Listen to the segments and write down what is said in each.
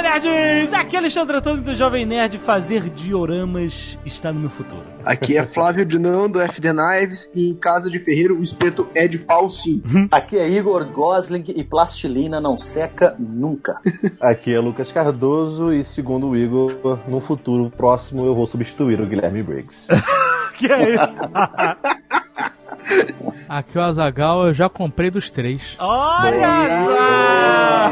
Landa, nerds! Aqui é Alexandre Antônio do Jovem Nerd. Fazer dioramas está no meu futuro. Aqui é Flávio Dinão do FD Knives e em casa de Ferreiro o espeto é de pau sim. Aqui é Igor Gosling e plastilina não seca nunca. Aqui é Lucas Cardoso e segundo o Igor, no futuro próximo eu vou substituir o Guilherme Briggs. que é isso? Aqui o Azagal eu já comprei dos três. Olha!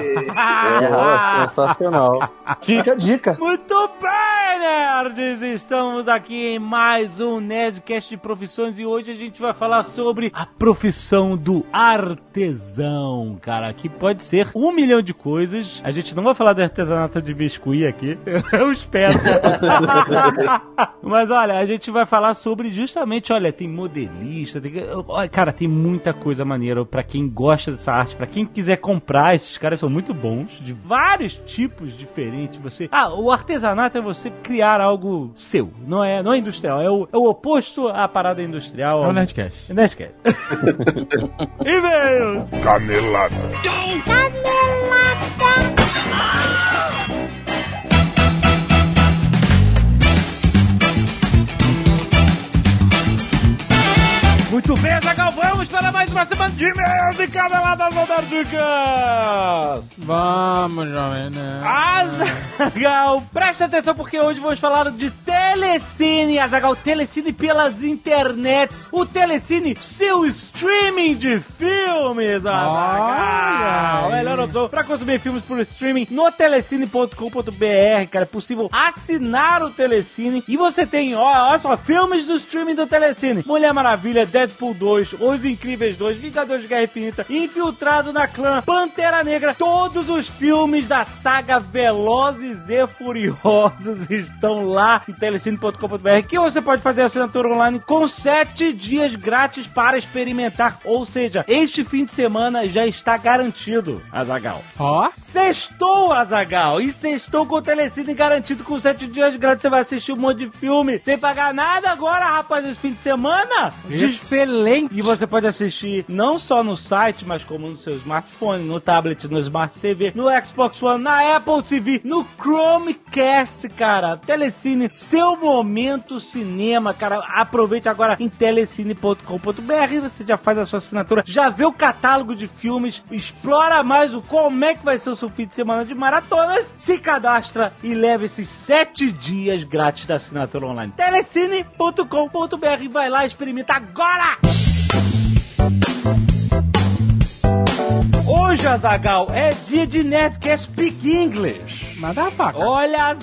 É, sensacional. Fica a dica. Muito bem, nerds! Estamos aqui em mais um Nerdcast de profissões e hoje a gente vai falar sobre a profissão do artesão, cara, que pode ser um milhão de coisas. A gente não vai falar do artesanato de biscuit aqui, eu espero. Mas olha, a gente vai falar sobre justamente, olha, tem modelista, tem, cara, tem muita coisa maneira pra quem gosta dessa arte, pra quem quiser comprar, esses caras são muito bons, de vários tipos diferentes. Você, ah, o artesanato é você criar algo seu, não é, não é industrial, é o, é o oposto à parada industrial. É o Nerdcast. Nerdcast. E-mails. Canelada. Muito bem, Azaghal, vamos para mais uma semana de e-mails e caneladas Dicas. Vamos, jovem, né? Azagal, presta atenção porque hoje vamos falar de Telecine, Azagal, Telecine pelas internets. O Telecine, seu streaming de filmes, Azagal. Melhor opção para consumir filmes por streaming no telecine.com.br, cara. É possível assinar o Telecine e você tem, olha só, filmes do streaming do Telecine. Mulher Maravilha, Deadpool 2, Os Incríveis 2, Vingadores de Guerra Infinita, Infiltrado na Clã, Pantera Negra, todos os filmes da saga Velozes e Furiosos estão lá em telecine.com.br que você pode fazer assinatura online com 7 dias grátis para experimentar. Ou seja, este fim de semana já está garantido, Azagal. Ó, Sextou, Azagal! E sextou com o Telecine garantido com 7 dias grátis. Você vai assistir um monte de filme sem pagar nada agora, rapaz, esse fim de semana. De- excelente. e você pode assistir não só no site, mas como no seu smartphone, no tablet, no Smart TV, no Xbox One, na Apple TV, no Chromecast, cara. Telecine, seu momento cinema, cara. Aproveite agora em telecine.com.br. Você já faz a sua assinatura, já vê o catálogo de filmes, explora mais o como é que vai ser o seu fim de semana de maratonas, se cadastra e leva esses sete dias grátis da assinatura online. Telecine.com.br. Vai lá, experimenta agora! Hoje, Azagal, é dia de Nerdcast Speak English. Manda a faca. Olha as...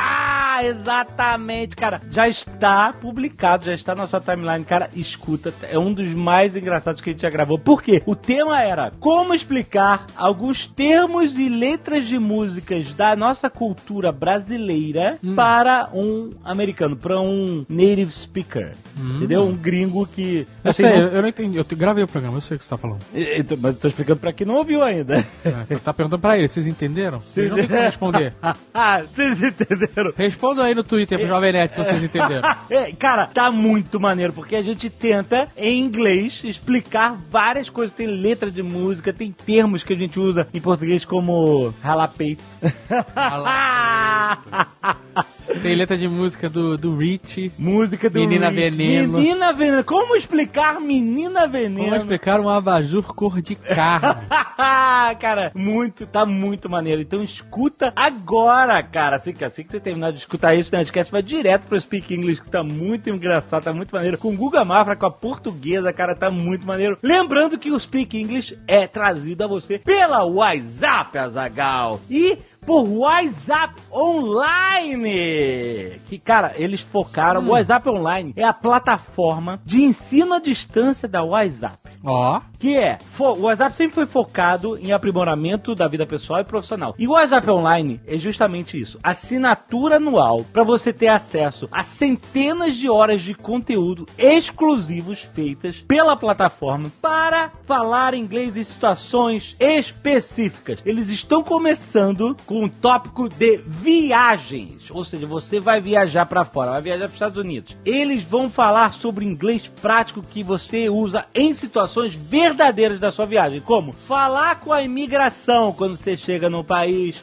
Ah, exatamente, cara. Já está publicado, já está na sua timeline. Cara, escuta, é um dos mais engraçados que a gente já gravou. Por quê? O tema era como explicar alguns termos e letras de músicas da nossa cultura brasileira para um americano, para um native speaker. Entendeu? Um gringo que... Eu assim, sei, não- eu, não entendi. Eu gravei o programa, eu sei o que você tá falando. Eu tô- Mas tô explicando pra quem não ouviu ainda. É, você tá perguntando pra ele, vocês entenderam? Vocês não tem como responder. Ah, Vocês entenderam? Responda aí no Twitter pro Jovem Nerd se vocês entenderam. É, cara, tá muito maneiro, porque a gente tenta, em inglês, explicar várias coisas. Tem letra de música, tem termos que a gente usa em português como ralar peito. Tem letra de música do, do Rich. música do Menina Rich. Veneno. Menina Veneno. Como explicar Menina Veneno? Como explicar um abajur cor de carne? cara, muito, tá muito maneiro. Então escuta agora, cara. Assim que, assim que você terminar de escutar isso, né, esquece, vai direto pro Speak English, que tá muito engraçado, tá muito maneiro. Com Guga Mafra, com a portuguesa, cara, tá muito maneiro. Lembrando que o Speak English é trazido a você pela WhatsApp, Azagal. E por WhatsApp Online. Que, cara, eles focaram. O WhatsApp Online é a plataforma de ensino à distância da WhatsApp. Ó, Que é, o WhatsApp sempre foi focado em aprimoramento da vida pessoal e profissional. E o WhatsApp Online é justamente isso. Assinatura anual para você ter acesso a centenas de horas de conteúdo exclusivos feitas pela plataforma para falar inglês em situações específicas. Eles estão começando com com o tópico de viagens. Ou seja, você vai viajar pra fora, vai viajar pros Estados Unidos. Eles vão falar sobre inglês prático que você usa em situações verdadeiras da sua viagem. Como falar com a imigração quando você chega no país,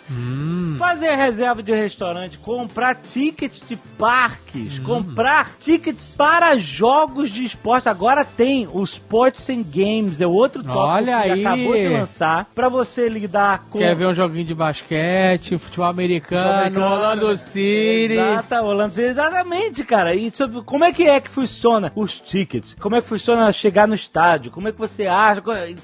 fazer reserva de restaurante, comprar tickets de parques, comprar tickets para jogos de esporte. Agora tem o Sports and Games, é outro tópico Olha que aí. acabou de lançar pra você lidar com Quer ver um joguinho de basquete, futebol americano, Orlando City. Exata, Orlando City, exatamente, cara. E sobre como é que é que funciona os tickets? Como é que funciona chegar no estádio? Como é que você acha?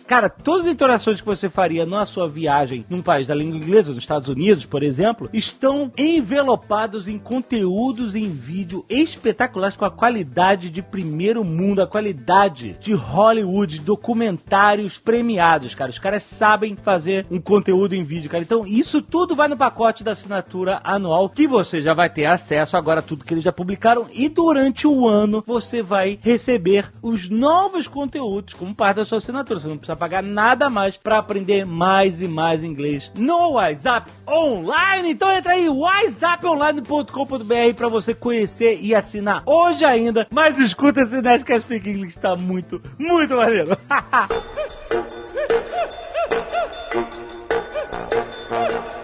Cara, todas as interações que você faria na sua viagem num país da língua inglesa, nos Estados Unidos, por exemplo, estão envelopados em conteúdos em vídeo espetaculares com a qualidade de primeiro mundo, a qualidade de Hollywood, documentários premiados, cara. Os caras sabem fazer um conteúdo em vídeo, cara. Então, isso tudo vai no pacote da assinatura anual que você já vai ter acesso agora a tudo que eles já publicaram e durante o ano você vai receber os novos conteúdos como parte da sua assinatura. Você não precisa pagar nada mais para aprender mais e mais inglês no WhatsApp Online. Então entra aí whatsapponline.com.br para você conhecer e assinar hoje ainda. Mas escuta esse Nerdcast Speak English, tá muito, muito maneiro.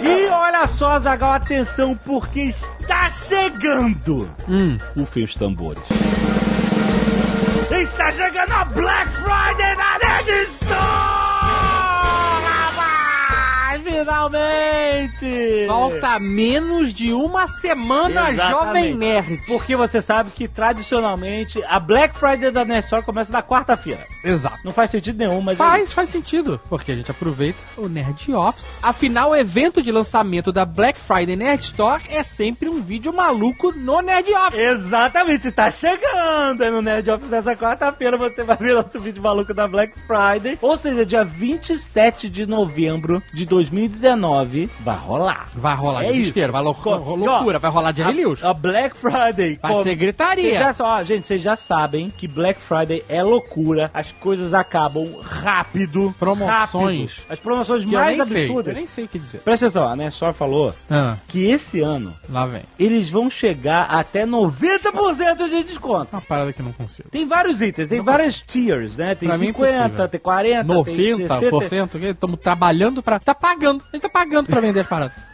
E olha só, Zagal, atenção, porque está chegando Hum. o os Tambores. Está chegando a Black Friday na Nerd finalmente! Falta menos de uma semana, Exatamente. Jovem Nerd. Porque você sabe que, tradicionalmente, a Black Friday da Nerd Store começa na quarta-feira. Exato. Não faz sentido nenhum, mas... é Faz, faz sentido, porque a gente aproveita o Nerd Office. Afinal, o evento de lançamento da Black Friday Nerd Store é sempre um vídeo maluco no Nerd Office. Exatamente, tá chegando no Nerd Office nessa quarta-feira. Você vai ver nosso vídeo maluco da Black Friday. Ou seja, dia 27 de novembro de 2019. Vai rolar. Vai rolar É desespero, isso. vai lou- Co- loucura, ó, vai rolar Jerry Lewis. A, a Black Friday. Vai ser gritaria. Já, ó, gente, vocês já sabem que Black Friday é loucura. As coisas acabam rápido. Promoções. rápido. As promoções mais nem sei, absurdas. eu nem sei o que dizer. Presta atenção, a Nessor falou Ah, que esse ano lá vem. eles vão chegar até 90% de desconto. Uma parada que não consigo. Tem vários itens, tem várias tiers, né? Tem Pra mim é 50, impossível. tem 40, tem 60. 90%, que estamos trabalhando pra. Tá pagando, a gente tá pagando pra vender as paradas.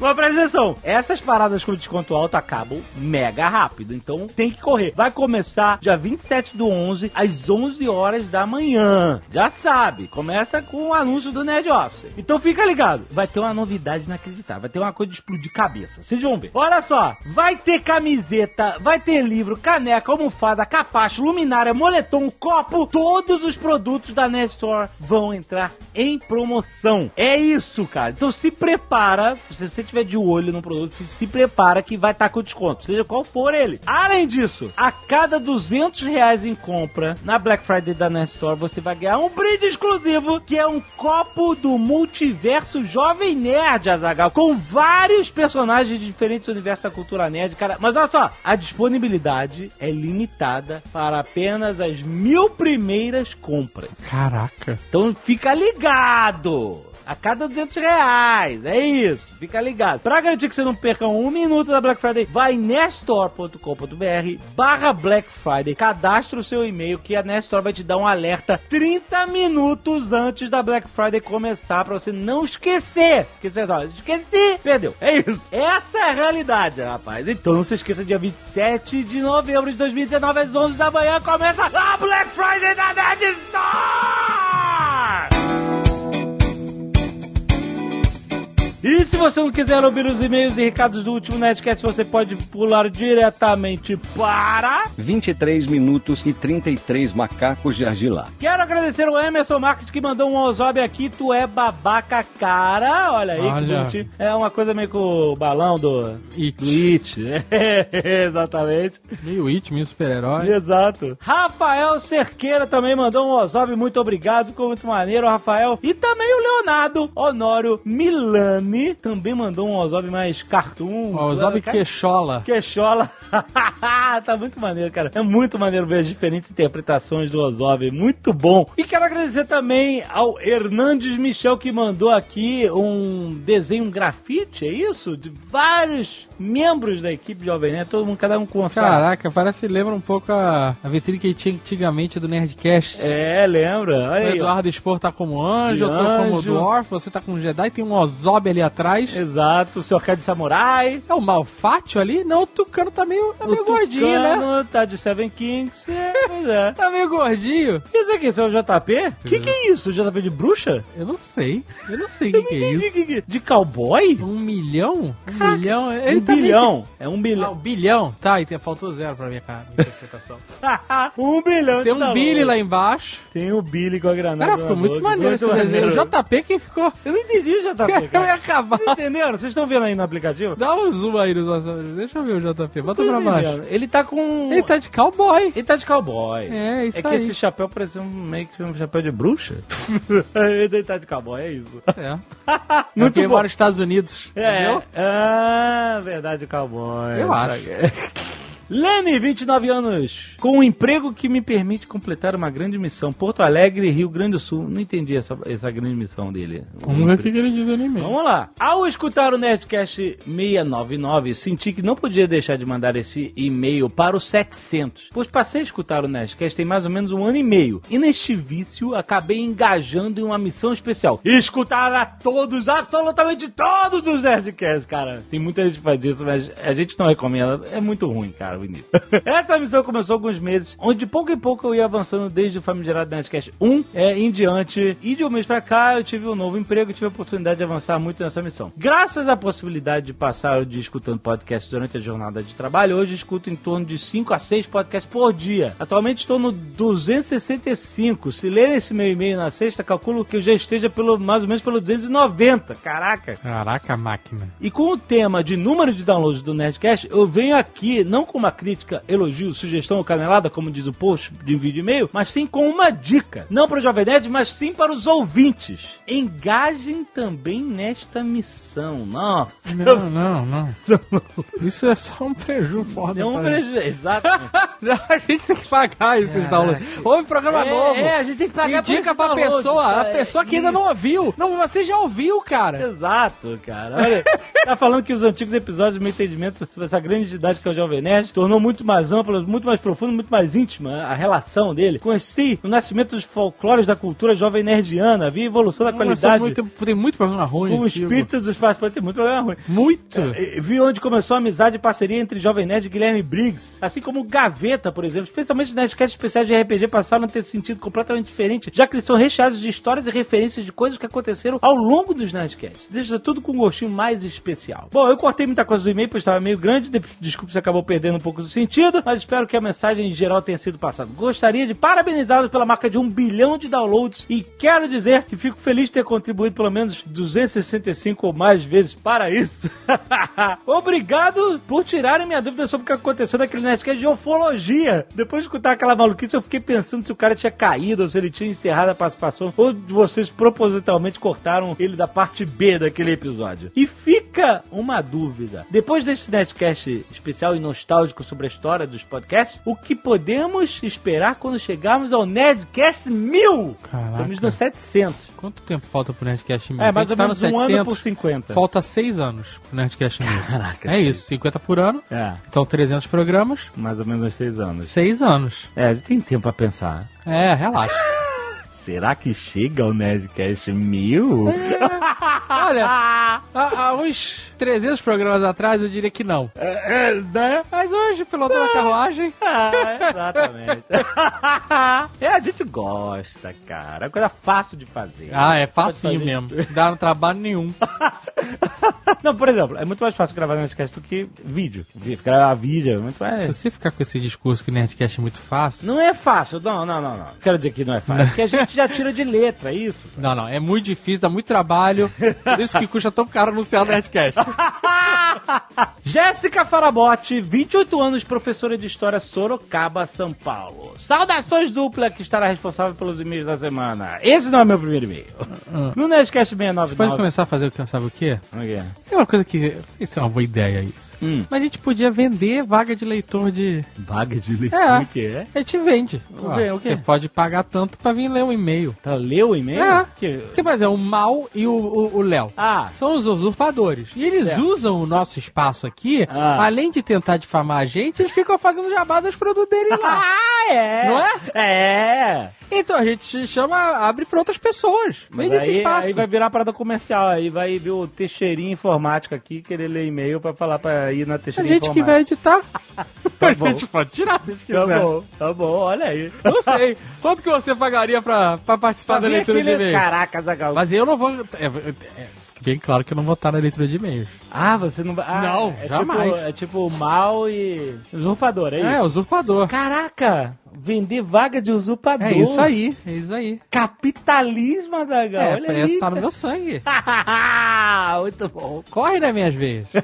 Mas presta atenção, essas paradas com desconto alto acabam mega rápido, então tem que correr. Vai começar dia 27 do 11, às 11 horas da manhã. Já sabe, começa com o anúncio do Nerd Office. Então fica ligado, vai ter uma novidade inacreditável, vai ter uma coisa de explodir cabeça. Vocês vão ver. Olha só, vai ter camiseta, vai ter livro, caneca, almofada, capacho, luminária, moletom, copo, todos os produtos da Nerd Store vão entrar em promoção. É isso, cara. Então se prepara, se você tiver de olho no produto, se prepara que vai estar com desconto, seja qual for ele. Além disso, a cada 200 reais em compra na Black Friday da Nerd Store, você vai ganhar um brinde exclusivo, que é um copo do multiverso Jovem Nerd, Azagal, com vários personagens de diferentes universos da cultura nerd, cara. Mas olha só, a disponibilidade é limitada para apenas as mil primeiras compras. Caraca. Então fica ligado! A cada 200 reais, é isso, fica ligado. Pra garantir que você não perca um minuto da Black Friday, vai nestor.com.br barra Black Friday, cadastra o seu e-mail que a Nestor vai te dar um alerta 30 minutos antes da Black Friday começar, pra você não esquecer. Porque você fala, esqueci, perdeu. É isso. Essa é a realidade, rapaz. Então não se esqueça, dia 27 de novembro de 2019, às 11 da manhã, começa a Black Friday da Nerd Store! E se você não quiser ouvir os e-mails e recados do último Nerdcast, você pode pular diretamente para... 23 minutos e 33 macacos de argila. Quero agradecer o Emerson Marques que mandou um Ozob aqui, tu é babaca cara. Olha aí, que Olha. bonitinho. É uma coisa meio com o balão do... It. Do It. Exatamente. Meio it, meio super-herói. Exato. Rafael Cerqueira também mandou um Ozob, muito obrigado, ficou muito maneiro, Rafael. E também o Leonardo Honório Milano Também mandou um Ozob mais cartoon. O Zob Cara, Queixola. Queixola. tá muito maneiro, cara. É muito maneiro ver as diferentes interpretações do Ozob. Muito bom. E quero agradecer também ao Hernandes Michel que mandou aqui um desenho um grafite, é isso? De vários membros da equipe Jovem Nerd. Todo mundo, cada um com a Caraca, parece lembra um pouco a, a vitrine que tinha antigamente do Nerdcast. É, lembra? O Olha aí. ó. Eduardo Spor tá como anjo, eu tô como. Dwarf, você tá como Jedi, tem um Ozob ali atrás. Exato, o Sr. K de Samurai. É o Malfátio ali? Não, o Tucano tá meio, tá meio o gordinho, né? Tá de Seven Kings. É, pois é. Tá meio gordinho. Isso aqui, é o JP? O que, que é isso? JP de bruxa? Eu não sei. Eu não sei o que, que é isso. de, de, cowboy? Um milhão? Um milhão? Ele um tá bilhão. É um que- Ah, bilhão. um bilhão? Tá, e faltou zero pra minha cara. minha interpretação. um bilhão. Tem um Billy dólares. lá embaixo. Tem o Billy com a granada. Cara, ficou muito maneiro esse desenho. O. JP quem ficou? Eu não entendi o JP, cara. Vocês entenderam? Vocês estão vendo aí no aplicativo? Dá um zoom aí nos nossos. Deixa eu ver o JP. Bota pra baixo. Ele tá com... Ele tá de cowboy. Ele tá de cowboy. É, isso É que aí. esse chapéu parece um, meio que um chapéu de bruxa. ele tá de cowboy, é isso. É. Muito bom. mora nos Estados Unidos. É. Entendeu? Ah, verdade, cowboy. Eu acho. Lene, 29 anos, com um emprego que me permite completar uma grande missão. Porto Alegre, Rio Grande do Sul. Não entendi essa, essa grande missão dele. Vamos ver o que, que ele diz ali mesmo. Vamos lá. Ao escutar o Nerdcast 699, senti que não podia deixar de mandar esse e-mail para o 700, pois passei a escutar o Nerdcast tem mais ou menos um ano e meio. E neste vício, acabei engajando em uma missão especial. Escutar a todos, absolutamente todos os Nerdcasts, cara. Tem muita gente que faz isso, mas a gente não recomenda. É muito ruim, cara, o início. Essa missão começou alguns meses, onde de pouco em pouco eu ia avançando desde o famigerado Nerdcast 1 é, em diante. E de um mês pra cá eu tive um novo emprego e tive a oportunidade de avançar muito nessa missão. Graças à possibilidade de passar o dia escutando podcasts durante a jornada de trabalho, hoje escuto em torno de 5 a 6 podcasts por dia. Atualmente estou no 265. Se ler esse meu e-mail na sexta, calculo que eu já esteja pelo, mais ou menos pelo 290. Caraca! Caraca, máquina. E com o tema de número de downloads do Nerdcast, eu venho aqui não com uma crítica, elogio, sugestão ou canelada, como diz o post de um vídeo e meio, mas sim com uma dica. Não para o Jovem Nerd, mas sim para os ouvintes. Engajem também nesta missão. Nossa. Não, não, não. Isso é só um prejuízo foda. É um prejuízo. Gente. A gente tem que pagar esses downloads. Houve programa é, novo. é, a gente tem que pagar Indica pra downloads, pessoa, a pessoa que ainda não ouviu. Não, você já ouviu, cara. Exato, cara. Olha, tá falando que os antigos episódios, meu entendimento sobre essa grande entidade que é o Jovem Nerd, tornou muito mais ampla, muito mais profunda, muito mais íntima a relação dele. Conheci o nascimento dos folclores da cultura jovem nerdiana, vi a evolução da Nossa, qualidade. muito, tem muito programa ruim. o espírito dos participantes tem muito problema ruim. Muito. É, Vi onde começou a amizade e parceria entre Jovem Nerd e Guilherme Briggs. Assim como Gaveta, por exemplo. Especialmente os Nerdcasts especiais de RPG passaram a ter sentido completamente diferente, já que eles são recheados de histórias e referências de coisas que aconteceram ao longo dos Nerdcasts. Deixa tudo com um gostinho mais especial. Bom, eu cortei muita coisa do e-mail, pois estava meio grande. de- Desculpa se acabou perdendo um pouco do sentido, mas espero que a mensagem em geral tenha sido passada. Gostaria de parabenizá-los pela marca de um bilhão de downloads e quero dizer que fico feliz de ter contribuído pelo menos 265 ou mais vezes para isso. Obrigado por tirarem minha dúvida sobre o que aconteceu naquele Nerdcast de ufologia. Depois de escutar aquela maluquice, eu fiquei pensando se o cara tinha caído ou se ele tinha encerrado a participação ou vocês propositalmente cortaram ele da parte B daquele episódio. E fica uma dúvida. Depois desse Nerdcast especial e nostálgico sobre a história dos podcasts, o que podemos esperar quando chegarmos ao Nerdcast 1000? Caraca. Estamos no 700. Quanto tempo falta pro Nerdcast 1000? É, mais ou tá no menos um 700, ano por 50. Falta 6 anos pro Nerdcast 1000. Caraca, É seis. isso, 50 por ano. É, Então 300 programas, mais ou menos uns 6 anos. 6 anos. É, a gente tem tempo pra pensar. É, relaxa. Será que chega ao Nerdcast 1000? Olha, há, uns 300 programas atrás eu diria que não. É, né? Mas hoje, pilotando a carruagem, Ah, exatamente. é, a gente gosta, cara. É coisa fácil de fazer. ah, é Pode facinho mesmo. Não dá trabalho nenhum. Não, por exemplo, é muito mais fácil gravar Nerdcast do que vídeo. Gravar vídeo é muito Se mais... você ficar com esse discurso que Nerdcast é muito fácil... Não é fácil, não, não, não, não. Quero dizer que não é fácil. Porque a gente já tira de letra, é isso. Não, não, é muito difícil, dá muito trabalho. Por isso que custa tão caro anunciar o Nerdcast. Jéssica Farabotti, 28 anos, professora de História, Sorocaba, São Paulo. Saudações dupla que estará responsável pelos e-mails da semana. Esse não é meu primeiro e-mail. No Nerdcast Pode 699... começar a fazer o que sabe o quê? O quê? É uma coisa que. Não sei se é uma boa ideia isso. Hum. Mas a gente podia vender vaga de leitor de. Vaga de leitura, É. o que é? A gente vende. O quê? Você pode pagar tanto pra vir ler um e-mail. Pra ler o e-mail? É. Que- Porque, por exemplo, o Mal e o- Léo. Ah, São os usurpadores. E eles usam o nosso espaço aqui, Ah. além de tentar difamar a gente, eles ficam fazendo jabá dos produtos deles lá. Ah, é! Não é? É! Então a gente chama, abre pra outras pessoas. Mas Vem aí, espaço. aí vai virar parada comercial, aí vai ver o Teixeirinha Informática aqui, querer ler e-mail pra falar pra ir na A Teixeirinha gente que vai editar. Tá a bom. gente pode tirar se a gente Tá quiser. bom, tá bom, olha aí. Não sei. Quanto que você pagaria pra, pra participar da Pra ver leitura de e-mail? Caraca, Zagal. Mas eu não vou. É, é, fique bem claro que eu não vou estar na leitura de e-mails. Ah, você não vai. Ah, Não, é jamais. Tipo, é tipo mal e. Usurpador, é isso? É, usurpador. Caraca! Vender vaga de usurpador. É isso aí, é isso aí. Capitalismo, Zagal. É, olha aí. tá no meu sangue. Muito bom. Corre nas minhas veias.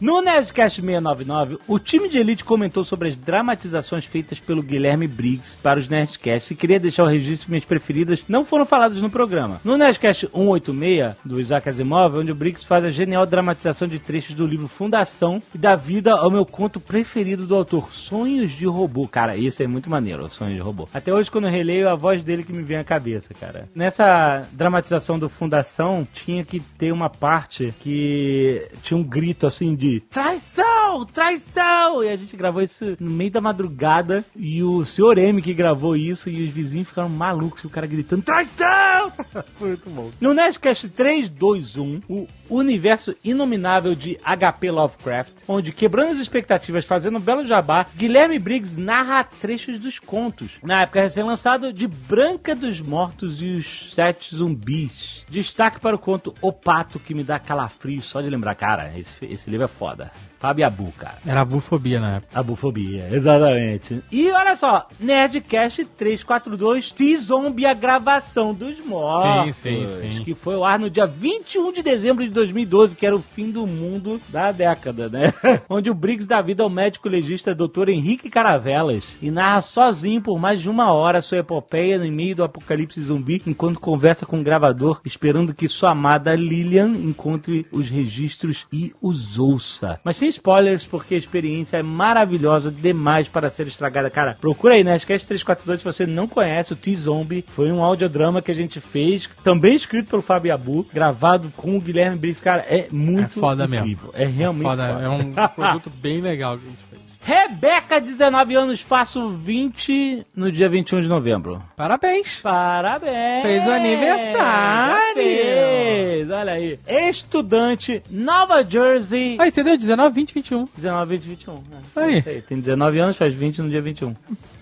No Nerdcast 699, o time de elite comentou sobre as dramatizações feitas pelo Guilherme Briggs para os Nerdcasts e queria deixar o registro que minhas preferidas não foram faladas no programa. No Nerdcast 186, do Isaac Asimov, onde o Briggs faz a genial dramatização de trechos do livro Fundação e dá vida ao meu conto preferido do autor, Sonhos de Robô. Cara, isso é muito maneiro, Sonhos de Robô. Até hoje, quando eu releio, é a voz dele que me vem à cabeça, cara. Nessa dramatização do Fundação, tinha que ter uma parte que tinha um grito assim de traição, traição! E a gente gravou isso no meio da madrugada e o senhor M que gravou isso e os vizinhos ficaram malucos, o cara gritando traição! Muito bom. No Nerdcast 321, o universo inominável de HP Lovecraft, onde quebrando as expectativas, fazendo um belo jabá, Guilherme Briggs narra trechos dos contos. Na época recém-lançado de Branca dos Mortos e os Sete Zumbis. Destaque para o conto O Pato, que me dá calafrio só de lembrar. Cara, esse, esse livro é foda. Fábio Abu, cara. Era a bufobia na época. A bufobia, exatamente. E olha só, Nerdcast 342, T-Zombie, a gravação dos mortos. Sim, sim, sim. Que foi ao ar no dia 21 de dezembro de 2012, que era o fim do mundo da década, né? Onde o Briggs dá vida ao médico legista Dr. Henrique Caravelas e narra sozinho por mais de uma hora sua epopeia no meio do apocalipse zumbi, enquanto conversa com o gravador, esperando que sua amada Lilian encontre os registros e os ouça. Mas sem spoilers, porque a experiência é maravilhosa demais para ser estragada. Cara, procura aí, né? Nerdcast 342 se você não conhece o T-Zombie. Foi um audiodrama que a gente fez, também escrito pelo Fábio Abu, gravado com o Guilherme Briggs. Cara, é muito É foda incrível. mesmo. É realmente Foda, foda. É um produto bem legal que a gente fez. Rebeca, 19 anos, faço 20 no dia 21 de novembro. Parabéns. Parabéns! Fez aniversário. Já fez, olha aí. Estudante, Nova Jersey. Ah, entendeu? 19, 20, 21. 19, 20, 21. É, Aí. Tem 19 anos, faz 20 no dia 21.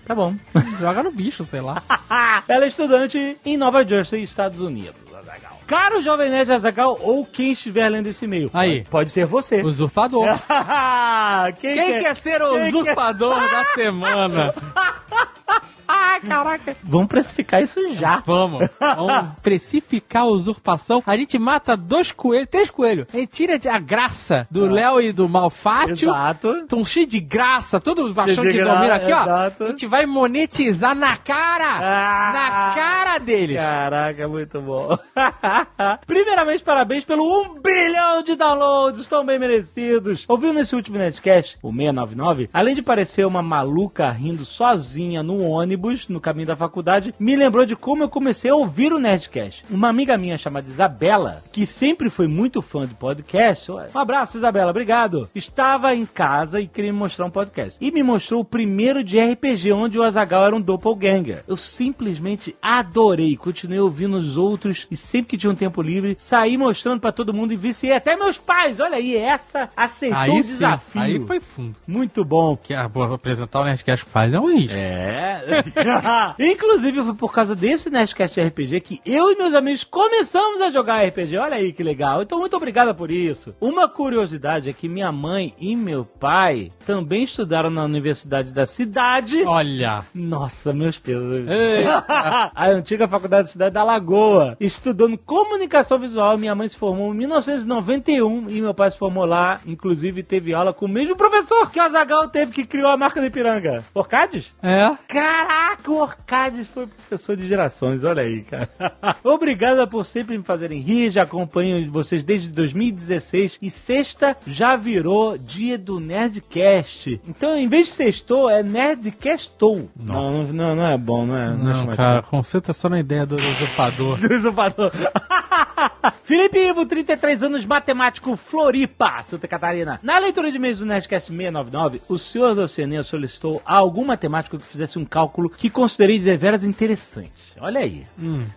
Tá bom. Joga no bicho, sei lá. Ela é estudante em Nova Jersey, Estados Unidos. Caro Jovem Nerd Azagal ou quem estiver lendo esse e-mail. Aí. Pode, ser você. Usurpador. quem, Quem quer ser o usurpador da semana? Ah, caraca. Vamos precificar isso já. Vamos. Vamos precificar a usurpação. A gente mata dois coelhos, três coelhos. A gente tira a graça do Léo e do Malfátio. Exato. Estão cheios de graça, todo de que domina aqui, exato. ó. A gente vai monetizar na cara! Ah. na cara deles! Caraca, muito bom. Primeiramente, parabéns pelo 1 bilhão de downloads, estão bem merecidos. Ouviu nesse último Nerdcast, o 699, além de parecer uma maluca rindo sozinha no ônibus, no caminho da faculdade, me lembrou de como eu comecei a ouvir o Nerdcast. Uma amiga minha chamada Isabela, que sempre foi muito fã de podcast, um abraço Isabela, obrigado, estava em casa e queria me mostrar um podcast. E me mostrou o primeiro de RPG, onde o Azagal era um doppelganger. Eu simplesmente adorei, continuei ouvindo os outros e sempre que tinha um tempo livre, saí mostrando pra todo mundo e viciei até meus pais. Olha aí, essa aceitou o Aí sim, desafio. aí foi fundo. Muito bom. Que pô, apresentar o Nerdcast faz é um risco. É. Inclusive, foi por causa desse Nerdcast RPG que eu e meus amigos começamos a jogar RPG. Olha aí que legal. Então, muito obrigada por isso. Uma curiosidade é que minha mãe e meu pai também estudaram na universidade da cidade. Olha. Nossa, meus pesos. A antiga faculdade da cidade da Lagoa. Estudando comunicação visual, minha mãe se formou em 1991 e meu pai se formou lá. Inclusive, teve aula com o mesmo professor que o Azagal teve que criou a marca do Ipiranga. Orcades? É. Caraca, o Orcades foi professor de gerações, olha aí, cara. Obrigada por sempre me fazerem rir, já acompanho vocês desde 2016 e sexta já virou dia do Nerdcast. Então, em vez de sextou, é Nerdcastou. Não, não, não é bom, não é? não é Não, chamativo. cara, concentra só na ideia do usurpador. do usurpador. Felipe Ivo, 33 anos, matemático, Floripa, Santa Catarina. Na leitura de mês do Nerdcast 699, o senhor da Oceania solicitou a algum matemático que fizesse um cálculo que considerei deveras interessante. Olha aí.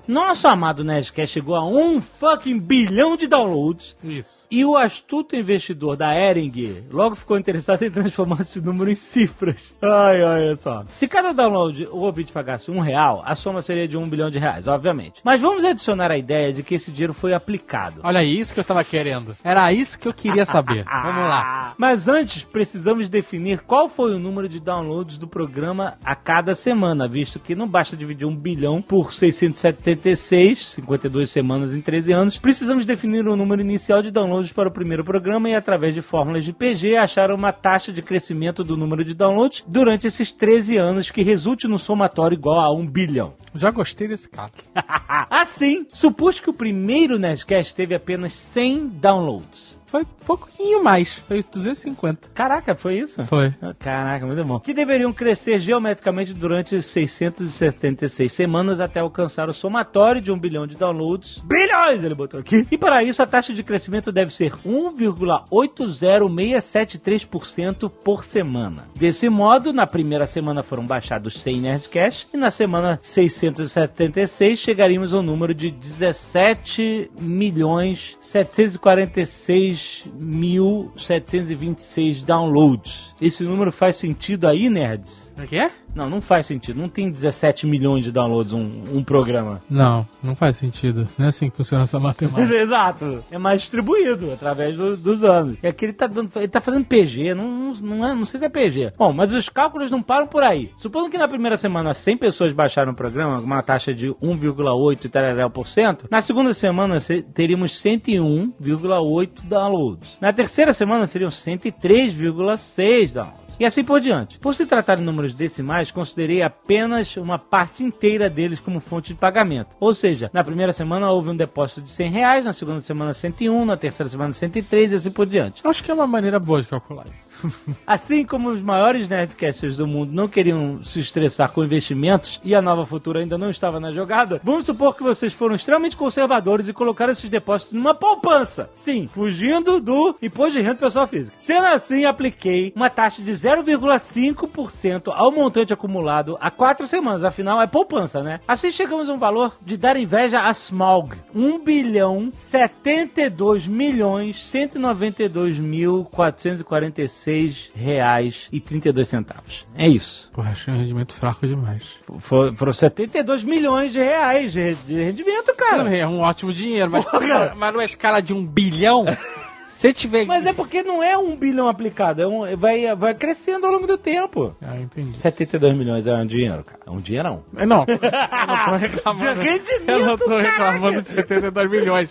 Nosso amado Nerdcast chegou a um fucking bilhão de downloads Isso. e o astuto investidor da Ering logo ficou interessado em transformar esse número em cifras. Ai, olha só. Se cada download o ouvinte pagasse um real, a soma seria de um bilhão de reais, obviamente. Mas vamos adicionar a ideia de que esse dinheiro foi aplicado. Olha aí, isso que eu tava querendo. Era isso que eu queria saber. Vamos lá. Mas antes, precisamos definir qual foi o número de downloads do programa a cada semana, visto que não basta dividir um bilhão por 676, 52 semanas em 13 anos. Precisamos definir o número inicial de downloads para o primeiro programa e, através de fórmulas de PG, achar uma taxa de crescimento do número de downloads durante esses 13 anos que resulte no somatório igual a 1 bilhão. Já gostei desse cálculo. assim, supus que o primeiro Nerdcast teve apenas 100 downloads. Foi um pouquinho mais. Foi 250. Caraca, foi isso? Foi. Caraca, muito bom. Que deveriam crescer geometricamente durante 676 semanas até alcançar o somatório de um bilhão de downloads. Bilhões, ele botou aqui. E para isso, a taxa de crescimento deve ser 1,80673% por semana. Desse modo, na primeira semana foram baixados 100 Nerdcasts e na semana 676 chegaríamos ao número de 17 milhões 746 mil 726 downloads. Esse número faz sentido aí, nerds? O que é? Não, não faz sentido. Não tem 17 milhões de downloads um, um programa. Não, não faz sentido. Não é assim que funciona essa matemática. Exato. É mais distribuído através do- dos anos. É que ele tá, dando, ele tá fazendo PG, não, não, é- não sei se é PG. Bom, mas os cálculos não param por aí. Supondo que na primeira semana 100 pessoas baixaram o programa, uma taxa de 1,8 e tareréu por cento, na segunda semana se- teríamos 101,8 downloads. Na terceira semana seriam 103,6 downloads. E assim por diante. Por se tratar de números decimais, considerei apenas uma parte inteira deles como fonte de pagamento. Ou seja, na primeira semana houve um depósito de 100 reais, na segunda semana 101, na terceira semana 103 e assim por diante. Acho que é uma maneira boa de calcular isso. Assim como os maiores nerdcasters do mundo não queriam se estressar com investimentos e a Nova Futura ainda não estava na jogada, vamos supor que vocês foram extremamente conservadores e colocaram esses depósitos numa poupança. Sim, fugindo do imposto de renda pessoal física. Sendo assim, apliquei uma taxa de 0,5% ao montante acumulado há quatro semanas. Afinal, é poupança, né? Assim chegamos a um valor de dar inveja a Smaug. 1 bilhão 72 milhões 192 mil 446 reais e 32 centavos. É isso. Porra, achei um rendimento fraco demais. For- foram 72 milhões de reais de, rendimento, cara. É um ótimo dinheiro, mas, Porra. mas numa escala de um bilhão, se tiver... Mas é porque não é um bilhão aplicado, é um, vai, vai crescendo ao longo do tempo. Ah, entendi. 72 milhões é um dinheiro, cara. É um dinheirão. Não, eu não tô reclamando. De rendimento, eu não tô caraca. reclamando de 72 milhões.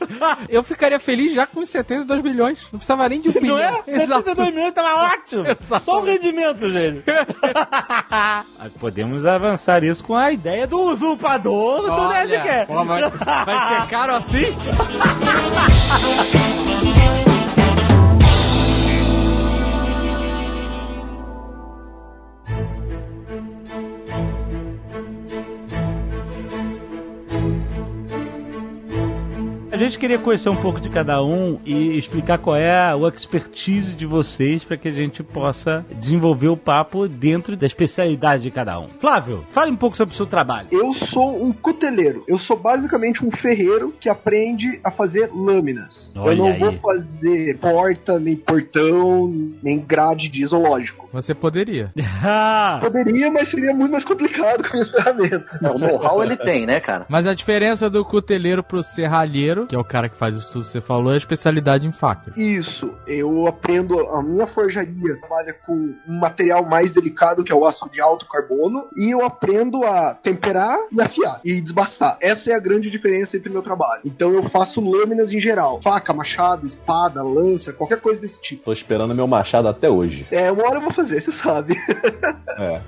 Eu ficaria feliz já com os 72 milhões. Não precisava nem de um Não bilhão. é? 72 milhões tava ótimo. Exatamente. Só o rendimento, gente. Mas Podemos avançar isso com a ideia do usurpador do Nerdcast. pô, vai, vai ser caro assim? A gente queria conhecer um pouco de cada um e explicar qual é o expertise de vocês para que a gente possa desenvolver o papo dentro da especialidade de cada um. Flávio, fale um pouco sobre o seu trabalho. Eu sou um cuteleiro. Eu sou basicamente um ferreiro que aprende a fazer lâminas. Olha eu não aí. vou fazer porta, nem portão, nem grade de zoológico. Você poderia. Poderia, mas seria muito mais complicado com as ferramentas. O know-how ele tem, né, cara? Mas a diferença do cuteleiro pro serralheiro, que é o cara que faz isso tudo que você falou, é a especialidade em faca. Isso, eu aprendo, a minha forjaria trabalha com um material mais delicado que é o aço de alto carbono e eu aprendo a temperar e afiar e desbastar. Essa é a grande diferença entre o meu trabalho. Então eu faço lâminas em geral, faca, machado, espada, lança, qualquer coisa desse tipo. Tô esperando meu machado até hoje. É, uma hora eu vou fazer, você sabe. É.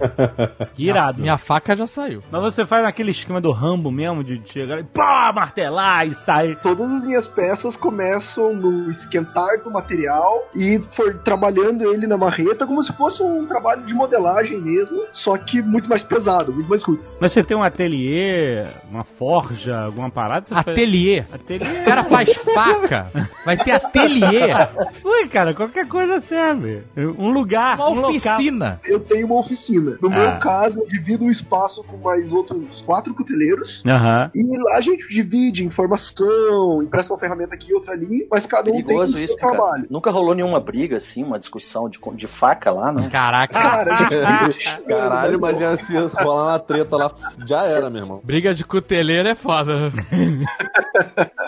que irado. Minha faca já saiu. Mas você faz naquele esquema do Rambo mesmo, de chegar e pá, martelar e sair. Todas as minhas peças começam no esquentar do material e for trabalhando ele na marreta como se fosse um trabalho de modelagem mesmo, só que muito mais pesado, muito mais roots. Mas você tem um ateliê, uma forja, alguma parada? Você faz- Ateliê. Ateliê. O cara faz faca, vai ter ateliê. Ui, cara, qualquer coisa serve. Um lugar, Uma um local. oficina. Eu tenho uma oficina. No Ah. meu caso, eu divido o espaço com mais outros quatro cuteleiros. Aham. E lá a gente divide informação, empresta uma ferramenta aqui, outra ali, mas cada um tem o Perigoso seu isso, né, cara? trabalho. Nunca rolou nenhuma briga, assim, uma discussão de, de faca lá, né? Caraca. Cara, a gente Caralho, imagina se rolar uma treta lá, já era, meu irmão. Briga de cuteleiro é foda.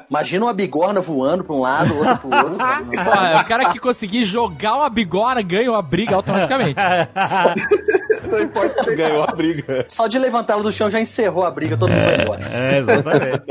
Imagina uma bigorna voando pra um lado, outra pro outro. cara. É o cara que conseguir jogar uma bigora ganha uma briga automaticamente. não importa se Ganhou a briga. Só de levantá-lo do chão já encerrou a briga, todo mundo vai embora. É, exatamente.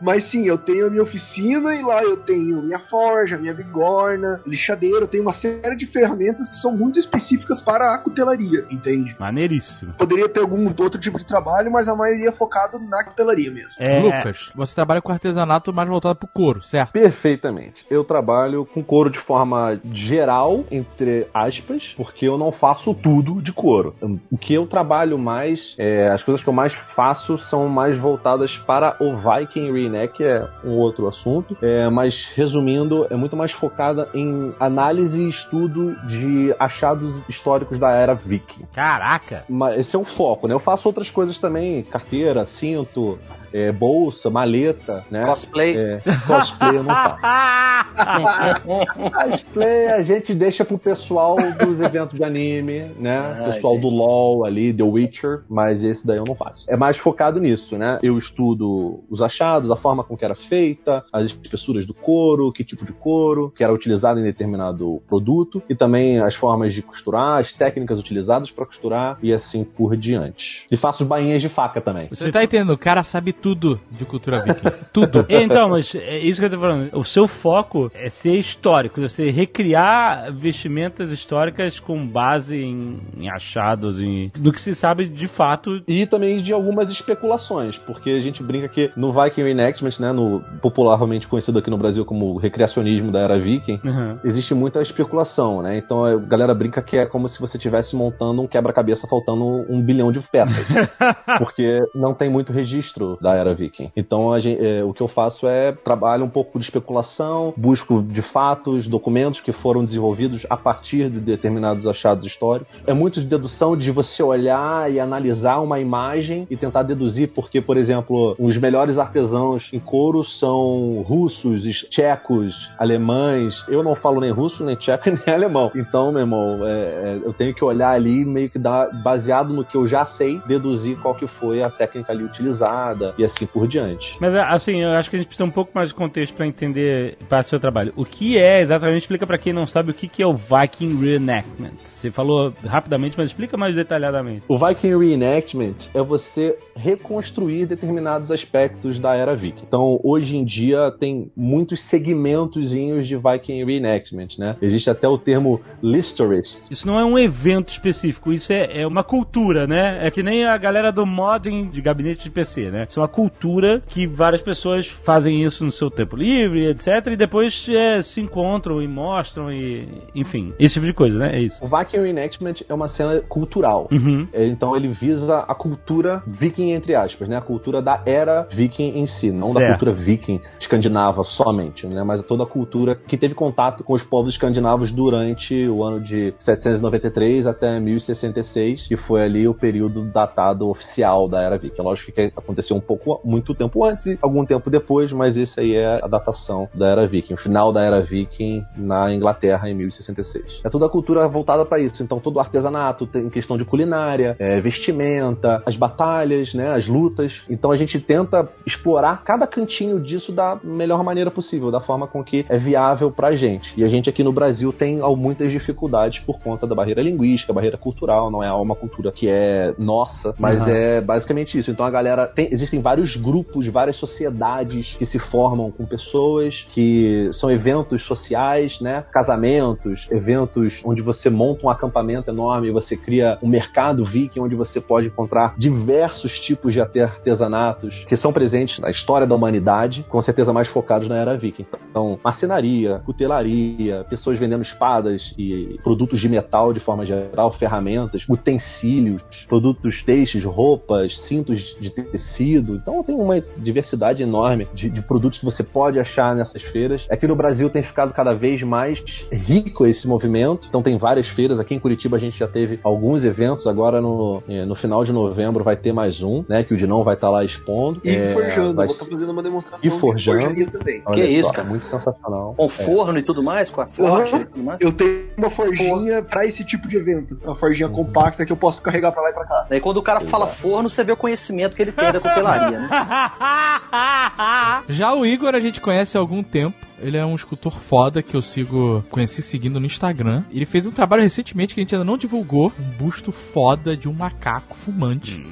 Mas sim, eu tenho a minha oficina e lá eu tenho minha forja, minha bigorna, lixadeira, eu tenho uma série de ferramentas que são muito específicas para a cutelaria, entende? Maneiríssimo. Poderia ter algum outro tipo de trabalho, mas a maioria é focado na cutelaria mesmo. É, Lucas, você trabalha com artesanato mais voltado pro couro, certo? Perfeitamente. Eu trabalho com couro de forma geral, entre aspas, porque eu não faço tudo de couro. O que eu trabalho mais, é, as coisas que eu mais faço são mais voltadas para o Viking Reenact, que é um outro assunto. É, mas resumindo, é muito mais focada em análise e estudo de achados históricos da era Viking. Caraca. Mas esse é o foco, né? Eu faço outras coisas também, carteira, cinto, é, bolsa, maleta, né? Cosplay. É, cosplay eu não faço. Cosplay a gente deixa pro pessoal dos eventos de anime, né? Ah, pessoal do entendi. LoL ali, The Witcher, mas esse daí eu não faço. É mais focado nisso, né? Eu estudo os achados, a forma com que era feita, as espessuras do couro, que tipo de couro que era utilizado em determinado produto e também as formas de costurar, as técnicas utilizadas para costurar e assim por diante. E faço bainhas de faca também. Você tá entendendo? O cara sabe tudo de cultura viking. Tudo. Então, mas é isso que eu tô falando. O seu foco é ser histórico, você recriar vestimentas históricas com base em, em achados, em, do que se sabe de fato. E também de algumas especulações, porque a gente brinca que no Viking Reenactment, né, no popularmente conhecido aqui no Brasil como recreacionismo da era viking, Uhum. existe muita especulação, né? Então a galera brinca que é como se você estivesse montando um quebra-cabeça faltando um bilhão de peças, porque não tem muito registro da era viking. Então gente- é, o que eu faço é trabalho um pouco de especulação, busco de fatos, documentos que foram desenvolvidos a partir de determinados achados históricos. É muito de dedução de você olhar e analisar uma imagem e tentar deduzir, porque, por exemplo, os melhores artesãos em couro são russos, tchecos, alemães. Eu não falo nem russo, nem tcheco, nem alemão. Então, meu irmão, é, é, eu tenho que olhar ali meio que dar, baseado no que eu já sei, deduzir qual que foi a técnica ali utilizada e assim por diante. Mas assim, eu acho que a gente precisa um pouco mais de contexto pra entender para o seu trabalho. O que é exatamente? Explica pra quem não sabe o que que é o Viking Reenactment. Você falou rapidamente, mas explica mais detalhadamente. O Viking Reenactment é você reconstruir determinados aspectos da era Viking. Então, hoje em dia, tem muitos segmentozinhos de Viking Reenactment, né? Existe até o termo Listorist. Isso não é um evento específico, isso é, é uma cultura, né? É que nem a galera do modding de gabinete de PC, né? Isso é uma cultura que várias pessoas fazem isso no seu tempo livre, etc. E depois é, se encontram e mostram e. Enfim, esse tipo de coisa, né? É isso. O Viking Reenactment é uma cena cultural. Uhum. É, Então ele visa a cultura viking, entre aspas, né? A cultura da era viking em si, não da Certo. cultura viking escandinava somente, né? Mas toda a cultura que teve contato com os povos escandinavos durante o ano de 793 até 1066, que foi ali o período datado oficial da era viking. Lógico que aconteceu um pouco, muito tempo antes e algum tempo depois, mas esse aí é a datação da era viking, o final da era viking na Inglaterra em 1066. É toda a cultura voltada para isso. Então todo o artesanato tem questão de culinária, é, vestimenta, as batalhas, né, as lutas. Então a gente tenta explorar cada cantinho disso da melhor maneira possível, da forma com que é viável pra gente. E a gente aqui no Brasil tem muitas dificuldades por conta da barreira linguística, barreira cultural, não é uma cultura que é nossa, mas Aham. é basicamente isso. Então a galera tem, existem vários grupos, várias sociedades que se formam com pessoas que são eventos sociais, né? Casamentos, eventos onde você monta um acampamento enorme, você cria um mercado viking onde você pode encontrar diversos tipos de arte- artesanatos que são presentes na história da humanidade, com certeza mais focados na era viking. Então, marcenaria, cutelaria, pessoas vendendo espadas e produtos de metal de forma geral, ferramentas, utensílios, produtos têxteis, roupas, cintos de tecido. Então tem uma diversidade enorme de, de produtos que você pode achar nessas feiras. Aqui no Brasil tem ficado cada vez mais rico esse movimento. Então tem várias feiras. Aqui em Curitiba a gente já teve alguns eventos. Agora no, eh, no final de novembro vai ter mais um, né? Que o Dinão vai estar lá expondo. E É, forjando, vai vou estar fazendo uma demonstração E forjando. de forjaria também. Olha Que só, isso, cara? Muito sensacional. Com forno e tudo mais, com a forte e tudo mais. Eu tenho uma forjinha pra esse tipo de evento. Uma forjinha compacta que eu posso carregar pra lá e pra cá. Daí quando o cara fala forno, você vê o conhecimento que ele tem da né? Já o Igor a gente conhece há algum tempo. Ele é um escultor foda que eu sigo, conheci seguindo no Instagram. Ele fez um trabalho recentemente que a gente ainda não divulgou, um busto foda de um macaco fumante.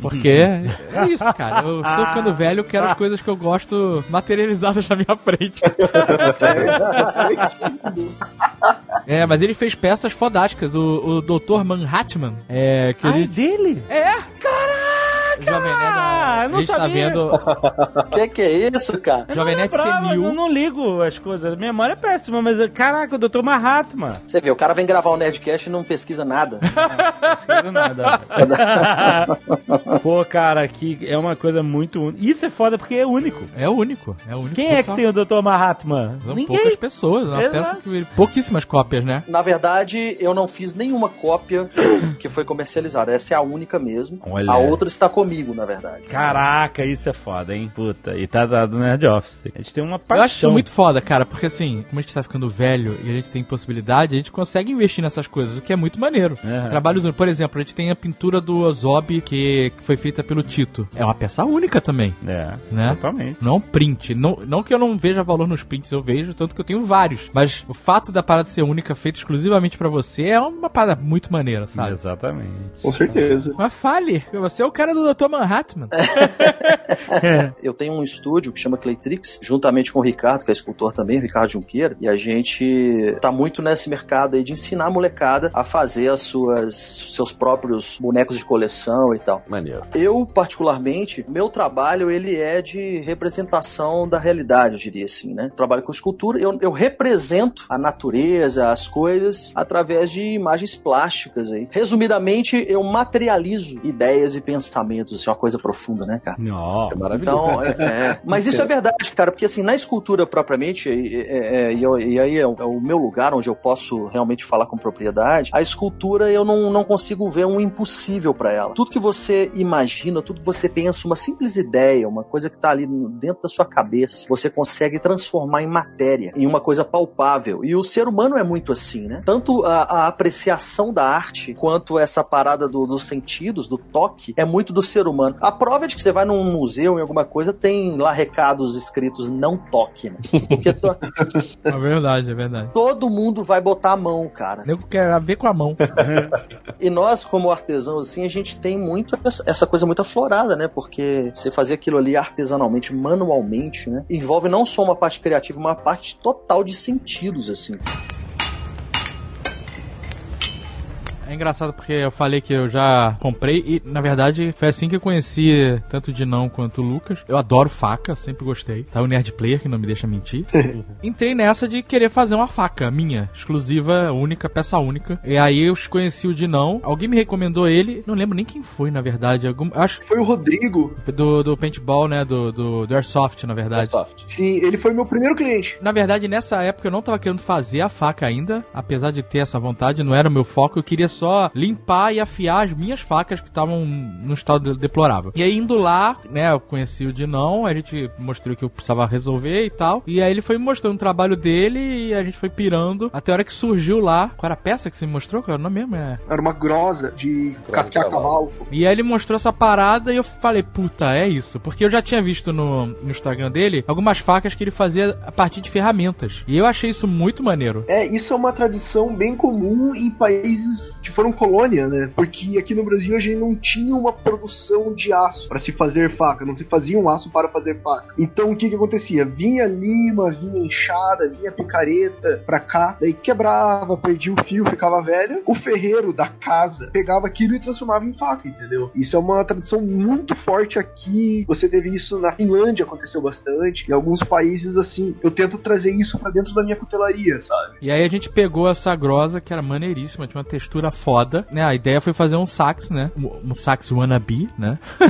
Porque é isso, cara. Eu sou ficando velho, eu quero as coisas que eu gosto materializadas na minha frente. É, mas ele fez peças fodásticas. O, o Dr. Manhattan, é, que Ai, ele... dele? É, caraca! Jovem Nerd, Ah, eu não a gente tá sabia. vendo que que é isso, cara? Jovem Nerd senil. Eu não ligo as coisas. A memória é péssima, mas caraca, o Dr. Mahatma. Você vê, o cara vem gravar o Nerdcast e não pesquisa nada. Não escrevo nada. Pô, cara, aqui é uma coisa muito única. Isso é foda porque é único. É único, é único. Quem é que total. tem o Dr. Mahatma? São Ninguém. poucas pessoas, é uma Exato. peça que pouquíssimas cópias, né? Na verdade, eu não fiz nenhuma cópia que foi comercializada. Essa é a única mesmo. Olha. A outra está comigo, na verdade. Caraca, isso é foda, hein? Puta. E tá dado no Nerd Office. A gente tem uma paixão. Eu acho isso muito foda, cara, porque assim, como a gente tá ficando velho e a gente tem possibilidade, a gente consegue investir nessas coisas, o que é muito maneiro. É. Trabalhos, por exemplo, a gente tem a pintura do Ozob que, foi feita pelo Tito. É uma peça única também, É, né? totalmente. Não é um print. Não, não que eu não veja valor nos prints, eu vejo, tanto que eu tenho vários. Mas o fato da parada ser única, feita exclusivamente pra você, é uma parada muito maneira, sabe? Exatamente. Com certeza. Mas fale, você é o cara do Dr. Manhattan. Eu tenho um estúdio que chama Claytrix, juntamente com o Ricardo, que é escultor também, o Ricardo Junqueira, e a gente tá muito nesse mercado aí de ensinar a molecada a fazer as suas seus próprios bonecos de coleção e tal. Maneiro. Eu, particularmente, meu trabalho ele é de representação da realidade, eu diria assim, né? Trabalho com escultura, eu, eu represento a natureza, as coisas, através de imagens plásticas aí. Resumidamente, eu materializo ideias e pensamentos, isso é uma coisa profunda, né, cara? Não. É maravilhoso. Então, é, é. Mas isso é verdade, cara, porque assim, na escultura propriamente, e, é- é- e e aí é o, é o meu lugar onde eu posso realmente falar com propriedade, a escultura eu não, não consigo ver um impossível pra ela. Tudo que você imagina, tudo que você pensa, uma simples ideia, uma coisa que tá ali dentro da sua cabeça, você consegue transformar em matéria, em uma coisa palpável. E o ser humano é muito assim, né? Tanto a, a apreciação da arte, quanto essa parada do- dos sentidos, do toque, é muito do ser humano. A prova é de que você vai num museu, em alguma coisa, tem lá recados escritos não toque, né? Porque to- É verdade, é verdade. todo mundo vai botar a mão, cara. O nego quer ver com a mão. E nós, como artesãos, assim, a gente tem muito essa- essa coisa muito aflorada, né? Porque você fazer aquilo ali artesanalmente, manualmente, né? Envolve não só uma parte criativa, uma parte total de sentidos, assim. É engraçado porque eu falei que eu já comprei e, na verdade, foi assim que eu conheci tanto o Dinão quanto o Lucas. Eu adoro faca, sempre gostei. Tá o Nerd Player, que não me deixa mentir. Entrei nessa de querer fazer uma faca minha, exclusiva, única, peça única. E aí eu conheci o Dinão. Alguém me recomendou ele, não lembro nem quem foi, na verdade. Algum, acho que Foi o Rodrigo. do, do paintball, né? Do, do, do Airsoft, na verdade. Airsoft. Sim, ele foi meu primeiro cliente. Na verdade, nessa época eu não tava querendo fazer a faca ainda, apesar de ter essa vontade, não era o meu foco, eu queria só limpar e afiar as minhas facas que estavam no estado deplorável. E aí indo lá, né, eu conheci o Dinão, a gente mostrou o que eu precisava resolver e tal, e aí ele foi me mostrando o trabalho dele e a gente foi pirando, até a hora que surgiu lá, qual era a peça que você me mostrou? Qual era o nome mesmo? É... Era uma grosa de casquear de cavalo. cavalo. E aí ele mostrou essa parada e eu falei, puta, é isso. Porque eu já tinha visto no, no Instagram dele algumas facas que ele fazia a partir de ferramentas. E eu achei isso muito maneiro. É, isso é uma tradição bem comum em países que foram colônia, né? Porque aqui no Brasil a gente não tinha uma produção de aço para se fazer faca, não se fazia um aço para fazer faca. Então o que que acontecia? Vinha lima, vinha enxada, vinha picareta pra cá, daí quebrava, perdia o fio, ficava velho. O ferreiro da casa pegava aquilo e transformava em faca, entendeu? Isso é uma tradição muito forte aqui. Você teve isso na Finlândia, aconteceu bastante. Em alguns países assim, eu tento trazer isso pra dentro da minha cutelaria, sabe? E aí a gente pegou essa grosa, que era maneiríssima, tinha uma textura foda, né? A ideia foi fazer um sax, né? Um um sax wannabe, né?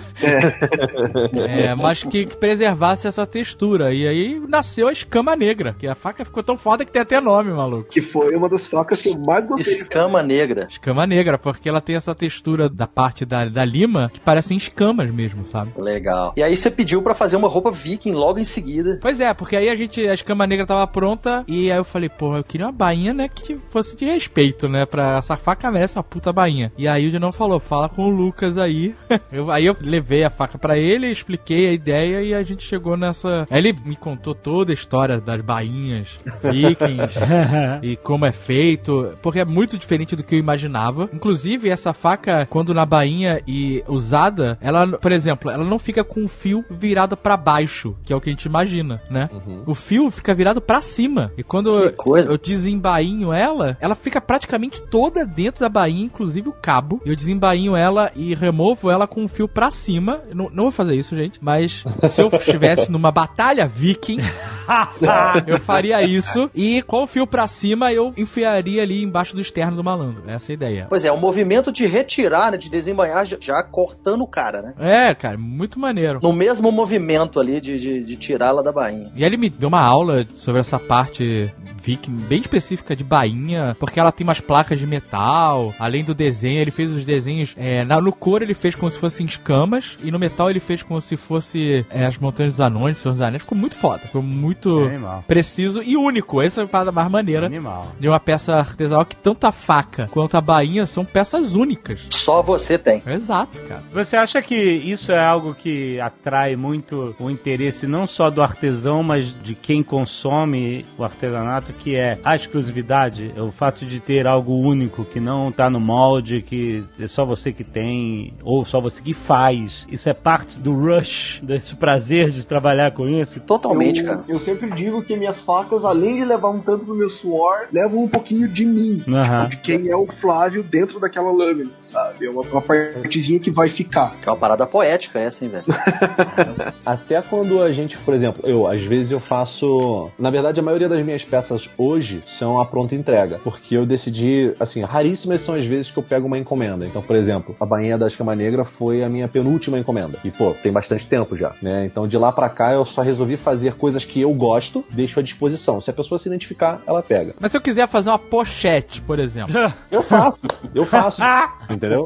É, mas que, que preservasse essa textura. E aí nasceu a escama negra, que a faca ficou tão foda que tem até nome, maluco. Que foi uma das facas que eu mais gostei. Escama negra. Escama negra, porque ela tem essa textura da parte da, da lima que parecem escamas mesmo, sabe? Legal. E aí você pediu pra fazer uma roupa viking logo em seguida. Pois é, porque aí a gente, a escama negra tava pronta e aí eu falei, pô, eu queria uma bainha, né, que fosse de respeito, né, pra essa faca merece uma puta bainha. E aí o Dinão falou, fala com o Lucas aí. Eu- aí eu levei a faca pra ele, expliquei a ideia e a gente chegou nessa... Aí ele me contou toda a história das bainhas vikings e como é feito, porque é muito diferente do que eu imaginava. Inclusive, essa faca, quando na bainha e usada, ela, por exemplo, ela não fica com o fio virado pra baixo, que é o que a gente imagina, né? O fio fica virado pra cima. E quando eu desembainho ela, ela fica praticamente toda dentro da bainha, inclusive o cabo. Eu desembainho ela e removo ela com o fio pra cima. Não, não vou fazer isso, gente, mas se eu estivesse numa batalha viking, eu faria isso e com o fio pra cima eu enfiaria ali embaixo do externo do malandro. Essa é a ideia. Pois é, o movimento de retirar, né, de desembanhar, já, cortando o cara, né? É, cara, muito maneiro. No mesmo movimento ali de, de, de tirá-la da bainha. E ele me deu uma aula sobre essa parte viking bem específica de bainha, porque ela tem umas placas de metal, além do desenho, ele fez os desenhos, é, na- no couro ele fez como se fossem escamas, e no metal ele fez como se fosse é, as montanhas dos anões, Senhor dos Anéis, ficou muito foda, ficou muito Animal. preciso e único, essa é a parada mais maneira Animal. de uma peça artesanal que tanto a faca quanto a bainha são peças únicas. Só você tem. Exato, cara. Você acha que isso é algo que atrai muito o interesse não só do artesão, mas de quem consome o artesanato, que é a exclusividade? É o fato de ter algo único, que não tá no molde, que é só você que tem, ou só você que faz. Isso é parte do rush, desse prazer de trabalhar com isso? Totalmente, eu, cara. eu sempre digo que minhas facas, além de levar um tanto do meu suor, levam um pouquinho de mim. Aham. Tipo, de quem é o Flávio dentro daquela lâmina, sabe? É uma, uma partezinha que vai ficar. Que é uma parada poética essa, hein, velho? Até quando a gente, por exemplo, eu, às vezes eu faço. Na verdade, a maioria das minhas peças hoje são a pronta entrega. Porque eu decidi, assim, raríssimas são as vezes que eu pego uma encomenda. Então, por exemplo, a bainha da Escama Negra foi a minha penúltima encomenda. E, pô, tem bastante tempo já, né? Então, de lá pra cá, eu só resolvi fazer coisas que eu gosto, deixo à disposição. Se a pessoa se identificar, ela pega. Mas se eu quiser fazer uma pochete, por exemplo, Eu faço, eu faço. entendeu?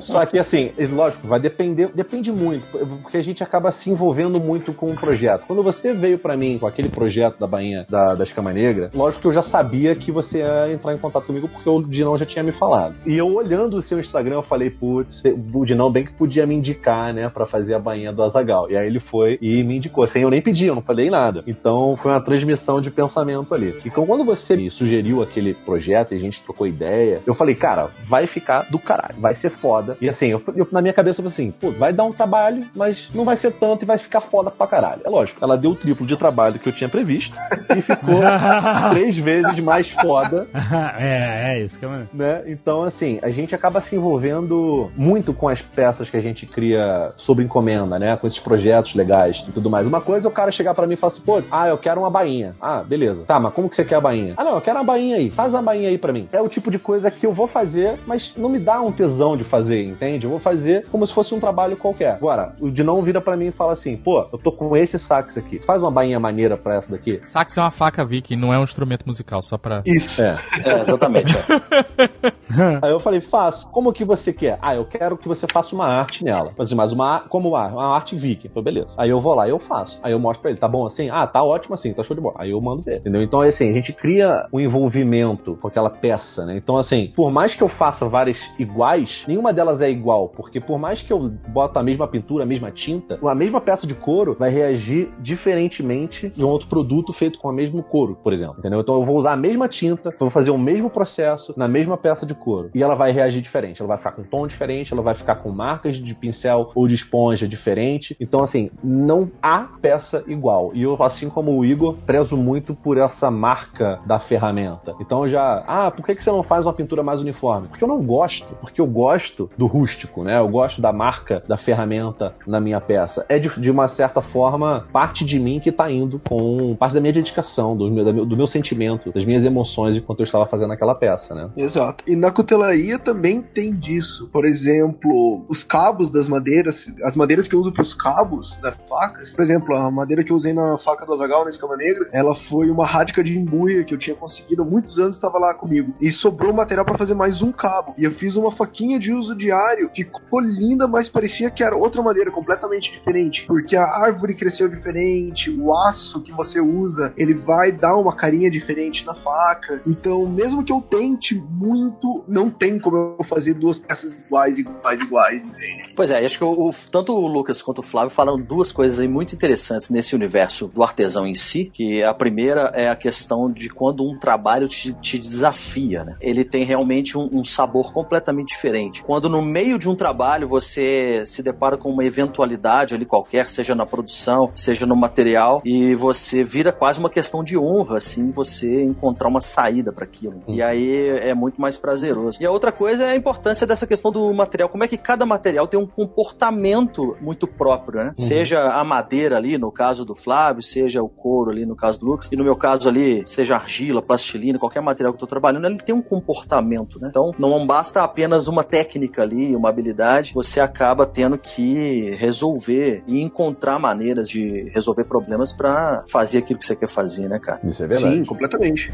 Só que assim, lógico, vai depender, depende muito, porque a gente acaba se envolvendo muito com o projeto. Quando você veio pra mim com aquele projeto da bainha da, da Escama Negra, lógico que eu já sabia que você ia entrar em contato comigo porque o Dinão já tinha me falado. E eu olhando o seu Instagram, eu falei, putz, o Dinão bem que podia me indicar, né, pra fazer a bainha do Azagal. E aí ele foi e me indicou, sem eu nem pedir, eu não falei nada. Então foi uma transmissão de pensamento ali. E então, quando você me sugeriu aquele projeto e a gente trocou ideia, eu falei, cara, vai ficar do caralho, vai ser foda. E assim, eu, eu, na minha cabeça eu falei assim, pô, vai dar um trabalho, mas não vai ser tanto e vai ficar foda pra caralho. É lógico, ela deu o triplo de trabalho que eu tinha previsto e ficou três vezes mais foda. é, é isso que eu... Né? Então, assim, a gente acaba se envolvendo muito com as peças que a gente cria sob encomenda, né? Com esses projetos legais e tudo mais. Uma coisa é o cara chegar para mim e falar assim, pô, ah, eu quero uma bainha. Ah, beleza. Tá, mas como que você quer a bainha? Ah, não, eu quero uma bainha aí. Faz a bainha aí para mim. É o tipo de coisa que eu vou fazer, mas não me dá um tesão de fazer, entende? Eu vou fazer como se fosse um trabalho qualquer. Agora, o de não vira para mim e fala assim, pô, eu tô com esse sax aqui. Faz uma bainha maneira pra essa daqui. Sax é uma faca Viking, não é um instrumento musical, só pra... Isso. É, é exatamente. É. aí eu falei, faço. Como que você quer? Ah, eu quero que você faça uma arte nela. Mas, uma, como arte? Uma arte Viking. Falei, beleza. Aí eu vou lá e eu faço. Aí eu mostro pra ele, tá bom assim? Ah, tá ótimo assim, tá show de bola. Aí eu mando ver, entendeu? Então, assim, a gente cria um envolvimento com aquela peça, né? Então, assim, por mais que eu faça várias iguais, nenhuma delas é igual, porque por mais que eu bota a mesma pintura, a mesma tinta, a mesma peça de couro vai reagir diferentemente de um outro produto feito com o mesmo couro, por exemplo, entendeu? Então eu vou usar a mesma tinta, vou fazer o mesmo processo na mesma peça de couro e ela vai reagir diferente, ela vai ficar com tom diferente, ela vai ficar com marcas de pincel ou de esponja diferente. Então assim, não há peça igual. E eu, assim como o Igor, prezo muito por essa marca da ferramenta. Então já, ah, por que, que você não faz uma pintura mais uniforme? Porque eu não gosto, porque eu gosto do rústico, né? Eu gosto da marca da ferramenta na minha peça. É de, de uma certa forma parte de mim que está indo com parte da minha dedicação, do meu, do meu sentimento, das minhas emoções enquanto eu estava fazendo aquela peça, né? Exato. E na cutelaria também tem disso. Por exemplo, os cabos das madeiras, as madeiras que eu uso para os cabos das facas, por exemplo, a madeira que eu usei na faca do Azagal, na escama negra, ela foi uma rádica de embuia que eu tinha conseguido há muitos anos, estava lá comigo. E sobrou material para fazer mais um cabo. E eu fiz uma faquinha de uso diário, ficou linda, mas parecia que era outra madeira completamente diferente, porque a árvore cresceu diferente, o aço que você usa, ele vai dar uma carinha diferente na faca. Então, mesmo que eu tente muito, não tem como eu fazer duas peças iguais, iguais, iguais, entende? Pois é, acho que o, o, tanto o Lucas quanto o Flávio falaram duas coisas aí muito interessantes nesse universo do artesão em si, que a primeira é a questão de quando um trabalho te, te desafia, né? Ele tem realmente um, um sabor completamente diferente. Quando no meio de um trabalho você se depara com uma eventualidade ali qualquer, seja na produção, seja no material, e você vira quase uma questão de honra, assim, você encontrar uma saída para aquilo. E aí é muito mais prazeroso. E a outra coisa é a importância dessa questão do material, como é que cada material tem um comportamento muito próprio, né? Uhum. Seja a madeira ali, no caso do Flávio, seja o couro ali, no caso do Lucas, e no meu caso ali, seja argila, plastilina, qualquer material que eu tô trabalhando, ele tem um comportamento, né? Então, não basta apenas uma técnica ali, uma habilidade, você acaba tendo que resolver e encontrar maneiras de resolver problemas para fazer aquilo que você quer fazer, né, cara? Isso é verdade. Sim, completamente.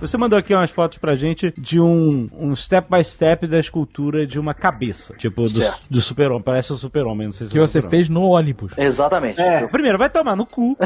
Você mandou aqui umas fotos pra gente de um, um step by step da escultura de uma cabeça. Tipo, do, do super-homem. Parece o um super-homem, não sei se Que é você fez no ônibus. Exatamente. É. Primeiro, vai tomar no cu.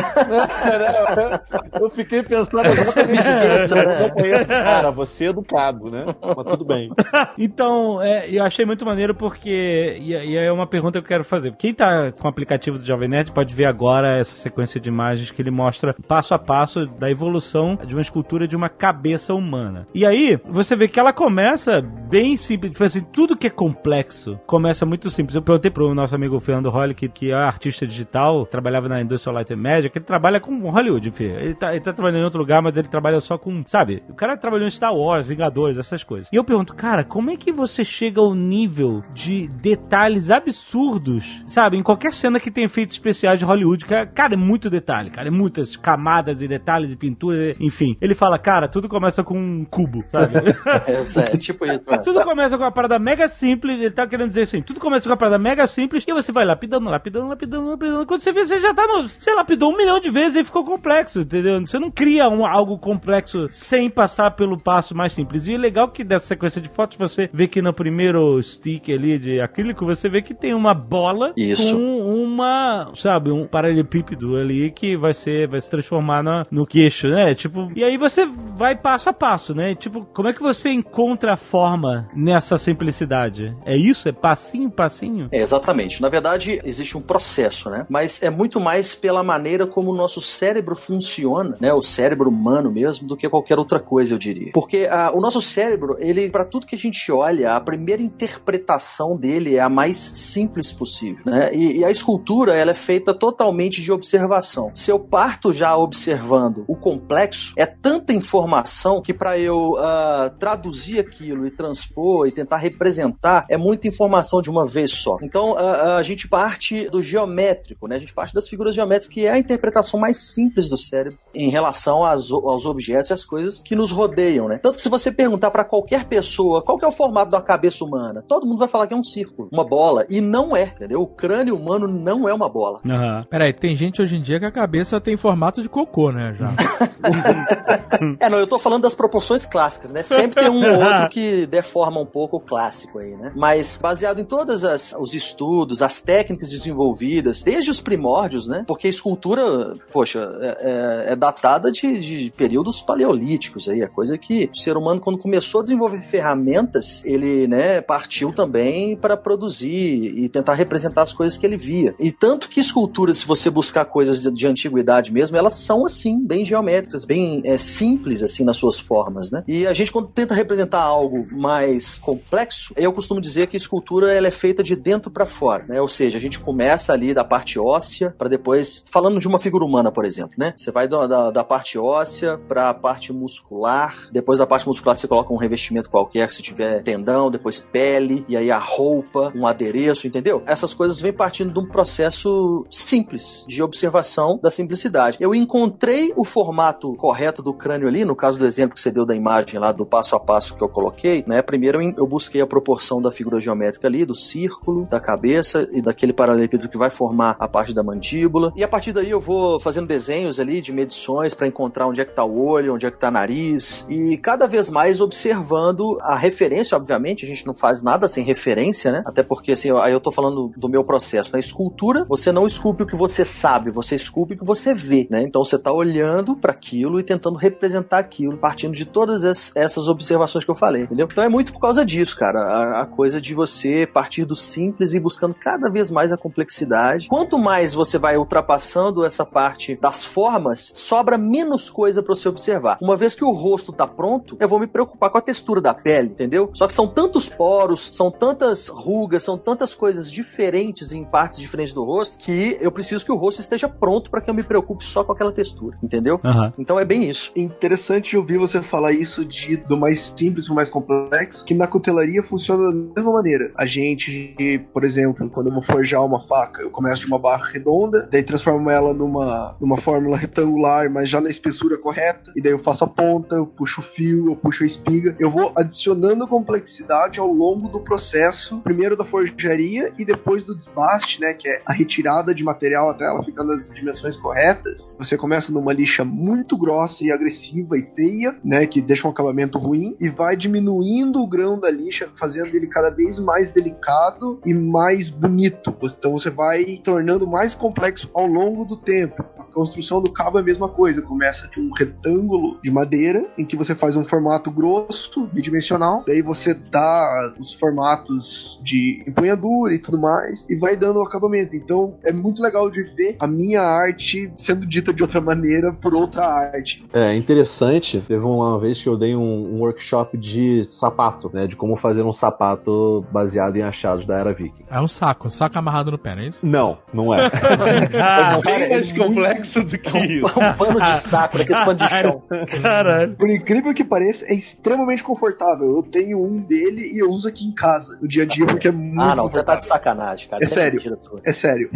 eu fiquei pensando conheço. Cara, você é educado, né? Mas tudo bem. então, é, eu achei muito maneiro porque. E, e é uma pergunta que eu quero fazer. Quem tá com o aplicativo do Jovem Nerd pode ver agora essa sequência de imagens que ele mostra passo a passo da evolução de uma escultura de uma cabeça humana. E aí, você vê que ela começa bem simples. Assim, tudo que é complexo começa muito simples. Eu perguntei pro nosso amigo Fernando Holly, que, que é artista digital, trabalhava na Industrial Light and Magic, ele trabalha com Hollywood, enfim. Ele tá, ele tá trabalhando em outro lugar, mas ele trabalha só com, sabe? O cara trabalhou em Star Wars, Vingadores, essas coisas. E eu pergunto, cara, como é que você chega ao nível de detalhes absurdos, sabe? Em qualquer cena que tem efeitos especiais de Hollywood, cara, cara, é muito detalhe, cara, é muitas camadas e detalhes e pinturas, enfim. Ele fala, cara, tudo começa com um cubo, sabe? é, é, tipo isso. Mano. Tudo começa com uma parada mega simples, ele tá querendo dizer assim, tudo começa com uma parada mega simples e você vai lapidando, lapidando, lapidando, lapidando. Quando você vê, você já tá no. Você lapidou um milhão de vezes e ficou complexo, entendeu? Você não cria um, algo complexo sem passar pelo passo mais simples. E é legal que dessa sequência de fotos você vê que no primeiro stick ali de acrílico, você vê que tem uma bola Isso. com uma, sabe, um paralelepípedo ali que vai ser, vai se transformar na, no queixo, né? Tipo, e aí você vai passo a passo, né? Tipo, como é que você encontra a forma nessa simplicidade? É isso? É passinho, passinho? É, exatamente. Na verdade, existe um processo, né? Mas é muito mais pela maneira como o nosso cérebro funciona, né? O cérebro humano mesmo, do que qualquer outra coisa, eu diria. Porque ah, o nosso cérebro, ele, para tudo que a gente olha, a primeira interpretação dele é a mais simples possível, né? E, e a escultura, ela é feita totalmente de observação. Se eu parto já observando o complexo, é tanta informação que para eu uh, traduzir aquilo e transpor e tentar representar é muita informação de uma vez só. Então uh, a gente parte do geométrico, né? A gente parte das figuras geométricas, que é a interpretação mais simples do cérebro em relação às, aos objetos e às coisas que nos rodeiam, né? Tanto que se você perguntar para qualquer pessoa qual que é o formato da cabeça humana, todo mundo vai falar que é um círculo, uma bola, e não é, entendeu? O crânio humano não é uma bola. Uhum. Peraí, tem gente hoje em dia que a cabeça tem formato de cocô, né? Já. é, não, eu tô falando das proporções clássicas, né? Sempre tem um ou outro que deforma um pouco o clássico aí, né? Mas baseado em todos os estudos, as técnicas desenvolvidas, desde os primórdios, né? Porque a escultura, poxa, é, é, é datada de, de, períodos paleolíticos aí, a coisa que o ser humano, quando começou a desenvolver ferramentas, ele, né, partiu também para produzir e tentar representar as coisas que ele via. E tanto que esculturas, se você buscar coisas de, de antiguidade mesmo, elas são assim, bem geométricas, bem é, simples assim nas suas formas, né? E a gente quando tenta representar algo mais complexo, eu costumo dizer que escultura ela é feita de dentro para fora, né? Ou seja, a gente começa ali da parte óssea para depois falando de uma figura humana, por exemplo, né? Você vai da, da, da parte óssea para a parte muscular, depois da parte muscular você coloca um revestimento qualquer, se tiver tendão, depois pele e aí a roupa, um adereço, entendeu? Essas coisas vêm partindo de um processo simples de observação da simplicidade. Eu encontrei o formato correto do crânio ali, no caso do exemplo que você deu da imagem lá do passo a passo que eu coloquei, né? Primeiro eu busquei a proporção da figura geométrica ali, do círculo, da cabeça e daquele paralelepípedo que vai formar a parte da mandíbula. E a partir daí eu vou fazendo desenhos ali de medições para encontrar onde é que tá o olho, onde é que tá o nariz e cada vez mais observando a referência, obviamente, a gente não faz nada sem referência, né? Até porque assim, aí eu tô falando do meu processo. Na escultura, você não esculpe o que você sabe, você esculpe o que você vê, né? Então você tá olhando para aquilo e tentando representar aquilo, partindo de todas essas observações que eu falei, entendeu? Então é muito por causa disso, cara, a, a coisa de você partir do simples e buscando cada vez mais a complexidade. Quanto mais você vai ultrapassando essa parte das formas, sobra menos coisa para você observar. Uma vez que o rosto tá pronto, eu vou me preocupar com a textura da pele, entendeu? Só que são tantos poros, são tantas rugas, são tantas coisas diferentes em partes diferentes do rosto que eu preciso que o rosto esteja pronto para que eu me preocupe só com aquela textura, entendeu? Uhum. Então é bem isso. Interessante ouvir você falar isso de do mais simples pro mais complexo, que na cutelaria funciona da mesma maneira. A gente, por exemplo, quando eu vou forjar uma faca, eu começo de uma barra redonda, daí transformo ela numa, numa fórmula retangular, mas já na espessura correta, e daí eu faço a ponta, eu puxo o fio, eu puxo a espiga. Eu vou adicionando complexidade ao longo do processo, primeiro da forjaria e depois do desbaste, né, que é a retirada de material até ela ficar nas dimensões corretas. Você começa numa lixa muito grossa e agressiva e feia, né, que deixa um acabamento ruim e vai diminuindo o grão da lixa, fazendo ele cada vez mais delicado e mais bonito. Então você vai tornando mais complexo ao longo do tempo. A construção do cabo é a mesma coisa, começa de um retângulo de madeira em que você faz um formato grosso, bidimensional, daí você dá os formatos de empunhadura e tudo mais e vai dando o acabamento. Então é muito legal de ver a minha arte sendo dita de outra maneira por outra arte. É interessante. Teve uma vez que eu dei um, um workshop de sapato, né? De como fazer um sapato baseado em achados da era viking. É um saco, um saco amarrado no pé, não é isso? Não, não é. é bem mais é complexo do que isso. É um pano de saco, daquele pano de chão. Caralho. Por incrível que pareça, é extremamente confortável. Eu tenho um dele e eu uso aqui em casa, no dia a dia, porque é muito Ah, não, você tá de sacanagem, cara. É sério. É sério.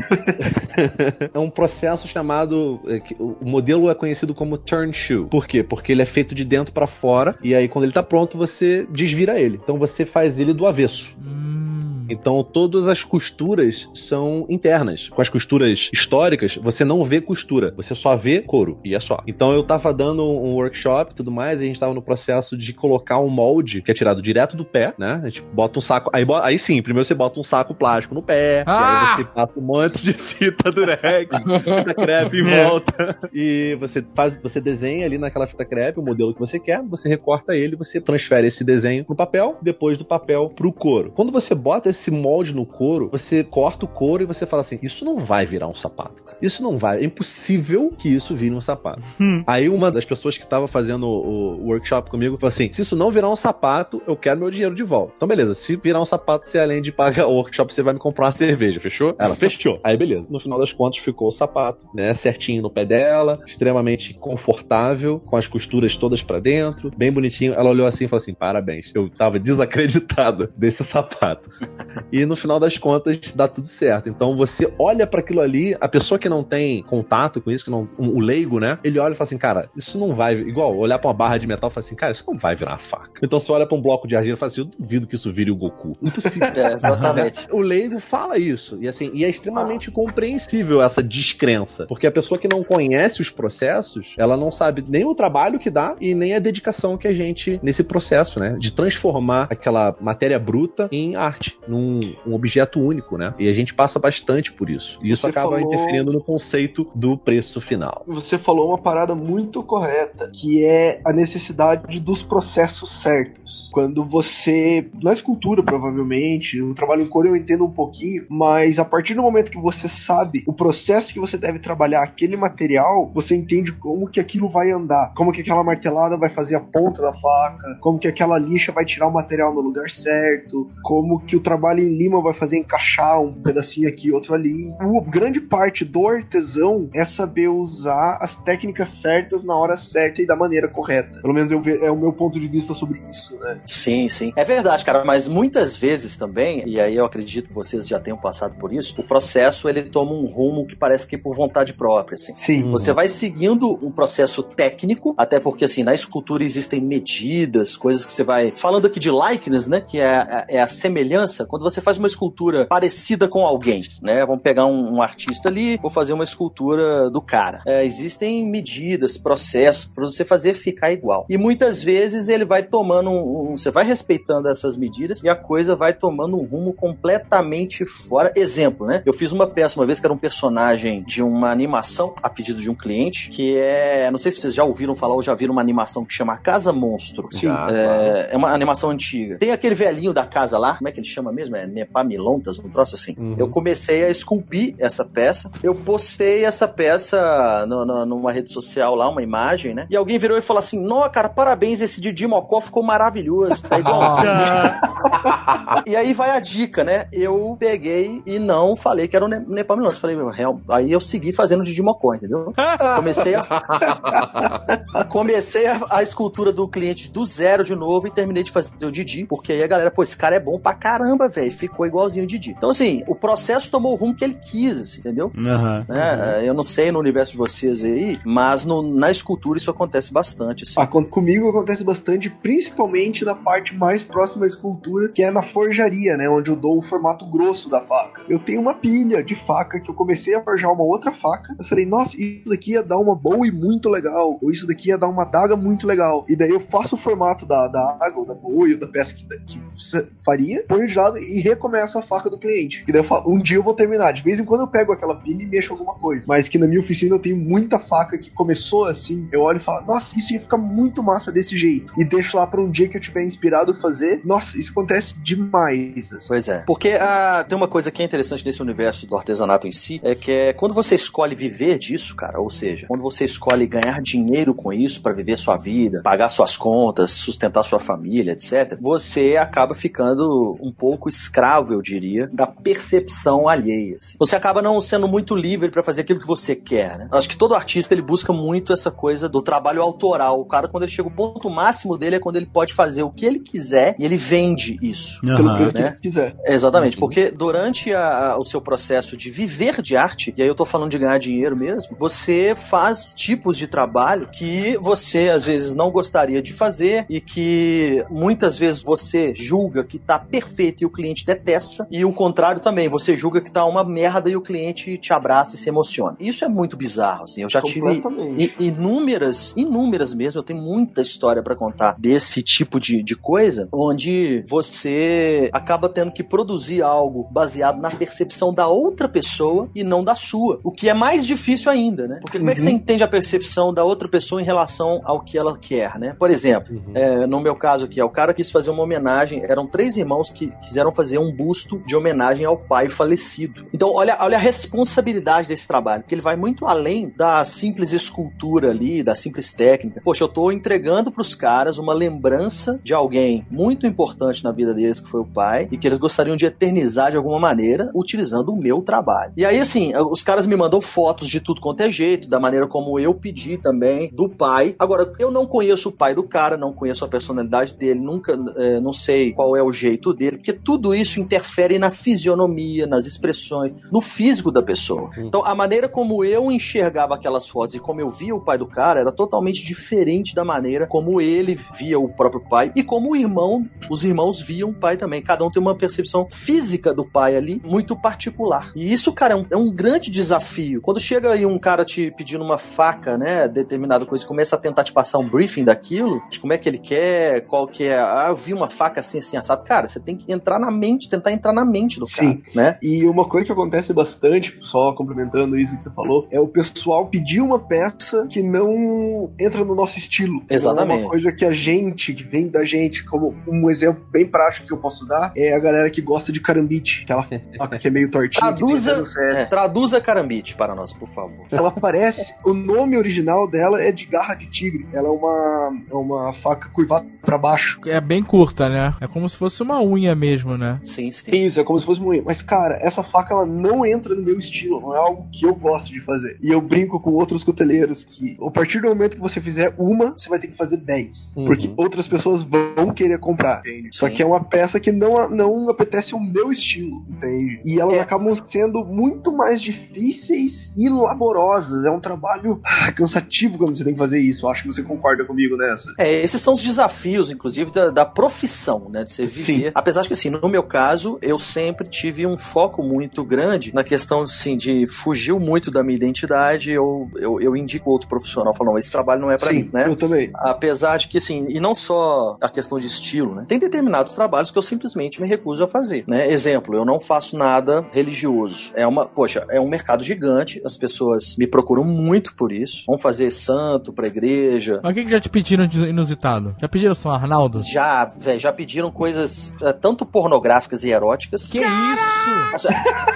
é um processo chamado. É, o modelo é conhecido como turn shoe. Por quê? Porque ele é feito de dentro para fora e aí quando ele tá pronto você desvira ele. Então você faz ele do avesso. Hum. Então todas as costuras são internas. Com as costuras históricas, você não vê costura, você só vê couro e é só. Então eu tava dando um workshop e tudo mais, e a gente tava no processo de colocar um molde que é tirado direto do pé, né? A gente bota um saco, aí, aí sim, primeiro você bota um saco plástico no pé, e Ah! aí você passa um monte de fita durex, fita crepe em É. volta, e você faz, você desenha ali naquela fita crepe o modelo que você quer, você recorta ele, você transfere esse desenho pro papel, depois do papel pro couro. Quando você bota esse molde no couro, você corta o couro e você fala assim: isso não vai virar um sapato. Isso não vai, é impossível que isso vire um sapato. Hum. Aí uma das pessoas que estava fazendo o, o workshop comigo falou assim: se isso não virar um sapato, eu quero meu dinheiro de volta. Então, beleza, se virar um sapato, você além de pagar o workshop, você vai me comprar uma cerveja, fechou? Ela fechou. Aí, beleza. No final das contas, ficou o sapato, né? Certinho no pé dela, extremamente confortável, com as costuras todas pra dentro, bem bonitinho. Ela olhou assim e falou assim: parabéns. Eu tava desacreditado desse sapato. E no final das contas, dá tudo certo. Então você olha pra aquilo ali, a pessoa que não tem contato com isso, que não, um- o leigo, né? Ele olha e fala assim, cara, isso não vai. Igual, olhar pra uma barra de metal e falar assim, cara, isso não vai virar uma faca. Então você olha pra um bloco de argila e fala assim, eu duvido que isso vire o Goku. Impossível. É, exatamente. O leigo fala isso. E assim, e é extremamente compreensível essa descrença. Porque a pessoa que não conhece os processos, ela não sabe nem o trabalho que dá e nem a dedicação que a gente, nesse processo, né? De transformar aquela matéria bruta em arte, num um objeto único, né? E a gente passa bastante por isso. E isso Você acaba falou- interferindo no conceito do preço final. Você falou uma parada muito correta, que é a necessidade dos processos certos. Quando você, na escultura provavelmente, o trabalho em cor eu entendo um pouquinho, mas a partir do momento que você sabe o processo que você deve trabalhar aquele material, você entende como que aquilo vai andar, como que aquela martelada vai fazer a ponta da faca, como que aquela lixa vai tirar o material no lugar certo, como que o trabalho em lima vai fazer encaixar um pedacinho aqui, outro ali. O grande parte do artesão é saber usar as técnicas certas na hora certa e da maneira correta. Pelo menos eu ve- é o meu ponto de vista sobre isso, né? Sim, sim. É verdade, cara, mas muitas vezes também, e aí eu acredito que vocês já tenham passado por isso, o processo ele toma um rumo que parece que é por vontade própria, assim. Sim. Você vai seguindo um processo técnico, até porque assim, na escultura existem medidas, coisas que você vai. Falando aqui de likeness, né? Que é, a- é a semelhança, quando você faz uma escultura parecida com alguém, né? Vamos pegar um, um artista ali, vou fazer uma escultura do cara. É, existem medidas, processos para você fazer ficar igual. E muitas vezes ele vai tomando um, um- Você vai respeitando essas medidas e a coisa vai tomando um rumo completamente fora. Exemplo, né? Eu fiz uma peça uma vez que era um personagem de uma animação a pedido de um cliente, que é. Não sei se vocês já ouviram falar ou já viram uma animação que chama Casa Monstro. Sim. Ah, É, é uma animação antiga. Tem aquele velhinho da casa lá, como é que ele chama mesmo? É Nepamilontas, um troço assim. Uhum. Eu comecei a esculpir essa peça. Eu postei essa peça no- no- numa rede social lá, uma imagem, né? E alguém virou e falou assim: Nó, cara, parabéns, esse Didi Mocó ficou maravilhoso. Tá e aí vai a dica, né? Eu peguei e não falei que era o Ne- Nepamilontas. Falei, meu, real. Aí eu segui fazendo Didi Mocó, entendeu? Comecei a, comecei a, a escultura do cliente do zero de novo e terminei de fazer o Didi, porque aí a galera, pô, esse cara é bom pra caramba, velho. Ficou igualzinho o Didi. Então, assim, o processo tomou o rumo que ele quis, assim, entendeu? Aham. né? Eu não sei no universo de vocês aí, mas no- na escultura isso acontece bastante. Assim. Acon- Comigo acontece bastante, principalmente na parte mais próxima à escultura, que é na forjaria, né? Onde eu dou o formato grosso da faca. Eu tenho uma pilha de faca que eu comecei a forjar uma outra faca. Eu falei, nossa, isso daqui ia dar uma boa e muito legal. Ou isso daqui ia dar uma daga muito legal. E daí eu faço o formato da, da água, ou da boa, ou da peça que, que faria, ponho de lado e recomeço a faca do cliente. Que daí eu falo, um dia eu vou terminar. De vez em quando eu pego aquela pilha e mexo alguma coisa. Mas que na minha oficina eu tenho muita faca que começou assim. Eu olho e falo, nossa, isso ia ficar muito massa desse jeito. E deixo lá pra um dia que eu tiver inspirado fazer. Nossa, isso acontece demais. assim. Pois é. Porque ah, tem uma coisa que é interessante nesse universo do artesanato em si, é que é quando você escolhe viver disso, cara, ou seja, quando você escolhe ganhar dinheiro com isso pra viver sua vida, pagar suas contas, sustentar sua família, etc., você acaba ficando um pouco escravo, eu diria, da percepção alheia. assim. Você acaba não sendo muito livre pra fazer aquilo que você quer, né? Acho que todo artista ele busca muito essa coisa do trabalho autoral. O cara, quando ele chega, o ponto máximo dele é quando ele pode fazer o que ele quiser e ele vende isso. Pelo Aham. preço que né? ele quiser. Exatamente, porque durante a- a- o seu processo de viver de arte, e aí eu tô falando de ganhar dinheiro mesmo, você faz tipos de trabalho que você às vezes não gostaria de fazer e que muitas vezes você julga julga que tá perfeito e o cliente detesta, e o contrário também, você julga que tá uma merda e o cliente te abraça e se emociona. Isso é muito bizarro, assim. Eu já tive inúmeras, inúmeras mesmo, eu tenho muita história pra contar desse tipo de, de coisa, onde você acaba tendo que produzir algo baseado na percepção da outra pessoa e não da sua. O que é mais difícil ainda, né? Porque como é que Uhum. você entende a percepção da outra pessoa em relação ao que ela quer, né? Por exemplo, Uhum. é, no meu caso aqui, ó, o cara quis fazer uma homenagem, eram três irmãos que quiseram fazer um busto de homenagem ao pai falecido. Então, olha, olha a responsabilidade desse trabalho, porque ele vai muito além da simples escultura ali, da simples técnica. Poxa, eu tô entregando pros caras uma lembrança de alguém muito importante na vida deles, que foi o pai, e que eles gostariam de eternizar de alguma maneira, utilizando o meu trabalho. E aí, assim, os caras me mandam fotos de tudo quanto é jeito, da maneira como eu pedi também, do pai. Agora, eu não conheço o pai do cara, não conheço a personalidade dele, nunca, eh, não sei qual é o jeito dele, porque tudo isso interfere na fisionomia, nas expressões, no físico da pessoa. Então, a maneira como eu enxergava aquelas fotos e como eu via o pai do cara era totalmente diferente da maneira como ele via o próprio pai e como o irmão, os irmãos viam o pai também. Cada um tem uma percepção física do pai ali muito particular. E isso, cara, é um, é um grande desafio. Quando chega aí um cara te pedindo uma faca, né, determinada coisa, começa a tentar te passar um briefing daquilo, de como é que ele quer, qual que é. Ah, eu vi uma faca assim, assim, assado. Cara, você tem que entrar na mente, tentar entrar na mente do Sim. cara, né? E uma coisa que acontece bastante, só complementando isso que você falou, é o pessoal pedir uma peça que não entra no nosso estilo. é Exatamente. uma coisa que a gente, que vem da gente, como um exemplo bem prático que eu posso dar, é a galera que gosta de carambite, aquela faca que é meio tortinha, Traduza, é, traduza carambite para nós, por favor. Ela parece, o nome original dela é de garra de tigre. Ela é uma, é uma faca curvada pra baixo. É bem curta, né? É como se fosse uma unha mesmo, né? Sim, sim. Isso, é como se fosse moinho. Mas, cara, essa faca ela não entra no meu estilo, não é algo que eu gosto de fazer. E eu brinco com outros coteleiros que, a partir do momento que você fizer uma, você vai ter que fazer 10. Uhum. Porque outras pessoas vão querer comprar, entende? Só que é uma peça que não, não apetece o meu estilo, entende? E elas É. acabam sendo muito mais difíceis e laborosas. É um trabalho ah, cansativo quando você tem que fazer isso. Eu acho que você concorda comigo nessa. É, esses são os desafios, inclusive, da, da profissão, né? De você viver. Sim. Apesar de que, assim, no meu caso, eu sempre tive um foco muito grande na questão, assim, de fugiu muito da minha identidade, eu, eu, eu indico outro profissional, falando, não, esse trabalho não é pra Sim, mim, né? eu também. Apesar de que, assim, e não só a questão de estilo, né? Tem determinados trabalhos que eu simplesmente me recuso a fazer, né? Exemplo, eu não faço nada religioso. É uma, poxa, é um mercado gigante, as pessoas me procuram muito por isso. Vão fazer santo pra igreja, Mas o que, que já te pediram de inusitado? Já pediram São Arnaldo? já, velho, já pediram coisas eh, tanto pornográficas e eróticas. Que isso? Nossa,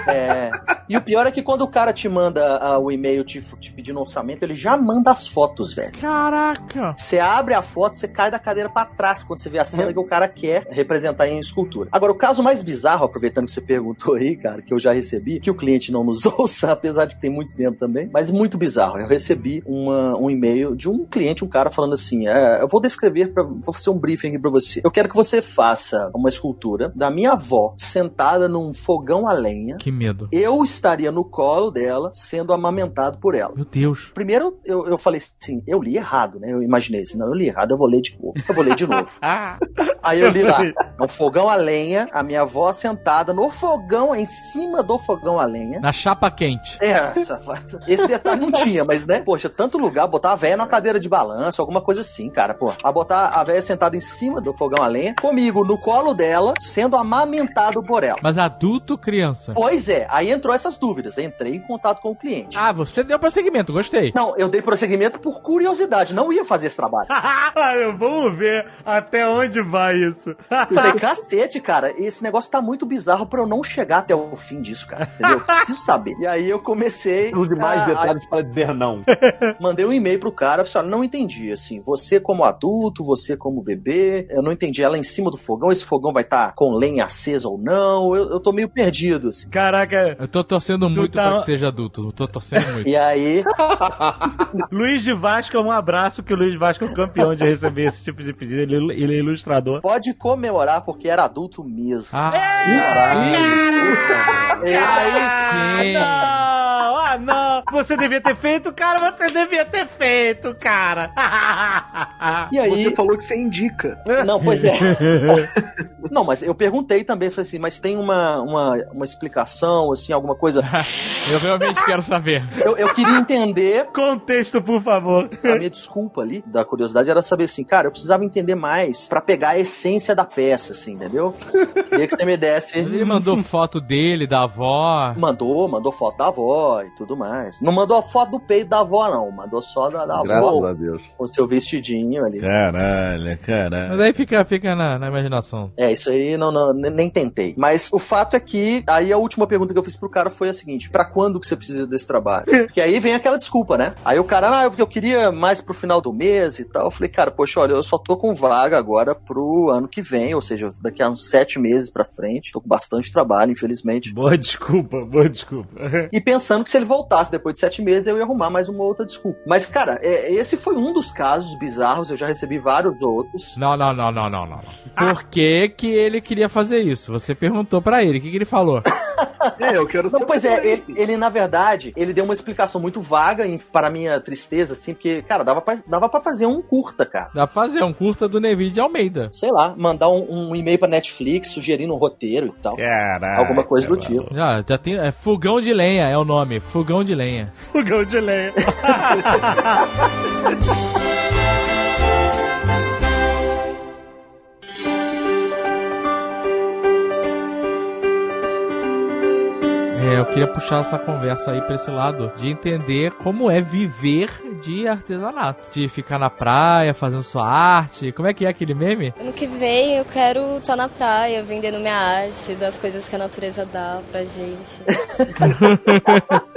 é, e o pior é que quando o cara te manda ah, o e-mail te, te pedindo orçamento, ele já manda as fotos, velho. Caraca! Você abre a foto, você cai da cadeira pra trás quando você vê a cena que o cara quer representar em escultura. Agora, o caso mais bizarro, aproveitando que você perguntou aí, cara, que eu já recebi, que o cliente não nos ouça, apesar de que tem muito tempo também, mas muito bizarro. Eu recebi uma- um e-mail de um cliente, um cara falando assim: é, eu vou descrever, pra, vou fazer um briefing aqui pra você. Eu quero que você faça uma escultura da minha avó sentada num fogão a lenha. Que medo. Eu estaria no colo dela, sendo amamentado por ela. Meu Deus. Primeiro, eu, eu falei assim, eu li errado, né? Eu imaginei assim, não, eu li errado, eu vou ler de novo. Eu vou ler de novo. Ah! Aí eu li lá, no fogão a lenha, a minha avó sentada no fogão, em cima do fogão a lenha. Na chapa quente. É, esse detalhe não tinha, mas né, poxa, tanto lugar, botar a véia numa cadeira de balanço, alguma coisa assim, cara, pô. A botar a véia sentada em cima do fogão a lenha, comigo no colo dela, sendo amamentado por ela. Mas adulto criança? Pois é, aí entrou essas dúvidas, entrei em contato com o cliente. Ah, você deu prosseguimento, gostei. Não, eu dei prosseguimento por curiosidade, não ia fazer esse trabalho. Vamos ver até onde vai isso. Falei, cacete, cara, esse negócio tá muito bizarro pra eu não chegar até o fim disso, cara. Entendeu? Eu Preciso saber. E aí eu comecei. Os demais a- detalhes para dizer não. Mandei um e-mail pro cara, falei, olha, não entendi, assim, você como adulto, você como bebê, eu não entendi ela em cima do fogão, esse fogão vai estar com lenha acesa ou não, eu, eu tô meio perdido, assim. Caraca, Eu tô torcendo muito tá- pra que seja adulto. Tô torcendo muito. E aí, Luiz de Vasco, um abraço, que o Luiz de Vasco é o campeão de receber esse tipo de pedido. Ele, ele é ilustrador. pode comemorar porque era adulto mesmo. Ah, Caralho. aí sim. Não, ah, não. Você devia ter feito, cara. Você devia ter feito, cara. E aí. Você falou que você indica. Não, pois é. não, mas eu perguntei também, falei assim, mas tem uma, uma, uma explicação, assim, alguma coisa. Eu realmente quero saber. Eu, eu queria entender. Contexto, por favor. A minha desculpa ali, da curiosidade, era saber assim, cara, eu precisava entender mais pra pegar a essência da peça, assim, entendeu? Queria que você me desse. Ele mandou foto dele, da avó. Mandou, mandou foto da avó e tudo mais. Não mandou a foto do peito da avó, não. Mandou só da, da Graças avó. a Deus. Com o seu vestidinho ali. Caralho, caralho. Mas aí fica, fica na, na imaginação. É, isso aí não, não, nem tentei. Mas o fato é que aí a última pergunta que eu fiz pro cara foi a seguinte: pra quando que você precisa desse trabalho? Porque aí vem aquela desculpa, né? Aí o cara, ah, porque eu queria mais pro final do mês e tal. Eu falei, cara, poxa, olha, eu só tô com vaga agora pro ano que vem, ou seja, daqui a uns sete meses pra frente. Tô com bastante trabalho, infelizmente. Boa desculpa, boa desculpa. E pensando que se ele voltasse depois de sete meses, eu ia arrumar mais uma outra desculpa. Mas, cara, é- esse foi um dos casos bizarros, eu já recebi vários outros. Não, não, não, não, não, não. não. Por que que ele queria fazer isso? Você perguntou pra ele, o que, que ele falou? É, eu quero ser pois é, ele, ele, na verdade, ele deu uma explicação muito vaga em- para minha tristeza, assim, porque, cara, dava pra, dava pra fazer um curta, cara. Dá pra fazer um curta do Neville de Almeida. Sei lá, mandar um, um e-mail pra Netflix sugerindo um roteiro e tal. Caralho. Alguma coisa do tipo. Já, já tem. É Fogão de Lenha é o nome. Fogão de Lenha. Fogão de lenha. É, eu queria puxar essa conversa aí pra esse lado de entender como é viver de artesanato. De ficar na praia fazendo sua arte. Como é que é aquele meme? Ano que vem eu quero estar na praia vendendo minha arte, das coisas que a natureza dá pra gente.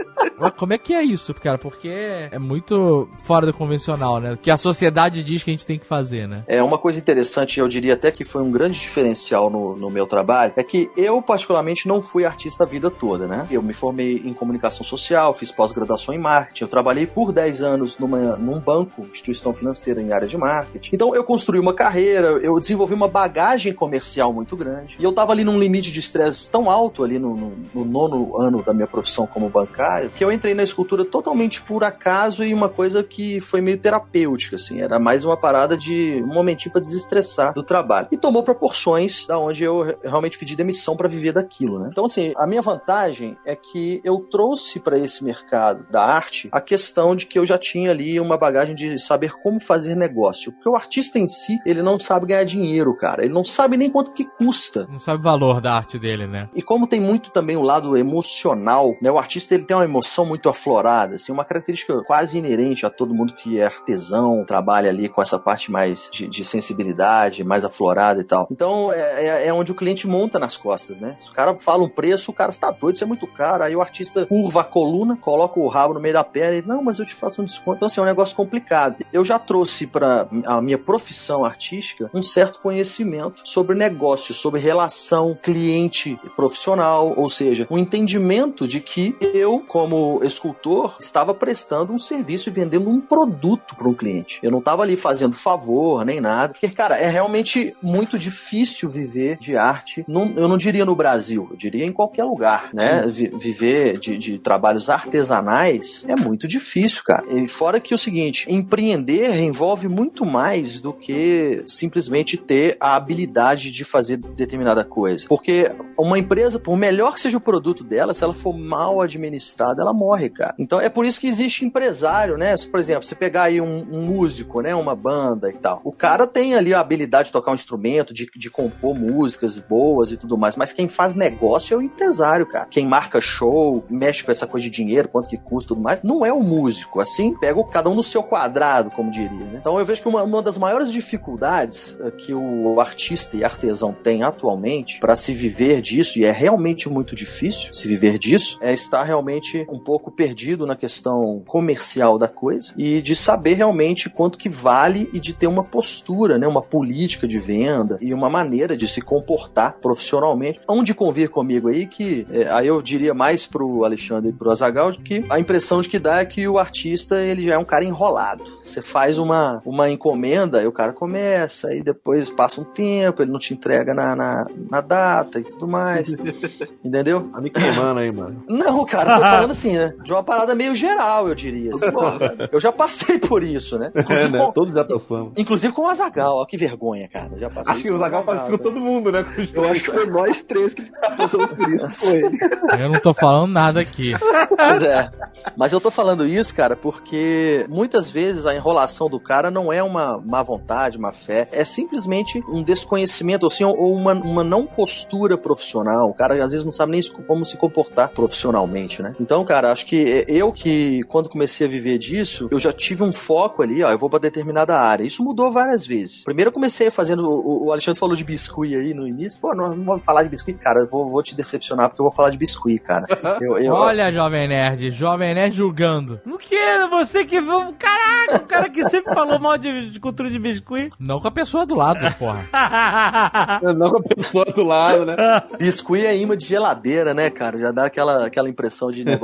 Como é que é isso, cara? Porque é muito fora do convencional, né? Que a sociedade diz que a gente tem que fazer, né? É uma coisa interessante, eu diria até que foi um grande diferencial no, no meu trabalho, é que eu, particularmente, não fui artista a vida toda, né? Eu me formei em comunicação social, fiz pós-graduação em marketing, eu trabalhei por 10 anos numa, num banco, instituição financeira em área de marketing. Então, eu construí uma carreira, eu desenvolvi uma bagagem comercial muito grande, e eu tava ali num limite de estresse tão alto ali no, no- no nono ano da minha profissão como bancário, que eu entrei na escultura totalmente por acaso e uma coisa que foi meio terapêutica, assim, era mais uma parada de um momentinho pra desestressar do trabalho. E tomou proporções da onde eu re- realmente pedi demissão pra viver daquilo, né? Então, assim, a minha vantagem é que eu trouxe pra esse mercado da arte a questão de que eu já tinha ali uma bagagem de saber como fazer negócio. Porque o artista em si, ele não sabe ganhar dinheiro, cara. Ele não sabe nem quanto que custa. Não sabe o valor da arte dele, né? E como tem muito também o lado emocional, né? O artista ele tem uma emoção muito aflorada, assim, uma característica quase inerente a todo mundo que é artesão, trabalha ali com essa parte mais de, de sensibilidade, mais aflorada e tal. Então é, é- é onde o cliente monta nas costas, né? Se o cara fala um preço, o cara está doido, isso é muito caro. Aí o artista curva a coluna, coloca o rabo no meio da perna e não, mas eu te faço um desconto. Então assim, é um negócio complicado. Eu já trouxe para a minha profissão artística um certo conhecimento sobre negócio, sobre relação cliente profissional, ou seja, um entendimento de que eu, como escultor, estava prestando um serviço e vendendo um produto para um cliente. Eu não estava ali fazendo favor nem nada, porque, cara, é realmente muito difícil viver de arte. num- eu não diria no Brasil, eu diria em qualquer lugar, né? Vi- viver de, de trabalhos artesanais é muito difícil, cara. E fora que é o seguinte, empreender envolve muito mais do que simplesmente ter a habilidade de fazer determinada coisa. Porque uma empresa, por melhor que seja o produto dela, se ela for mal administrada, ela morre, cara. Então é por isso que existe empresário, né? Por exemplo, você pegar aí um, um músico, né? Uma banda e tal. O cara tem ali a habilidade de tocar um instrumento, de, de compor músicas boas e tudo mais, mas quem faz negócio é o empresário, cara. Quem marca show, mexe com essa coisa de dinheiro, quanto que custa tudo mais, não é o músico. Assim, pega cada um no seu quadrado, como diria. né? Então eu vejo que uma, uma das maiores dificuldades eh, que o artista e artesão tem atualmente para se viver disso, e é realmente muito difícil se viver disso, é estar realmente um pouco perdido na questão comercial da coisa e de saber realmente quanto que vale e de ter uma postura, né, uma política de venda e uma maneira de se comportar profissionalmente. Onde convir comigo aí que eh, aí eu diria mais pro Alexandre e pro Azagal que a impressão de que dá é que o artista ele já é um cara enrolado. Você faz uma, uma encomenda e o cara começa, e depois passa um tempo, ele não te entrega na, na, na data e tudo mais. Entendeu? Tá me queimando aí, mano. Não, cara, tô falando falando assim, né? De uma parada meio geral, eu diria. assim, sabe? eu já passei por isso, né? É, Inclusive, né? com, Todos já passamos. inclusive com o Azagal, ó, que vergonha, cara. Já passei Acho isso que o com Zagal Azaghal, passou com todo mundo, né? Com Eu acho que foi nós três que passamos por isso, foi ele. Eu não tô falando nada aqui. Pois é. Mas eu tô falando isso, cara, porque muitas vezes a enrolação do cara não é uma má vontade, má fé. É simplesmente um desconhecimento, assim, ou uma, uma não postura profissional. O cara às vezes não sabe nem como se comportar profissionalmente, né? Então, cara, acho que eu que, quando comecei a viver disso, eu já tive um foco ali, ó, eu vou pra determinada área. Isso mudou várias vezes. Primeiro eu comecei fazendo, o, Alexandre falou de biscuit aí no início. Pô, não, não vou falar de biscuit, cara, eu vou, vou te decepcionar porque eu vou falar de biscuit, cara. Eu, eu- Olha, Jovem Nerd, Jovem Nerd julgando. O que? Você que viu. Caraca, o cara que sempre falou mal de, de cultura de biscuit. Não com a pessoa do lado, porra. Não com a pessoa do lado, né? Biscuit é imã de geladeira, né, cara? Já dá aquela, aquela impressão de negócio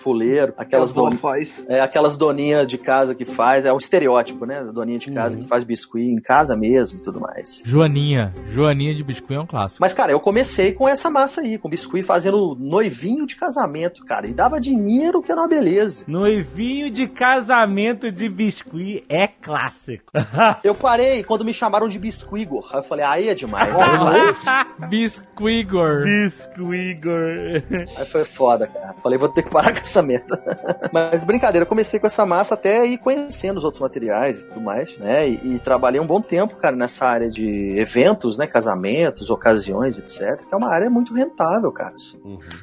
fuleiro. Aquelas, Aquelas don... faz. é, aquelas doninhas de casa que faz, é um estereótipo, né? Doninha de casa que faz biscuit em casa mesmo e tudo mais. Joaninha. Joaninha de biscuit é um clássico. Mas, cara, eu comecei com essa massa aí, com biscuit, fazendo noivinho de casamento, cara. E dava dinheiro que era uma beleza. Noivinho de casamento de biscuit é clássico. Eu parei quando me chamaram de biscuigor. Aí eu falei, aí é demais. Aí, Biscuigor. Biscuigor. aí foi foda, cara. Falei, vou ter que parar com essa merda. Mas brincadeira, eu comecei com essa massa até ir conhecendo os outros materiais e tudo mais, né? E, e trabalhei um bom tempo, cara, nessa área de eventos, né? Casamentos, ocasiões, etc. Que é uma área muito rentável, cara. assim.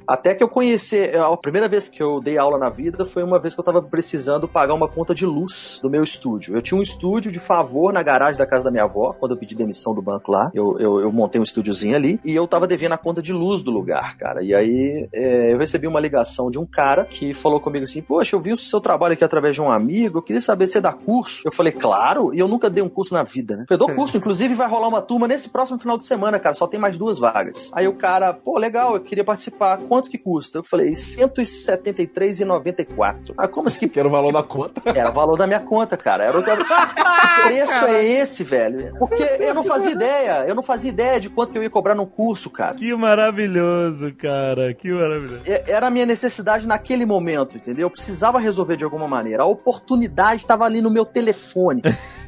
Até que eu conheci, a primeira vez que eu dei aula na vida foi uma vez que eu tava precisando pagar uma conta de luz do meu estúdio. Eu tinha um estúdio de favor na garagem da casa da minha avó, quando eu pedi demissão do banco lá. Eu, eu, eu montei um estúdiozinho ali e eu tava devendo a conta de luz do lugar, cara. E aí é, eu recebi uma ligação de um cara que falou comigo assim: Poxa, eu vi o seu trabalho aqui através de um amigo, eu queria saber se você dá curso. Eu falei, claro, e eu nunca dei um curso na vida, né? Eu dou curso, inclusive vai rolar uma turma nesse próximo final de semana, cara. Só tem mais duas vagas. Aí o cara, pô, legal, eu queria participar. Quanto que custa? Eu falei, R$ 173,94. Ah, como assim que Que era o valor da conta. era o valor da minha conta, cara. Era o que... que preço é esse, velho? Porque eu não fazia ideia. Eu não fazia ideia de quanto que eu ia cobrar num curso, cara. Que maravilhoso, cara. Que maravilhoso. É- Era a minha necessidade naquele momento, entendeu? Eu precisava resolver de alguma maneira. A oportunidade estava ali no meu telefone.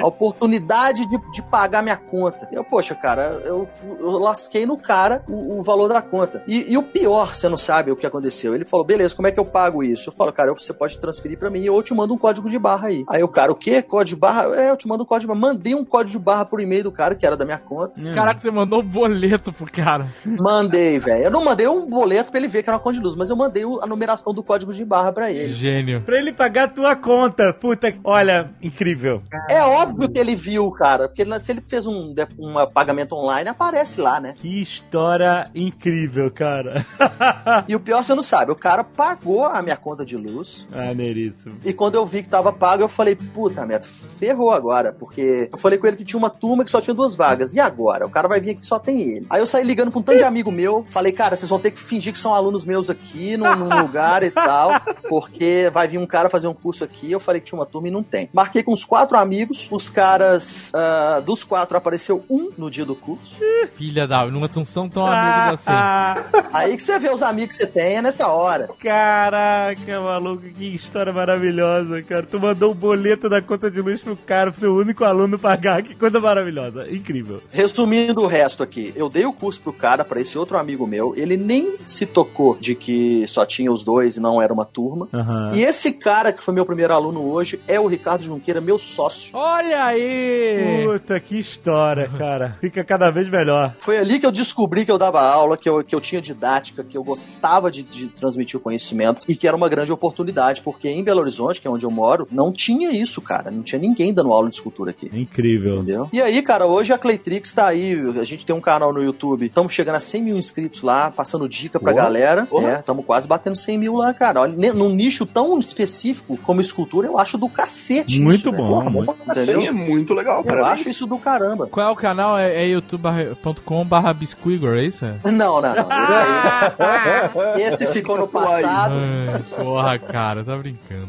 A oportunidade de, de pagar minha conta. Eu, poxa, cara, eu, eu lasquei no cara o, o valor da conta. E, e o pior, você não sabe o que aconteceu. Ele falou, beleza, como é que eu pago isso? Eu falo, cara, você pode transferir pra mim ou eu te mando um código de barra aí. Aí o cara, o quê? Código de barra? É, eu te mando um código de barra. Mandei um código de barra por e-mail do cara, que era da minha conta. Caraca, você mandou um boleto pro cara. Mandei, velho. Eu não mandei um boleto pra ele ver que era uma conta de luz, mas eu mandei a numeração do código de barra pra ele. Gênio. Pra ele pagar a tua conta. Puta, olha, incrível. É óbvio que ele viu, cara, porque se ele fez um, um pagamento online, aparece lá, né? Que história incrível, cara. E o pior você não sabe, o cara pagou a minha conta de luz. Maneiríssimo. E quando eu vi que tava pago, eu falei, puta merda, ferrou agora. Porque eu falei com ele que tinha uma turma que só tinha duas vagas. E agora? O cara vai vir aqui e só tem ele. Aí eu saí ligando pra um tanto de amigo meu. Falei, cara, vocês vão ter que fingir que são alunos meus aqui num, num lugar e tal. Porque vai vir um cara fazer um curso aqui. Eu falei que tinha uma turma e não tem. Marquei com os quatro amigos. Os caras, ah, dos quatro, apareceu um no dia do curso. Filha da. Não são tão amigos assim. Aí que você vê os amigos que você tem é nessa hora. Caraca, maluco, que história maravilhosa, cara. Tu mandou um boleto da conta de luz pro cara, pro seu único aluno pagar. Que coisa maravilhosa. Incrível. Resumindo o resto aqui, eu dei o curso pro cara, pra esse outro amigo meu, ele nem se tocou de que só tinha os dois e não era uma turma. Aham. E esse cara que foi meu primeiro aluno hoje é o Ricardo Junqueira, meu sócio. Olha aí! Puta, que história, cara. Fica cada vez melhor. Foi ali que eu descobri que eu dava aula, que eu, que eu tinha didática, que eu gostava de, de transmitir o conhecimento e que era uma grande oportunidade, porque em Belo Horizonte, que é onde eu moro, não tinha isso, cara. Não tinha ninguém dando aula de escultura aqui. Incrível. Entendeu? E aí, cara, hoje a Claytrix tá aí. A gente tem um canal no YouTube. Estamos chegando a 100 mil inscritos lá, passando dica pra Boa. galera. Porra. É, estamos quase batendo 100 mil lá, cara. Olha, num nicho tão específico como escultura, eu acho do cacete. Muito isso, né? bom, Porra, muito Entendeu? Sim, é muito legal, Eu parabéns. acho isso do caramba. Qual é o canal? É, é youtube.com barra biscuigor, é isso? Não, não, não. Esse, aí, esse ficou no passado. Ai, porra, cara, tá brincando.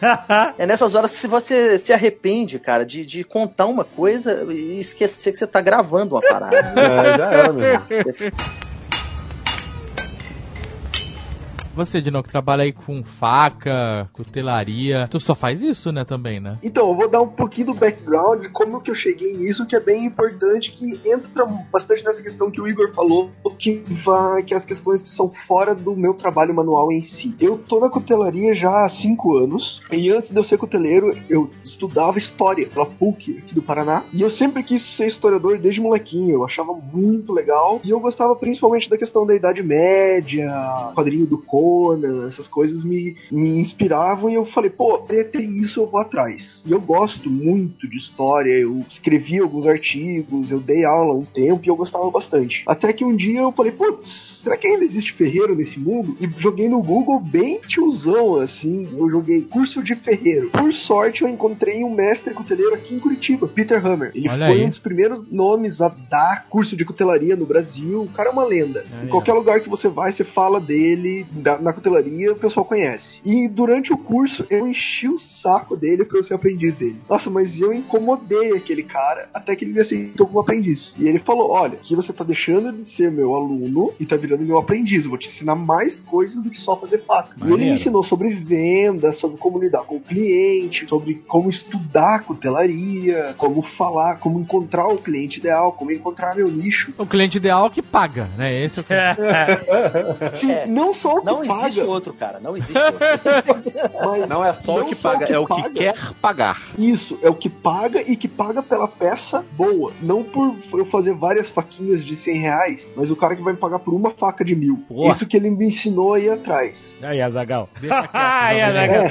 Cara. É nessas horas que você se arrepende, cara, de, de contar uma coisa e esquecer que você tá gravando uma parada. É, já era mesmo. Você, Dino, que trabalha aí com faca, cutelaria, tu só faz isso, né, também, né? Então, eu vou dar um pouquinho do background como que eu cheguei nisso, que é bem importante, que entra bastante nessa questão que o Igor falou, que vai, que as questões que são fora do meu trabalho manual em si. Eu tô na cutelaria já há cinco anos, e antes de eu ser cuteleiro, eu estudava história pela PUC aqui do Paraná, e eu sempre quis ser historiador desde molequinho, eu achava muito legal, e eu gostava principalmente da questão da Idade Média, quadrinho do Conan, essas coisas me, me inspiravam, e eu falei, pô, tem isso, eu vou atrás. E eu gosto muito de história, eu escrevi alguns artigos, eu dei aula um tempo, e eu gostava bastante. Até que um dia eu falei, putz, será que ainda existe ferreiro nesse mundo? E joguei no Google bem tiozão, assim, eu joguei curso de ferreiro. Por sorte, eu encontrei um mestre cuteleiro aqui em Curitiba, Peter Hammer. Ele Olha foi aí. um dos primeiros nomes a dar curso de cutelaria no Brasil. O cara é uma lenda. Em qualquer lugar que você vai, você fala dele da- na cutelaria, o pessoal conhece. E durante o curso, eu enchi o saco dele pra eu ser aprendiz dele. Nossa, mas eu incomodei aquele cara até que ele me aceitou como aprendiz. E ele falou: Olha, aqui você tá deixando de ser meu aluno e tá virando meu aprendiz. Eu vou te ensinar mais coisas do que só fazer faca. E ele me ensinou sobre venda, sobre como lidar com o cliente, sobre como estudar cutelaria, como falar, como encontrar o cliente ideal, como encontrar meu nicho. O cliente ideal é o que paga, né? Esse é o cliente. Sim, É. não só o que Não paga, existe outro, cara. Não existe outro. mas Não é só Não o que só o paga, que é o que paga. quer pagar. Isso, é o que paga e que paga pela peça boa. Não por eu fazer várias faquinhas de 100 reais, mas o cara que vai me pagar por uma faca de mil. Boa. Isso que ele me ensinou aí atrás. Aí, Azagal. Deixa quieto, Nerd. Azaghal.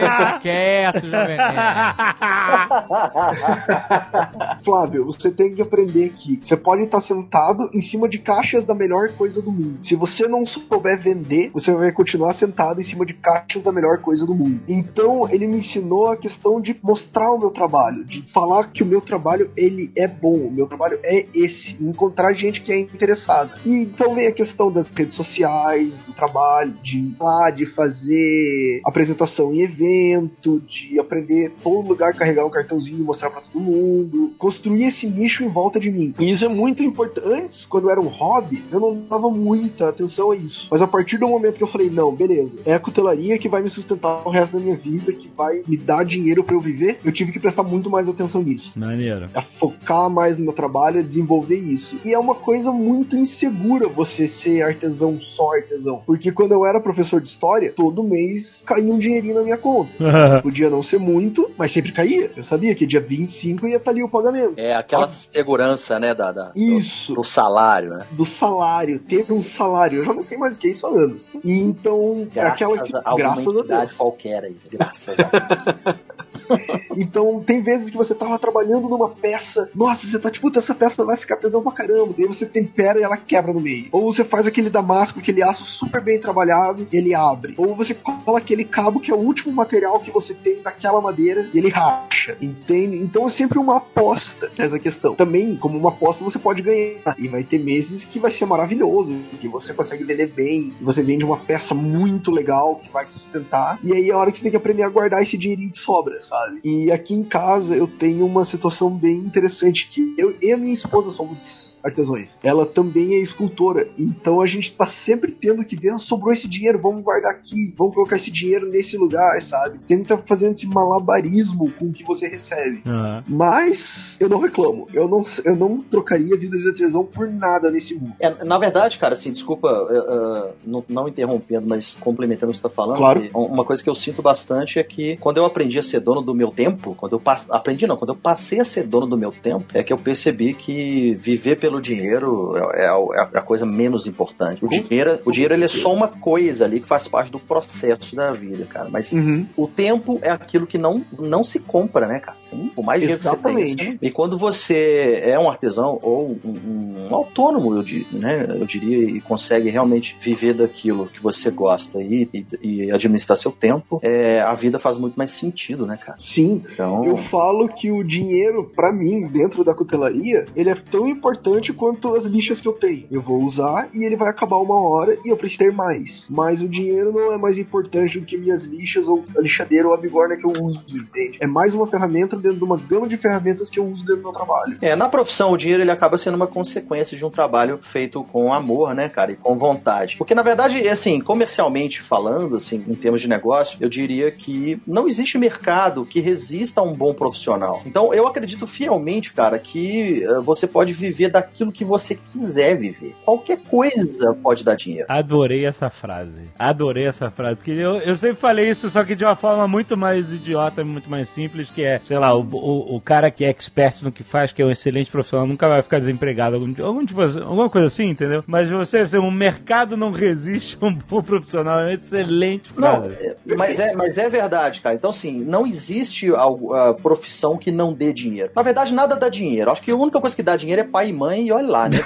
Deixa quieto, Jovem. Flávio, você tem que aprender que você pode estar sentado em cima de caixas da melhor coisa do mundo. Se você não souber vender, você vai continuar sentado em cima de caixas da melhor coisa do mundo. Então, ele me ensinou a questão de mostrar o meu trabalho, de falar que o meu trabalho ele é bom, o meu trabalho é esse, encontrar gente que é interessada. E então vem a questão das redes sociais, do trabalho, de lá, de fazer apresentação em evento, de aprender todo lugar carregar um cartãozinho e mostrar pra todo mundo, construir esse nicho em volta de mim. E isso é muito importante. Antes, quando era um hobby, eu não dava muita atenção a isso. Mas a partir do momento que eu falei, não, beleza, é a cutelaria que vai me sustentar o resto da minha vida, que vai me dar dinheiro pra eu viver, eu tive que prestar muito mais atenção nisso Maneiro. a focar mais no meu trabalho, a desenvolver isso. E é uma coisa muito insegura você ser artesão, só artesão. Porque quando eu era professor de história, todo mês caía um dinheirinho na minha conta. Podia não ser muito, mas sempre caía. Eu sabia que dia 25 ia estar ali o pagamento. É aquela segurança, né, da, da- Isso. do salário, né? Do salário, ter um salário. Eu já não sei mais o que é isso há anos. E então, Graças aquela que. a Graças a Deus. qualquer aí. Graças a Então, tem vezes que você tava trabalhando numa peça, nossa, você tá tipo, essa peça vai ficar tesão pra caramba. Daí você tempera e ela quebra no meio. Ou você faz aquele damasco, aquele aço super bem trabalhado, ele abre. Ou você cola aquele cabo que é o último material que você tem daquela madeira e ele racha, entende? Então é sempre uma aposta essa questão. Também, como uma aposta, você pode ganhar. E vai ter meses que vai ser maravilhoso, que você consegue vender bem, você vende uma peça muito legal que vai te sustentar. E aí é a hora que você tem que aprender a guardar esse dinheirinho de sobra, sabe? E aqui em casa eu tenho uma situação bem interessante que eu e a minha esposa somos artesãos. Ela também é escultora, então a gente tá sempre tendo que ver, ah, sobrou esse dinheiro, vamos guardar aqui, vamos colocar esse dinheiro nesse lugar, sabe? Você tem que estar fazendo esse malabarismo com o que você recebe. Aham. Mas eu não reclamo, eu não, eu não trocaria a vida de artesão por nada nesse mundo. É, na verdade, cara, assim, desculpa eh, eh, não, não interrompendo, mas complementando o que você tá falando, Claro. uma coisa que eu sinto bastante é que quando eu aprendi a ser dono do meu tempo, quando eu pass... aprendi não, quando eu passei a ser dono do meu tempo, é que eu percebi que viver pelo dinheiro é, é a- é a coisa menos importante. O dinheiro, o dinheiro ele é só uma coisa ali que faz parte do processo da vida, cara. Mas Uhum. o tempo é aquilo que não, não se compra, né, cara? Sim, por mais dinheiro que você Exatamente. tenha. você não- E quando você é um artesão ou um, um autônomo, eu, di- né, eu diria, e consegue realmente viver daquilo que você gosta e, e, e administrar seu tempo, é, a vida faz muito mais sentido, né, cara? Sim, Então, Eu falo que o dinheiro, pra mim, dentro da cutelaria, ele é tão importante quanto as lixas que eu tenho. Eu vou usar e ele vai acabar uma hora e eu preciso ter mais. Mas o dinheiro não é mais importante do que minhas lixas ou a lixadeira ou a bigorna que eu uso, entende? É mais uma ferramenta dentro de uma gama de ferramentas que eu uso dentro do meu trabalho. É, na profissão, o dinheiro ele acaba sendo uma consequência de um trabalho feito com amor, né, cara, e com vontade. Porque, na verdade, assim, comercialmente falando, assim, em termos de negócio, eu diria que não existe mercado que resista a um bom profissional. Então, eu acredito fielmente, cara, que uh, você pode viver daquilo que você quiser viver. Qualquer coisa pode dar dinheiro. Adorei essa frase. Adorei essa frase. Porque eu, eu sempre falei isso, só que de uma forma muito mais idiota, muito mais simples, que é, sei lá, o, o, o cara que é expert no que faz, que é um excelente profissional, nunca vai ficar desempregado. Algum, algum tipo, alguma coisa assim, entendeu? Mas você, você, o mercado não resiste a um bom profissional. É uma excelente frase. Não, é, mas, é, mas é verdade, cara. Então, assim, não existe a, a profissão que não dê dinheiro. Na verdade, nada dá dinheiro. Acho que a única coisa que dá dinheiro é pai e mãe, e olha lá, né,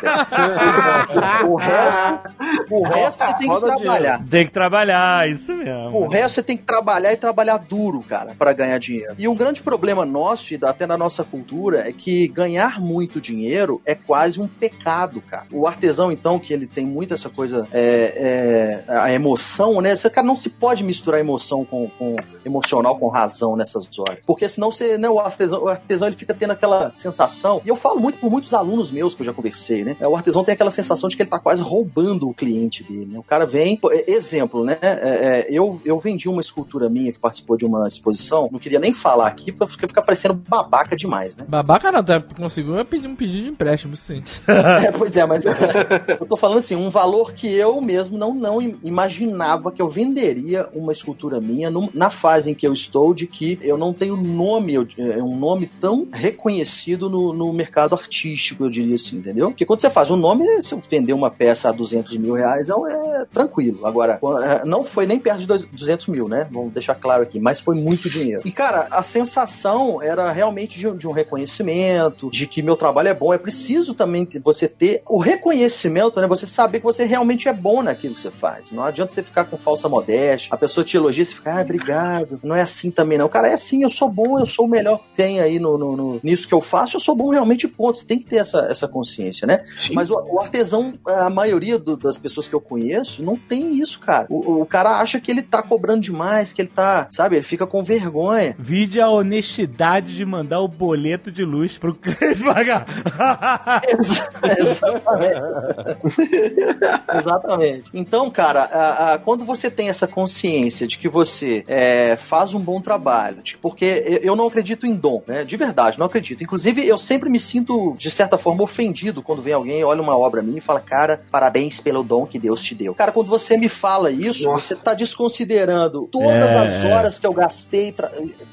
o, o, resto, o resto você tem que trabalhar. Tem que trabalhar, isso mesmo. O resto você tem que trabalhar e trabalhar duro, cara, para ganhar dinheiro. E um grande problema nosso, e até na nossa cultura, é que ganhar muito dinheiro é quase um pecado, cara. O artesão, então, que ele tem muito essa coisa, é, é, a emoção, né? Você, cara, não se pode misturar emoção com, com emocional com razão nessas horas. Porque senão você, né, o artesão, o artesão ele fica tendo aquela sensação, e eu falo muito por muitos alunos meus que eu já conversei, né? O artesão tem aquela sensação de que ele tá quase roubando o cliente dele, né? O cara vem, exemplo, né? É, é, eu, eu vendi uma escultura minha que participou de uma exposição, não queria nem falar aqui, porque fica parecendo babaca demais, né? Babaca não, tá, conseguiu pedir um pedido de empréstimo, sim. é, pois é, mas eu tô falando assim, um valor que eu mesmo não, não imaginava que eu venderia uma escultura minha no, na fase em que eu estou de que eu não tenho nome, é um nome tão reconhecido no, no mercado artístico, eu diria entendeu? Porque quando você faz um nome, se vender uma peça a 200 mil reais é, é tranquilo. Agora, é, não foi nem perto de 200 mil, né? Vamos deixar claro aqui, mas foi muito dinheiro. E, cara, a sensação era realmente de, de um reconhecimento, de que meu trabalho é bom. É preciso também você ter o reconhecimento, né? Você saber que você realmente é bom naquilo que você faz. Não adianta você ficar com falsa modéstia, a pessoa te elogia você fica, ah, obrigado. Não é assim também, não. Cara, é assim, eu sou bom, eu sou o melhor que tem aí no, no, no nisso que eu faço, eu sou bom realmente, ponto. Você tem que ter essa, essa consciência, né? Sim. Mas o, o, artesão, a maioria do, das pessoas que eu conheço, não tem isso, cara. O, o, cara acha que ele tá cobrando demais, que ele tá, sabe, ele fica com vergonha. Vide a honestidade de mandar o boleto de luz pro Cris pagar. Exatamente. Exatamente. Então, cara, a, a, quando você tem essa consciência de que você é, faz um bom trabalho, de, porque eu não acredito em dom, né? De verdade, não acredito. Inclusive, eu sempre me sinto, de certa forma, ofendido quando vem alguém, olha uma obra minha e fala, cara, parabéns pelo dom que Deus te deu. Cara, quando você me fala isso, Nossa. você está desconsiderando todas é, as horas que eu gastei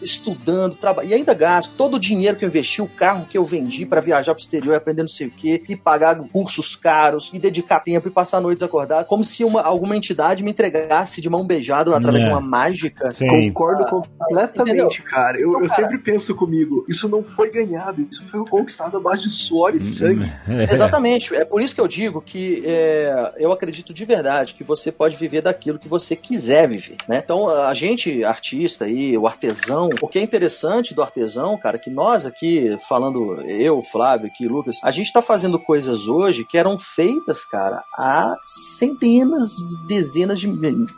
estudando, trabalhando, e ainda gasto todo o dinheiro que eu investi, o carro que eu vendi para viajar pro exterior e aprender não sei o quê, e pagar cursos caros, e dedicar tempo e passar noites acordadas, como se uma, alguma entidade me entregasse de mão beijada através é. de uma mágica. Sim. Concordo completamente, cara. Eu, então, eu cara, sempre penso comigo, isso não foi ganhado, isso foi conquistado à base de suor e sangue. Exatamente. É por isso que eu digo que é, eu acredito de verdade que você pode viver daquilo que você quiser viver, né? Então, a gente, artista aí, o artesão, o que é interessante do artesão, cara, que nós aqui, falando eu, Flávio, aqui, Lucas, a gente tá fazendo coisas hoje que eram feitas, cara, há centenas, dezenas de,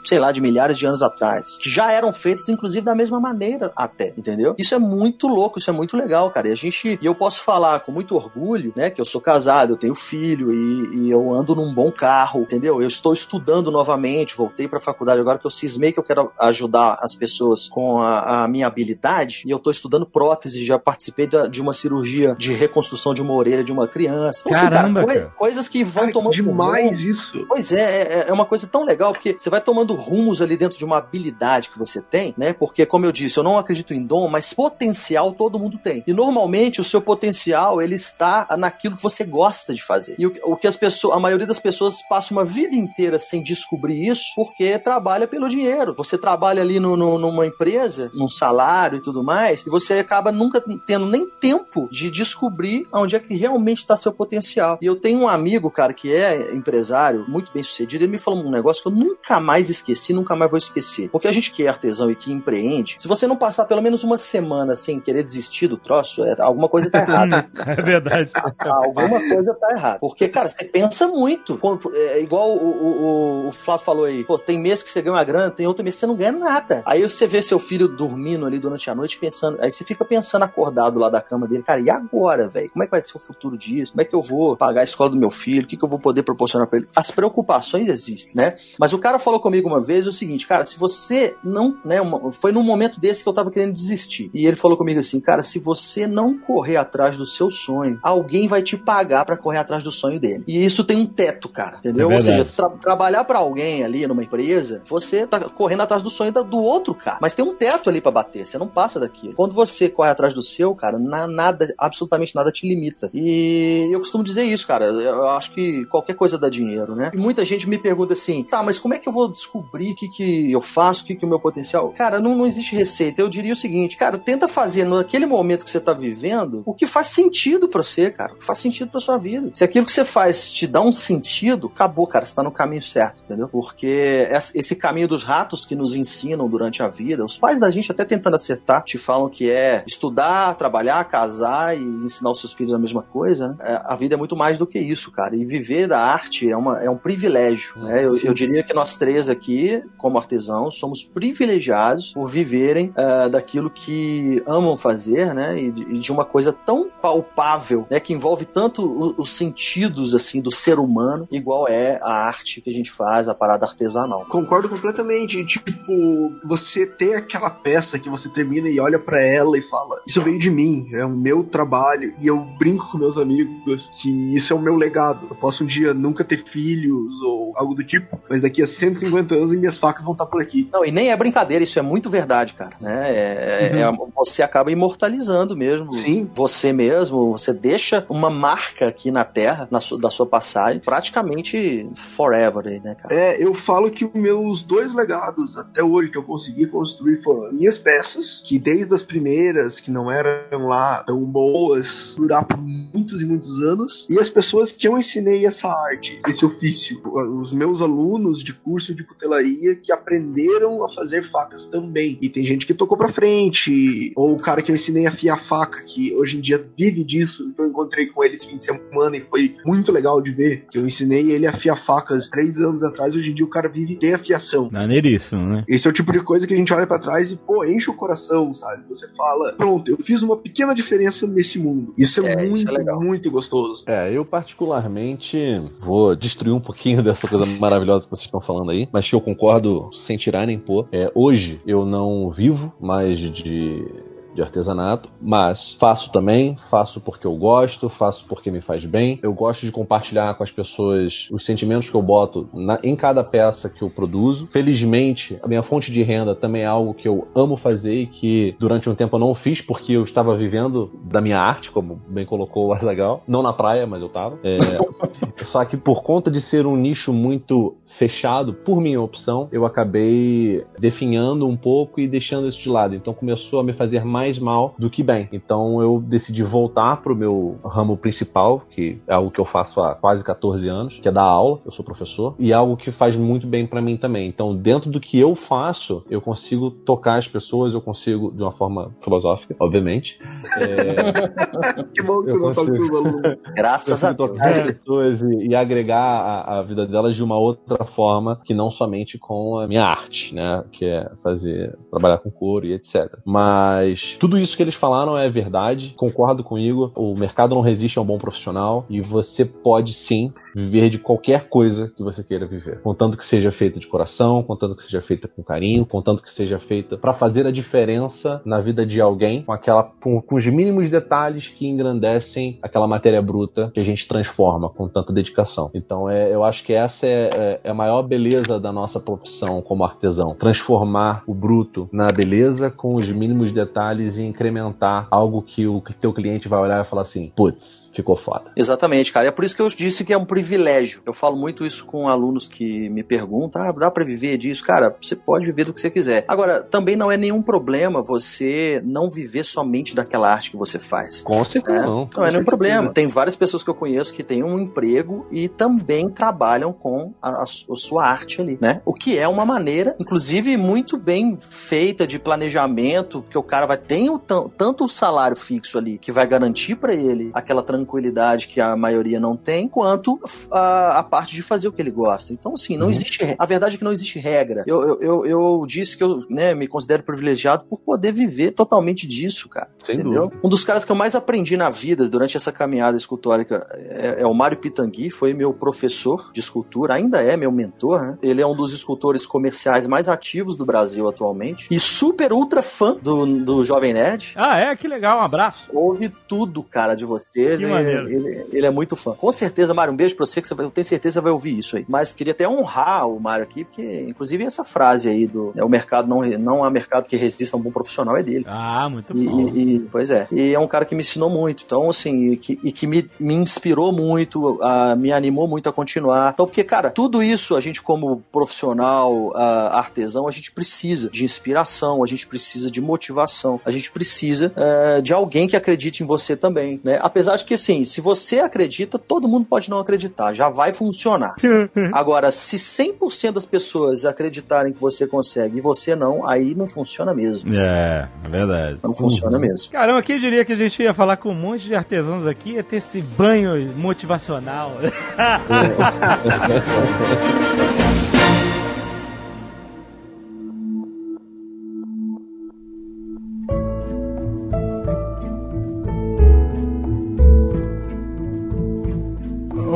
sei lá, de milhares de anos atrás, que já eram feitas, inclusive, da mesma maneira até, entendeu? Isso é muito louco, isso é muito legal, cara. E a gente, e eu posso falar com muito orgulho, né, que eu sou casado, eu tenho filho e, e eu ando num bom carro, entendeu? Eu estou estudando novamente, voltei para a faculdade agora que eu cismei que eu quero ajudar as pessoas com a, a minha habilidade e eu estou estudando prótese, já participei da, de uma cirurgia de reconstrução de uma orelha de uma criança. Então, Caramba, assim, cara, cara. coisas que vão cara, tomando que demais rumo. isso. Pois é, é, é uma coisa tão legal porque você vai tomando rumos ali dentro de uma habilidade que você tem, né? Porque como eu disse, eu não acredito em dom, mas potencial todo mundo tem. E normalmente o seu potencial ele está naquilo que você gosta de fazer. E o, o que as pessoas, a maioria das pessoas passa uma vida inteira sem descobrir isso porque trabalha pelo dinheiro. Você trabalha ali no, no, numa empresa, num salário e tudo mais, e você acaba nunca tendo nem tempo de descobrir onde é que realmente está seu potencial. E eu tenho um amigo, cara, que é empresário, muito bem sucedido, ele me falou um negócio que eu nunca mais esqueci, nunca mais vou esquecer. Porque a gente que é artesão e que empreende, se você não passar pelo menos uma semana sem querer desistir do troço, é, alguma coisa tá errada. é verdade. Alguma coisa tá errada. Porque, cara, você pensa muito. É igual o, o, o Flávio falou aí. Pô, tem mês que você ganha uma grana, tem outro mês que você não ganha nada. Aí você vê seu filho dormindo ali durante a noite, pensando. Aí você fica pensando acordado lá da cama dele, cara, e agora, velho? Como é que vai ser o futuro disso? Como é que eu vou pagar a escola do meu filho? O que, que eu vou poder proporcionar para ele? As preocupações existem, né? Mas o cara falou comigo uma vez o seguinte, cara, se você não, né, uma, foi num momento desse que eu tava querendo desistir. E ele falou comigo assim, cara, se você não correr atrás do seu sonho, alguém vai te pagar para correr atrás do sonho dele. E isso tem um teto, cara, entendeu? É Ou seja, se tra trabalhar para alguém ali numa empresa, você tá correndo atrás do sonho do outro cara. Mas tem um teto ali para bater, você não passa daquilo. Quando você corre atrás do seu, cara, na, nada, absolutamente nada te limita. E eu costumo dizer isso, cara. Eu acho que qualquer coisa dá dinheiro, né? E muita gente me pergunta assim, tá, mas como é que eu vou descobrir o que, que eu faço, o que, que é o meu potencial? Cara, não, não existe receita. Eu diria o seguinte, cara, tenta fazer naquele momento que você tá vivendo o que faz sentido para você, cara. O que faz sentido pra sua vida. Se aquilo que você faz te dá um sentido, acabou, cara. Você tá no caminho certo, entendeu? Porque esse caminho dos ratos que nos ensinam durante a vida, os pais da gente até tentando acertar, te falam que é estudar, trabalhar, casar e ensinar os seus filhos a mesma coisa, né? É, a vida é muito mais do que isso, cara. E viver da arte é, uma, é um privilégio, né? Eu, eu diria que nós três aqui, como artesãos, somos privilegiados por viverem uh, daquilo que amam fazer, né? E de, de, uma coisa tão palpável, né? Que envolve tanto os sentidos, assim, do ser humano, igual é a arte que a gente faz, a parada artesanal. Concordo completamente. Tipo, você ter aquela peça que você termina e olha para ela e fala: Isso veio de mim, é o meu trabalho. E eu brinco com meus amigos que isso é o meu legado. Eu posso um dia nunca ter filhos ou algo do tipo, mas daqui a 150 anos minhas facas vão estar por aqui. Não, e nem é brincadeira, isso é muito verdade, cara. Né? É, uhum. é, você acaba imortalizando mesmo Sim. você mesmo, você deixa uma marca aqui na Terra, na da sua passagem, praticamente forever, né, cara? É, eu falo que os meus dois legados até hoje que eu consegui construir foram minhas peças, que desde as primeiras, que não eram lá tão boas, durar por muitos e muitos anos, e as pessoas que eu ensinei essa arte, esse ofício, os meus alunos de curso de cutelaria que aprenderam a fazer facas também. E tem gente que tocou pra frente, ou o cara que eu ensinei a afiar faca, que hoje em dia vive disso, então eu encontrei com ele esse fim de semana e foi muito legal de ver, que eu ensinei ele a afiar facas três anos atrás, hoje em dia o cara vive de afiação. Maneiríssimo, né? Esse é o tipo de coisa que a gente olha para trás e, pô, enche o coração, sabe? Você fala, pronto, eu fiz uma pequena diferença nesse mundo. Isso é, é muito, isso é muito gostoso. É, eu particularmente vou destruir um pouquinho dessa coisa maravilhosa que vocês estão falando aí, mas que eu concordo sem tirar nem pôr. É, hoje eu não vivo mais de de artesanato, mas faço também, faço porque eu gosto, faço porque me faz bem. Eu gosto de compartilhar com as pessoas os sentimentos que eu boto na, em cada peça que eu produzo. Felizmente, a minha fonte de renda também é algo que eu amo fazer e que durante um tempo eu não fiz porque eu estava vivendo da minha arte, como bem colocou o Azagal. Não na praia, mas eu estava. É, só que por conta de ser um nicho muito fechado, por minha opção, eu acabei definhando um pouco e deixando isso de lado. Então começou a me fazer mais mal do que bem. Então eu decidi voltar pro meu ramo principal, que é algo que eu faço há quase 14 anos, que é dar aula, eu sou professor, e é algo que faz muito bem para mim também. Então, dentro do que eu faço, eu consigo tocar as pessoas, eu consigo, de uma forma filosófica, obviamente. É... que bom que você não tudo alunos. Graças a Deus. tocar as pessoas e, e agregar a, a vida delas de uma outra forma que não somente com a minha arte, né? Que é fazer, trabalhar com couro e etc. Mas tudo isso que eles falaram é verdade, concordo comigo. O mercado não resiste a um bom profissional e você pode sim viver de qualquer coisa que você queira viver. Contanto que seja feita de coração, contanto que seja feita com carinho, contanto que seja feita para fazer a diferença na vida de alguém, com aquela com, com, os mínimos detalhes que engrandecem aquela matéria bruta que a gente transforma com tanta dedicação. Então é, eu acho que essa é, é, é a maior beleza da nossa profissão como artesão, transformar o bruto na beleza com os mínimos detalhes e incrementar algo que o teu cliente vai olhar e falar assim, putz, ficou foda. Exatamente, cara. É por isso que eu disse que é um privilégio. Eu falo muito isso com alunos que me perguntam: ah, dá para viver disso? Cara, você pode viver do que você quiser. Agora, também não é nenhum problema você não viver somente daquela arte que você faz. Com certeza é? não. Não é nenhum problema. Tem várias pessoas que eu conheço que têm um emprego e também trabalham com a, a sua arte ali, né? O que é uma maneira, inclusive, muito bem feita de planejamento, porque o cara vai ter o, tanto o salário fixo ali, que vai garantir para ele aquela tranquilidade que a maioria não tem, quanto a, a, parte de fazer o que ele gosta. Então, assim, não uhum. existe. A verdade é que não existe regra. Eu, eu, eu, eu disse que eu né, me considero privilegiado por poder viver totalmente disso, cara. Sem entendeu? Dúvida. Um dos caras que eu mais aprendi na vida durante essa caminhada escultórica é, é o Mário Pitangui, foi meu professor de escultura, ainda é meu mentor, né? Ele é um dos escultores comerciais mais ativos do Brasil atualmente e super ultra fã do, do Jovem Nerd. Ah, é? Que legal, um abraço. Ouve tudo, cara, de vocês. Que maneiro. Ele, ele, é muito fã. Com certeza, Mário, um beijo pra você, que você vai, eu tenho certeza que vai ouvir isso aí. Mas queria até honrar o Mário aqui, porque, inclusive, essa frase aí do né, o mercado não, não há mercado que resista a um bom profissional é dele. Ah, muito e, bom. E, pois é. E é um cara que me ensinou muito. Então, assim, e que, e que me, me inspirou muito, uh, me animou muito a continuar. Então, porque, cara, tudo isso a gente, como profissional, uh, artesão, a gente precisa de inspiração, a gente precisa de motivação, a gente precisa uh, de alguém que acredite em você também, né? Apesar de que, assim, se você acredita, todo mundo pode não acreditar, já vai funcionar. Agora, se 100% das pessoas acreditarem que você consegue e você não, aí não funciona mesmo. É, é verdade. Não funciona mesmo. Caramba, quem diria que a gente ia falar com um monte de artesãos aqui, ia ter esse banho motivacional.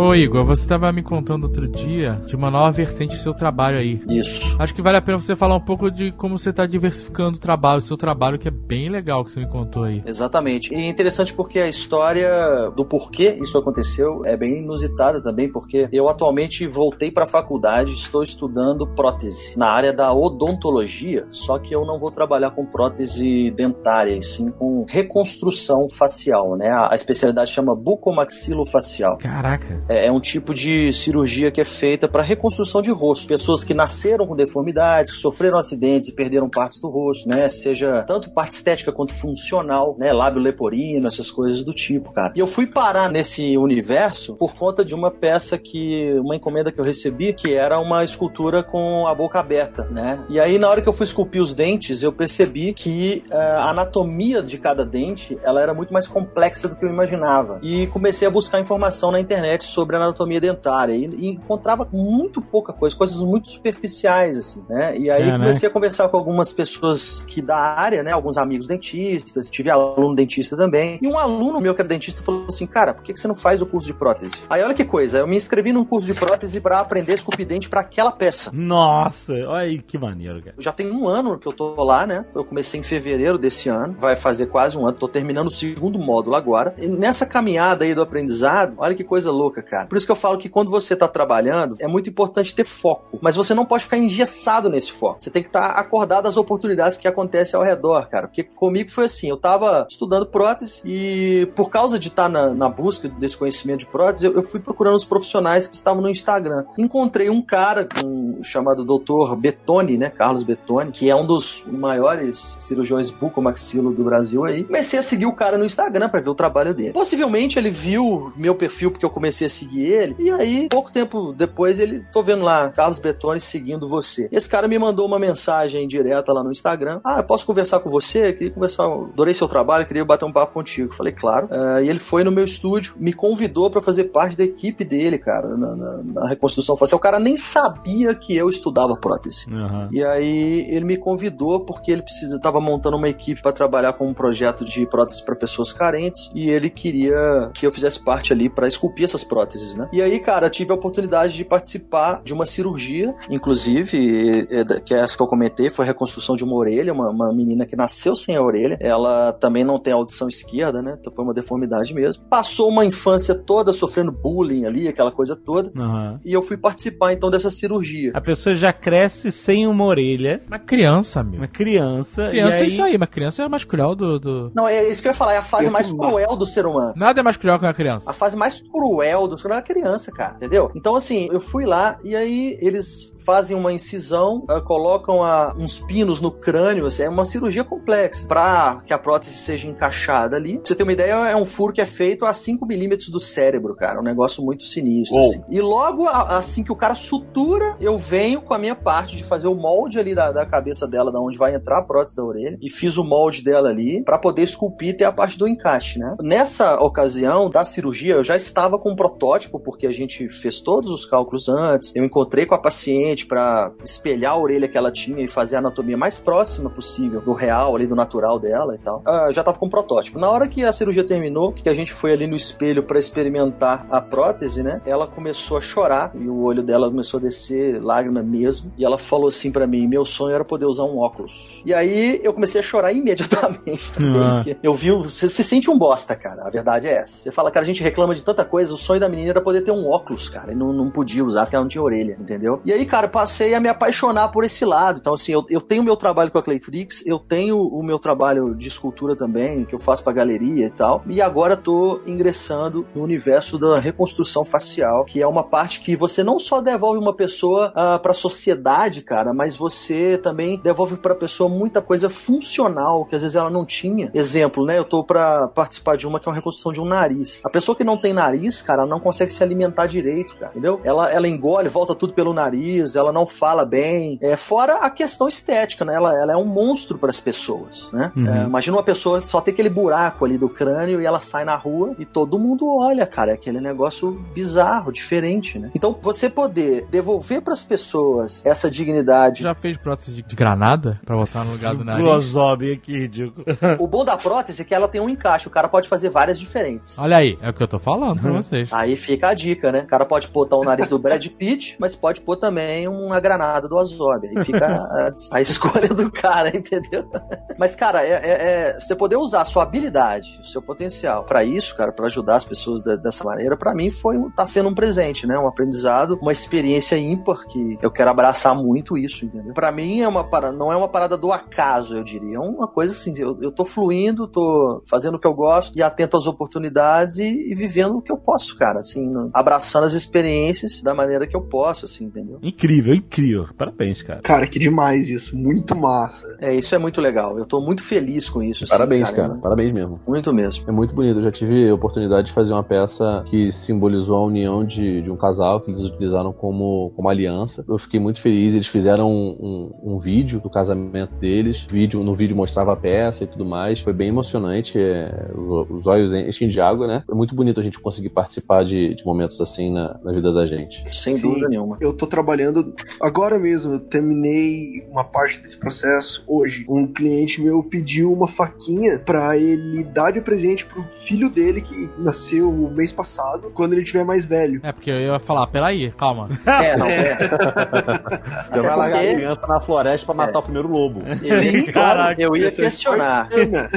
Ô Igor, você estava me contando outro dia de uma nova vertente do seu trabalho aí. Isso. Acho que vale a pena você falar um pouco de como você está diversificando o trabalho, o seu trabalho, que é bem legal que você me contou aí. Exatamente. E é interessante porque a história do porquê isso aconteceu é bem inusitada também, porque eu atualmente voltei para a faculdade, estou estudando prótese na área da odontologia, só que eu não vou trabalhar com prótese dentária, e sim com reconstrução facial, né? A especialidade chama bucomaxilofacial. Caraca. É, é, um tipo de cirurgia que é feita para reconstrução de rosto. Pessoas que nasceram com deformidades, que sofreram acidentes e perderam partes do rosto, né? Seja tanto parte estética quanto funcional, né? Lábio leporino, essas coisas do tipo, cara. E eu fui parar nesse universo por conta de uma peça que, uma encomenda que eu recebi, que era uma escultura com a boca aberta, né? E aí, na hora que eu fui esculpir os dentes, eu percebi que uh, a anatomia de cada dente, ela era muito mais complexa do que eu imaginava. E comecei a buscar informação na internet sobre anatomia dentária e, e, encontrava muito pouca coisa, coisas muito superficiais, assim, né? E aí é, né? comecei né? a conversar com algumas pessoas que da área, né? Alguns amigos dentistas, tive aluno dentista também. E um aluno meu que era dentista falou assim, cara, por que, que você não faz o curso de prótese? Aí olha que coisa, eu me inscrevi num curso de prótese para aprender a esculpir dente para aquela peça. Nossa, olha aí que maneiro, cara. Já tem um ano que eu tô lá, né? Eu comecei em fevereiro desse ano, vai fazer quase um ano, tô terminando o segundo módulo agora. E nessa caminhada aí do aprendizado, olha que coisa louca, cara. Por isso que eu falo que quando você está trabalhando, é muito importante ter foco. Mas você não pode ficar engessado nesse foco. Você tem que estar tá acordado às oportunidades que acontecem ao redor, cara. Porque comigo foi assim: eu estava estudando prótese e por causa de estar tá na, na busca desse conhecimento de prótese, eu, eu, fui procurando os profissionais que estavam no Instagram. Encontrei um cara um, chamado Dr. Betoni, né? Carlos Betoni, que é um dos maiores cirurgiões bucomaxilo do Brasil aí. Comecei a seguir o cara no Instagram para ver o trabalho dele. Possivelmente ele viu meu perfil porque eu comecei a seguir ele. E aí, pouco tempo depois, ele, tô vendo lá, Carlos Betoni seguindo você. Esse cara me mandou uma mensagem direta lá no Instagram. Ah, eu posso conversar com você? Queria conversar, adorei seu trabalho, queria bater um papo contigo. Falei, claro. Uh, e ele foi no meu estúdio, me convidou para fazer parte da equipe dele, cara, na, na, na, reconstrução facial. O cara nem sabia que eu estudava prótese. Uhum. E aí ele me convidou porque ele precisa, tava montando uma equipe para trabalhar com um projeto de prótese para pessoas carentes e ele queria que eu fizesse parte ali para esculpir essas próteses, né? E aí, cara, tive a oportunidade de participar de uma cirurgia, inclusive, que é essa que eu comentei, foi a reconstrução de uma orelha, uma, uma menina que nasceu sem a orelha. Ela também não tem audição esquerda, né? Então foi uma deformidade mesmo. Passou uma infância toda sofrendo bullying ali, aquela coisa toda. Uhum. E eu fui participar então dessa cirurgia. A pessoa já cresce sem uma orelha. Uma criança, meu. Uma criança. Criança é aí... é isso aí, uma criança é a mais cruel do, do. Não, é isso que eu ia falar, é a fase mais cruel do ser humano. Nada é mais cruel que uma criança. A fase mais cruel do ser humano é a criança, cara, entendeu? Então, assim, eu fui lá e aí eles fazem uma incisão, uh, colocam uh, uns pinos no crânio, assim, é uma cirurgia complexa para que a prótese seja encaixada ali. Pra você ter uma ideia, é um furo que é feito a 5 milímetros do cérebro, cara. Um negócio muito sinistro. Assim. E logo assim que o cara sutura, eu venho com a minha parte de fazer o molde ali da, da cabeça dela, da onde vai entrar a prótese da orelha, e fiz o molde dela ali para poder esculpir e ter a parte do encaixe, né? Nessa ocasião da cirurgia, eu já estava com um protótipo, porque a gente fez todos os cálculos antes. Eu encontrei com a paciente para espelhar a orelha que ela tinha e fazer a anatomia mais próxima possível do real, ali do natural dela e tal. Uh, já estava com um protótipo. Na hora que a cirurgia terminou, que a gente foi ali no espelho para experimentar a prótese, né? Ela começou a chorar e o olho dela começou a descer lágrima mesmo. E ela falou assim para mim: meu sonho era poder usar um óculos. E aí eu comecei a chorar imediatamente. Também, ah. Eu vi, você se sente um bosta, cara. A verdade é essa. Você fala, cara, a gente reclama de tanta coisa. O sonho da menina era poder ter um óculos, cara. E não, não podia usar porque ela não tinha orelha, entendeu? E aí, cara, passei a me apaixonar por esse lado. Então, assim, eu, eu tenho meu trabalho com a Claytrix, eu tenho o meu trabalho de escultura também, que eu faço pra galeria e tal. E agora tô ingressando no universo da reconstrução facial, que é uma parte que você não só devolve uma pessoa uh, pra sociedade, cara, mas você também devolve pra pessoa muita coisa funcional que às vezes ela não tinha. Exemplo, né? Eu tô pra participar de uma que é uma reconstrução de um nariz. A pessoa que não tem nariz, cara, não consegue se alimentar direito, cara, entendeu? Ela, ela engole, volta tudo pelo nariz, ela não fala bem. É, fora a questão estética, né? Ela, ela é um monstro para as pessoas, né? Uhum. É, imagina uma pessoa só ter aquele buraco ali do crânio e ela sai na rua e todo mundo olha, cara. É aquele negócio bizarro, diferente, né? Então, você poder devolver para as pessoas essa dignidade. Já fez prótese de, de granada para botar no lugar do nariz? Glosob, que ridículo. o bom da prótese é que ela tem um encaixe. O cara pode fazer várias diferentes. Olha aí, é o que eu tô falando pra vocês. Aí fica a dica, né? O cara pode botar o nariz do Brad Pitt, mas pode pôr também uma granada do Azob. Aí fica a, a, escolha do cara, entendeu? Mas, cara, é, é, é, você poder usar a sua habilidade, o seu potencial para isso, cara, para ajudar as pessoas de, dessa maneira, para mim foi tá sendo um presente, né? Um aprendizado, uma experiência ímpar que eu quero abraçar muito isso, entendeu? Para mim é uma parada, não é uma parada do acaso, eu diria. É uma coisa assim, eu, eu tô fluindo, tô fazendo o que eu gosto e atento às oportunidades e, e vivendo o que eu posso, cara, assim, abraçando as experiências da maneira que eu posso, assim, entendeu? Incrível, incrível. Parabéns, cara. Cara, que demais isso, muito massa. É, isso é muito legal. Eu tô muito feliz com isso. Assim, Parabéns, cara. cara. Parabéns mesmo. Muito mesmo. É muito bonito. Eu já tive a oportunidade de fazer uma peça que simbolizou a união de, de um casal que eles utilizaram como, como aliança. Eu fiquei muito feliz. Eles fizeram um, um, um vídeo do casamento deles. Vídeo, no vídeo mostrava a peça e tudo mais. Foi bem emocionante. É, os, os olhos enchem de água, né? É muito bonito a gente conseguir participar de, de momentos assim na, na, vida da gente. Sem Sim, dúvida nenhuma. Eu tô trabalhando agora mesmo. Eu terminei uma parte desse processo hoje. Um cliente meu pediu uma faquinha para ele dar de presente pro filho dele que nasceu o mês passado, quando ele tiver mais velho. É, porque eu ia falar, peraí, calma. É, não, é. Você vai largar a criança na floresta para matar é. o primeiro lobo. Sim, caraca. Eu ia questionar.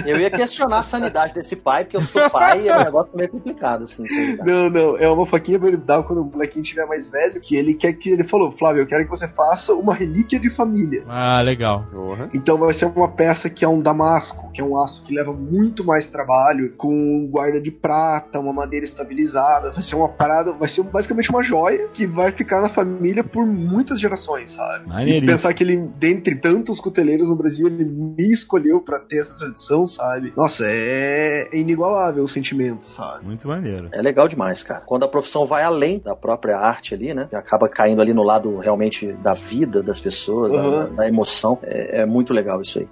Eu ia questionar a sanidade desse pai, porque eu sou pai e é um negócio meio complicado, assim. Não, não, é uma faquinha pra ele dar quando o molequinho tiver mais velho, que ele quer que ele falou, Flávio, eu quero que você faça uma relíquia de família. Ah, legal. Uhum. Então vai ser uma peça que é um damasco, que é um aço que leva muito mais trabalho, com guarda de prata, uma madeira estabilizada. Vai ser uma parada, vai ser basicamente uma joia que vai ficar na família por muitas gerações, sabe? E pensar que ele, dentre tantos cuteleiros no Brasil, ele me escolheu para ter essa tradição, sabe? Nossa, é inigualável o sentimento, sabe? Muito maneiro. É legal demais, cara. Quando a profissão vai além da própria arte ali, né? Que acaba caindo ali no lado realmente da vida das pessoas, uhum. da, da, emoção. É, é muito legal isso aí.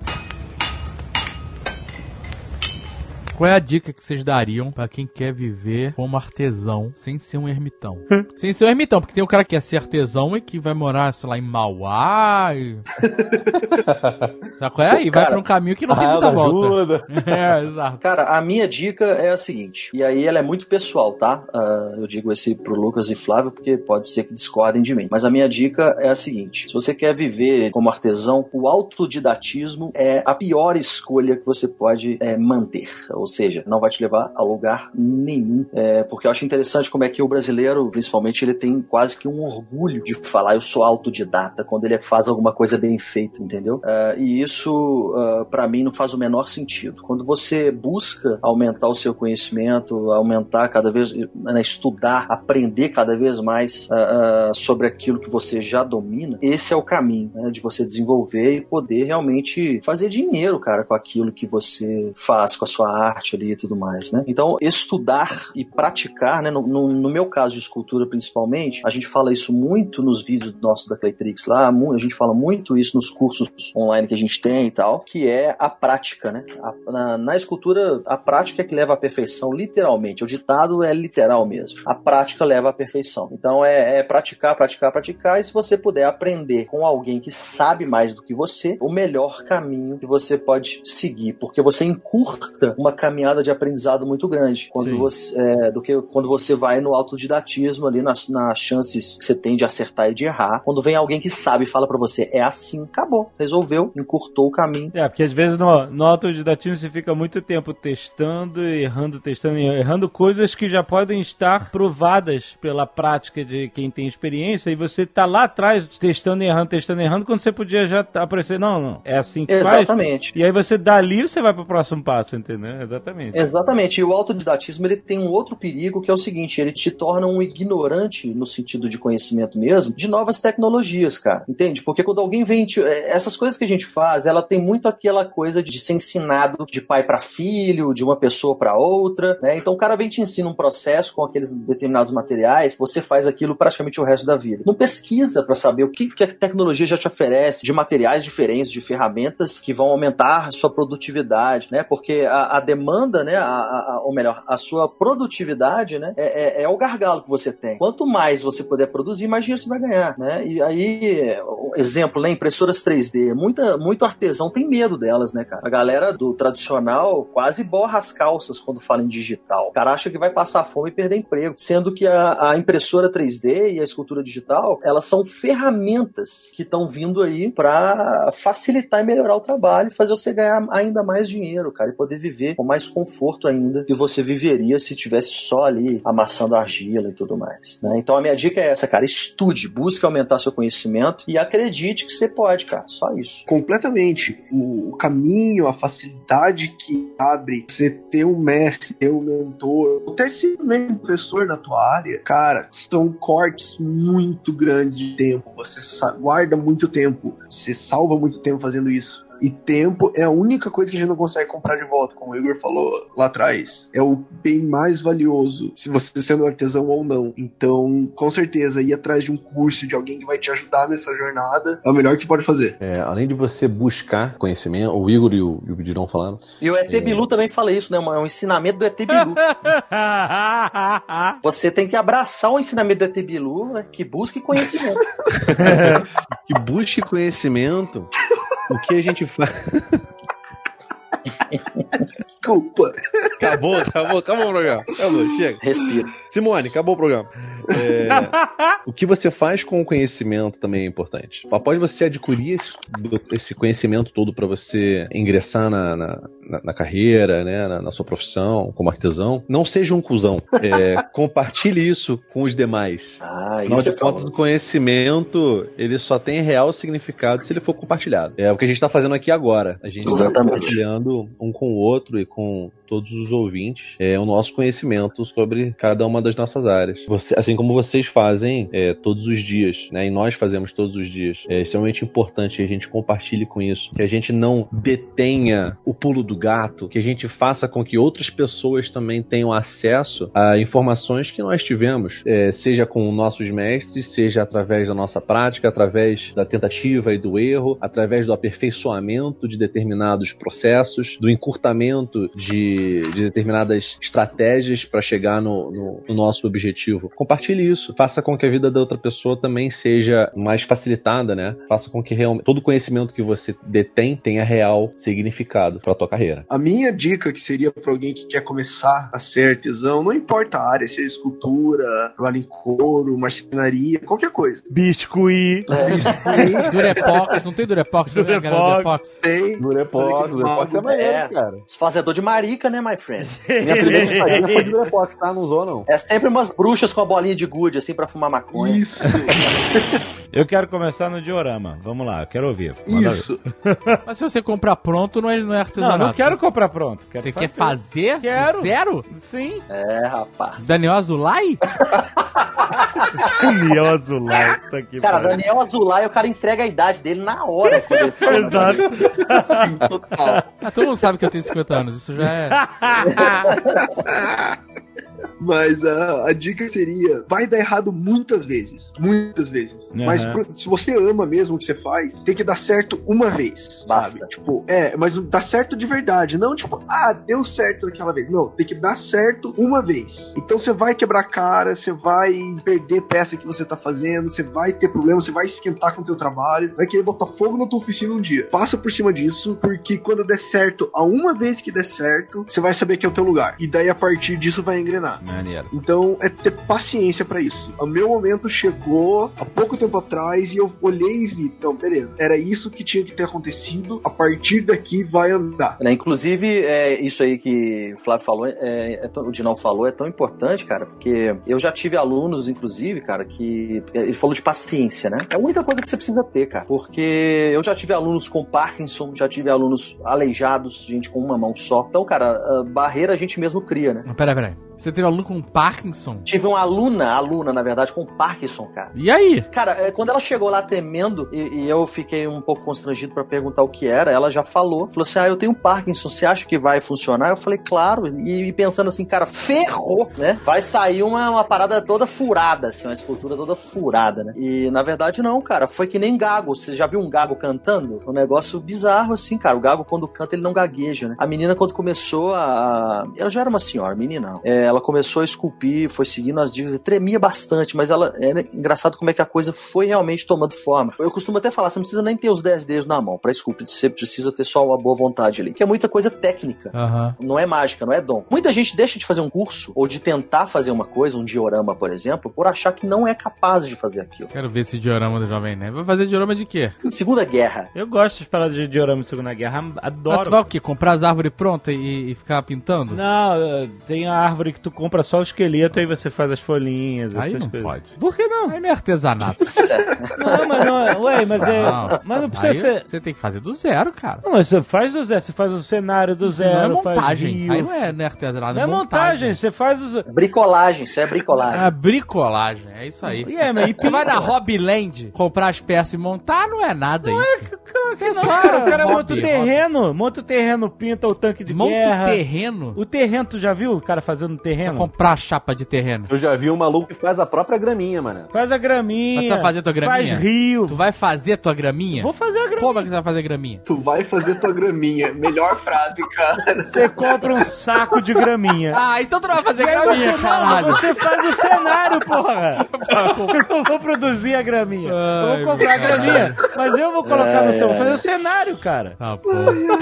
Qual é a dica que vocês dariam para quem quer viver como artesão sem ser um ermitão? sem ser um ermitão, porque tem o cara que quer ser artesão e que vai morar, sei lá, em Mauá. E... Sabe qual é? E vai pra um caminho que não tem muita volta. é, exato. Cara, a minha dica é a seguinte, e aí ela é muito pessoal, tá? Uh, eu digo esse pro Lucas e Flávio porque pode ser que discordem de mim. Mas a minha dica é a seguinte: se você quer viver como artesão, o autodidatismo é a pior escolha que você pode é, manter. Ou seja, não vai te levar a lugar nenhum. É, porque eu acho interessante como é que o brasileiro, principalmente, ele tem quase que um orgulho de falar eu sou autodidata quando ele faz alguma coisa bem feita, entendeu? É, e isso, uh, para mim, não faz o menor sentido. Quando você busca aumentar o seu conhecimento, aumentar cada vez, né, estudar, aprender cada vez mais uh, sobre aquilo que você já domina, esse é o caminho né, de você desenvolver e poder realmente fazer dinheiro, cara, com aquilo que você faz, com a sua arte ali e tudo mais, né? Então, estudar e praticar, né? No, no, no meu caso de escultura, principalmente, a gente fala isso muito nos vídeos nossos da Claytrix lá, a gente fala muito isso nos cursos online que a gente tem e tal, que é a prática, né? A, na, na, escultura, a prática é que leva à perfeição, literalmente. O ditado é literal mesmo. A prática leva à perfeição. Então, é, é praticar, praticar, praticar, e se você puder aprender com alguém que sabe mais do que você, o melhor caminho que você pode seguir, porque você encurta uma caminhada de aprendizado muito grande quando você, é, do que quando você vai no autodidatismo ali nas, nas chances que você tem de acertar e de errar. Quando vem alguém que sabe e fala para você, é assim, acabou, resolveu, encurtou o caminho. É, porque às vezes no, no autodidatismo você fica muito tempo testando, errando, testando, errando coisas que já podem estar provadas pela prática de quem tem experiência e você tá lá atrás testando, errando, testando, errando, quando você podia já aparecer, não, não, é assim que Exatamente. faz. E aí você dali você vai pro próximo passo, entendeu? Exatamente. Exatamente. E o autodidatismo ele tem um outro perigo que é o seguinte, ele te torna um ignorante no sentido de conhecimento mesmo, de novas tecnologias, cara. Entende? Porque quando alguém vem. É, essas coisas que a gente faz, ela tem muito aquela coisa de ser ensinado de pai para filho, de uma pessoa para outra, né? Então o cara vem te ensina um processo com aqueles determinados materiais, você faz aquilo praticamente o resto da vida. Não pesquisa para saber o que, que a tecnologia já te oferece de materiais diferentes, de ferramentas que vão aumentar sua produtividade, né? Porque a, a demanda, né? A, a, ou melhor, a sua produtividade, né? É, é, é, o gargalo que você tem. Quanto mais você puder produzir, mais dinheiro você vai ganhar, né? E aí, exemplo, né? Impressoras 3D. Muita, muito artesão tem medo delas, né, cara? A galera do tradicional quase borra as calças quando fala em digital. O cara acha que vai passar fome e perder emprego. Sendo que a, a impressora 3D e a escultura digital, elas são ferramentas que estão vindo aí para facilitar e melhorar o trabalho fazer você ganhar ainda mais dinheiro, cara, e poder viver com mais conforto ainda que você viveria se tivesse só ali amassando argila e tudo mais. Né? Então a minha dica é essa, cara, estude, busque aumentar seu conhecimento e acredite que você pode, cara, só isso. Completamente. O caminho, a facilidade que abre você ter um mestre, ter um mentor, até ser mesmo professor na tua área, cara, são cortes muito grandes de tempo. Você guarda muito tempo, você salva muito tempo fazendo isso. E tempo é a única coisa que a gente não consegue comprar de volta, como o Igor falou lá atrás. É o bem mais valioso, se você sendo artesão ou não. Então, com certeza, ir atrás de um curso, de alguém que vai te ajudar nessa jornada, é o melhor que você pode fazer. É, além de você buscar conhecimento, o Igor e o, e o Dirão falaram. E o ET é... Bilu também fala isso, né? É um ensinamento do ET Bilu. você tem que abraçar o ensinamento do ET Bilu, né? que busque conhecimento. que busque conhecimento. O que a gente faz. Desculpa. Acabou, acabou, acabou o programa. Acabou, chega. Respira. Simone, acabou o programa. É, o que você faz com o conhecimento também é importante. Após você adquirir esse conhecimento todo para você ingressar na, na, na, carreira, né, na, na, sua profissão como artesão, não seja um cuzão. É, compartilhe isso com os demais. Ah, Afinal de é contas, o conhecimento ele só tem real significado se ele for compartilhado. É o que a gente está fazendo aqui agora. A gente está compartilhando um com o outro e com todos os ouvintes é, o nosso conhecimento sobre cada uma das nossas áreas. Você, assim como vocês fazem é, todos os dias, né? E nós fazemos todos os dias. É extremamente importante que a gente compartilhe com isso, que a gente não detenha o pulo do gato, que a gente faça com que outras pessoas também tenham acesso a informações que nós tivemos, é, seja com nossos mestres, seja através da nossa prática, através da tentativa e do erro, através do aperfeiçoamento de determinados processos, do encurtamento de de, determinadas estratégias para chegar no, no, no, nosso objetivo. Compartilhe isso. Faça com que a vida da outra pessoa também seja mais facilitada, né? Faça com que realmente todo o conhecimento que você detém tenha real significado para a tua carreira. A minha dica que seria para alguém que quer começar a ser artesão, não importa a área, seja escultura, trabalho em couro, marcenaria, qualquer coisa. Biscuit. É. Biscuit. Durepox, não tem Durepox? Durepox. Durepox. Tem. Durepox, Durepox é maneiro, é. cara. Fazedor de marica mágica, né, my friend? Minha primeira estadia foi de Drepox, tá? Não usou, não. É sempre umas bruxas com a bolinha de gude, assim, pra fumar maconha. Isso, Eu quero começar no diorama. Vamos lá, eu quero ouvir. Manda isso. Mas se você comprar pronto, não é, não é Não, artesanato. não quero comprar pronto. Quero Você quer fazer? Quero. Zero? Sim. É, rapaz. Daniel Azulay? Daniel Azulay. Tá aqui, Cara, Daniel Azulay, o cara entrega a idade dele na hora. quando ele fala. Exato. Sim, total. Ah, todo mundo sabe que eu tenho 50 anos, isso já é. Mas a, a dica seria: vai dar errado muitas vezes. Muitas vezes. Uhum. Mas pro- se você ama mesmo o que você faz, tem que dar certo uma vez. Basta. Sabe? Tipo, é, mas dá certo de verdade. Não, tipo, ah, deu certo daquela vez. Não, tem que dar certo uma vez. Então você vai quebrar a cara, você vai perder peça que você tá fazendo, você vai ter problema, você vai esquentar com o teu trabalho, vai querer botar fogo na tua oficina um dia. Passa por cima disso, porque quando der certo, a uma vez que der certo, você vai saber que é o teu lugar. E daí a partir disso vai engrenar. Maneiro. Então é ter paciência pra isso. O meu momento chegou há pouco tempo atrás e eu olhei e vi, então, beleza, era isso que tinha que ter acontecido. A partir daqui vai andar. Né, Inclusive, é, isso aí que o Flávio falou, é, é o Dinal falou, é tão importante, cara, porque eu já tive alunos, inclusive, cara, que. Ele falou de paciência, né? É a única coisa que você precisa ter, cara. Porque eu já tive alunos com Parkinson, já tive alunos aleijados, gente com uma mão só. Então, cara, a barreira a gente mesmo cria, né? Mas Peraí, peraí. Você teve aluno com Parkinson? Tive uma aluna, aluna, na verdade, com Parkinson, cara. E aí? Cara, é, quando ela chegou lá tremendo e, e eu fiquei um pouco constrangido pra perguntar o que era, ela já falou. Falou assim: Ah, eu tenho Parkinson, você acha que vai funcionar? Eu falei, claro. E, e pensando assim, cara, ferrou, né? Vai sair uma, uma parada toda furada, assim, uma escultura toda furada, né? E na verdade, não, cara. Foi que nem gago. Você já viu um gago cantando? Um negócio bizarro, assim, cara. O gago, quando canta, ele não gagueja, né? A menina, quando começou a. Ela já era uma senhora, menina. É, ela começou a esculpir, foi seguindo as dicas, e tremia bastante, mas ela era engraçado como é que a coisa foi realmente tomando forma. Eu costumo até falar, você não precisa nem ter os 10 dedos na mão pra esculpir, você precisa ter só uma boa vontade ali, que é muita coisa técnica. Aham. Não é mágica, não é dom. Muita gente deixa de fazer um curso ou de tentar fazer uma coisa, um diorama, por exemplo, por achar que não é capaz de fazer aquilo. Quero ver esse diorama do Jovem Nerd. Vai fazer diorama de quê? Segunda Guerra. Eu gosto de paradas de diorama em Segunda Guerra. Ah, tu Adoro. vai o quê? Comprar as árvores prontas e, e ficar pintando? Não, tem a árvore que tu compra só o esqueleto, aí você faz as folhinhas, Aí essas não coisas. pode. Por que não? Aí não é artesanato. Não, mas não é. Ué, mas é. Não. Mas não precisa Aí ser. Você tem que fazer do zero, cara. Não, mas você faz do zero, você faz o cenário do Isso não zero, é faz montagem. rio. Aí não é, não é artesanato, Não é montagem, você faz os. Bricolagem, isso é bricolagem. É bricolagem, é isso aí. E é, mas e Você vai na Hobbyland comprar as peças e montar, não é nada isso. Claro que Você não, só cara. O cara hobby, monta o terreno, monta o terreno, pinta o tanque de Monta guerra. o terreno. O terreno, tu já viu o cara fazendo Terreno? comprar chapa de terreno. Eu já vi um maluco que faz a própria graminha, mano. Faz a graminha. Mas tu vai fazer tua graminha? Faz rio. Tu vai fazer tua graminha? Vou fazer a graminha. Como é que você vai fazer graminha? Tu vai fazer tua graminha. Melhor frase, cara. Você compra um saco de graminha. Ah, então tu não vai fazer E graminha, você, caralho. Você faz o cenário, porra. Eu não vou produzir a graminha. Ai, eu vou comprar a graminha. Mas eu vou colocar no céu. Vou fazer o cenário, cara. Ah, pô.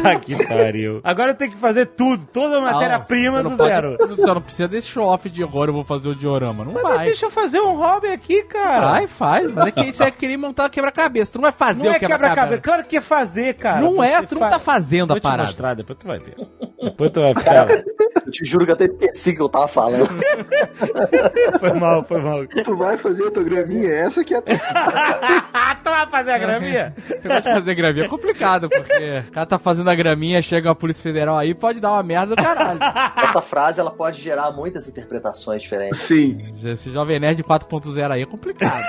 Tá que pariu. Agora tem que fazer tudo. Toda a matéria-prima do pode- zero. Você não precisa desse show-off de agora eu vou fazer o diorama. Não Mas vai. deixa eu fazer um hobby aqui, cara. Vai, faz. Mas é que você vai querer montar quebra-cabeça. Tu não vai fazer não o é quebra-cabeça. Claro que é fazer, cara. Não é, tu não tá fazendo Vou a te parada. mostrar, depois tu vai ver. Depois tu vai ficar. Eu te juro que eu até esqueci que eu tava falando. Foi mal, foi mal. Tu vai fazer tua graminha, essa que é a tu vai fazer a graminha? O negócio de fazer graminha é complicado, porque o cara tá fazendo a graminha, chega a Polícia Federal aí, pode dar uma merda do caralho. Essa frase ela pode gerar muitas interpretações diferentes. Sim. Esse Jovem Nerd 4.0 aí é complicado.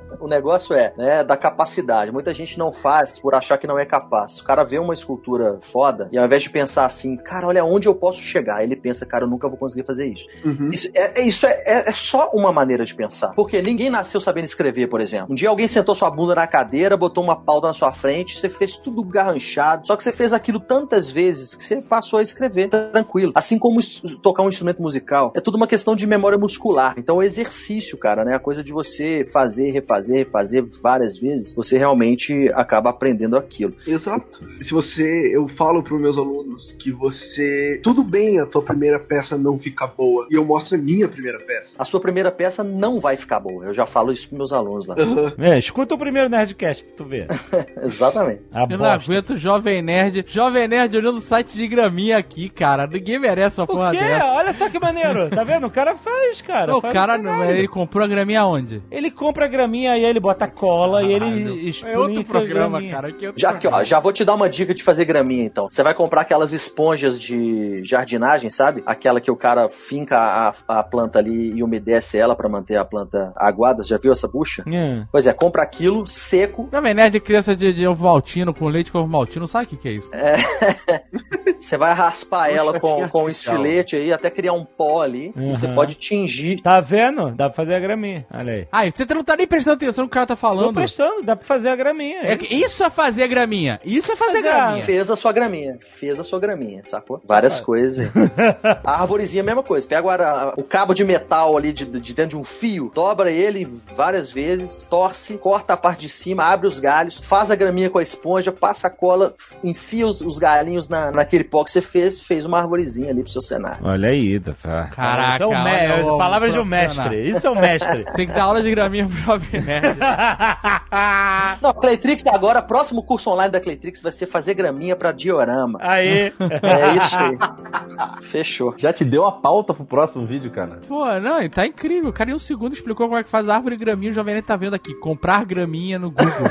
O negócio é, né, da capacidade. Muita gente não faz por achar que não é capaz. O cara vê uma escultura foda e ao invés de pensar assim, cara, olha onde eu posso chegar, ele pensa, cara, eu nunca vou conseguir fazer isso. Uhum. Isso, é, é- isso é, é- é só uma maneira de pensar. Porque ninguém nasceu sabendo escrever, por exemplo. Um dia alguém sentou sua bunda na cadeira, botou uma pauta na sua frente, você fez tudo garranchado. Só que você fez aquilo tantas vezes que você passou a escrever tranquilo. Assim como tocar um instrumento musical. É tudo uma questão de memória muscular. Então o exercício, cara, né? A coisa de você fazer, refazer. Refazer, refazer várias vezes, você realmente acaba aprendendo aquilo. Exato. Se você, eu falo para meus alunos que você, tudo bem a tua primeira peça não ficar boa, e eu mostro a minha primeira peça. A sua primeira peça não vai ficar boa. Eu já falo isso pros meus alunos lá. Aham. É, escuta o primeiro Nerdcast pra tu ver. Exatamente. A Eu não bosta. aguento Jovem Nerd. Jovem Nerd olhando o site de graminha aqui, cara. Ninguém merece uma O porra quê? dessa. Olha só que maneiro. Tá vendo? O cara faz, cara. o faz cara, não, cenário. ele comprou a graminha onde? Ele compra a graminha e aí ele bota cola e Ah, ele não. explica É outro programa, graminha. cara. Que é outro Já, aqui, ó, já vou te dar uma dica de fazer graminha, então. Você vai comprar aquelas esponjas de jardinagem, sabe? Aquela que o cara finca a, a planta ali e umedece ela pra manter a planta aguada. Já viu essa bucha? É. Pois é, compra aquilo seco. Jovem Nerd é criança de, de ovo maltino com leite com ovo maltino. Sabe o que, que é isso? Você vai raspar ela com, com um estilete aí até criar um pó ali. Uhum. E você pode tingir. Tá vendo? Dá pra fazer a graminha. Olha aí. Ah, e você não tá nem prestando atenção no que o cara tá Tô falando. prestando, dá pra fazer a graminha. É isso é fazer graminha. Isso é fazer ah, graminha. Fez a sua graminha. Fez a sua graminha, sacou? Várias coisas. A arvorezinha é a mesma coisa. Pega agora o cabo de metal ali de, de dentro de um fio, dobra ele várias vezes, torce, corta a parte de cima, abre os galhos, faz a graminha com a esponja, passa a cola, enfia os, os galinhos na, naquele pó que você fez, fez uma arvorezinha ali pro seu cenário. Olha aí, tá. Caraca, Isso é um me- o palavras de um mestre. Isso é um mestre. Tem que dar aula de graminha pro Jovem. Não, Claytrix agora, próximo curso online da Claytrix vai ser fazer graminha pra diorama. aí. É isso aí. Fechou. Já te deu a pauta pro próximo vídeo, cara? Pô, não, e tá incrível. O cara em um segundo explicou como é que faz árvore de graminha. O Jovem Nerd tá vendo aqui. Comprar graminha no Google.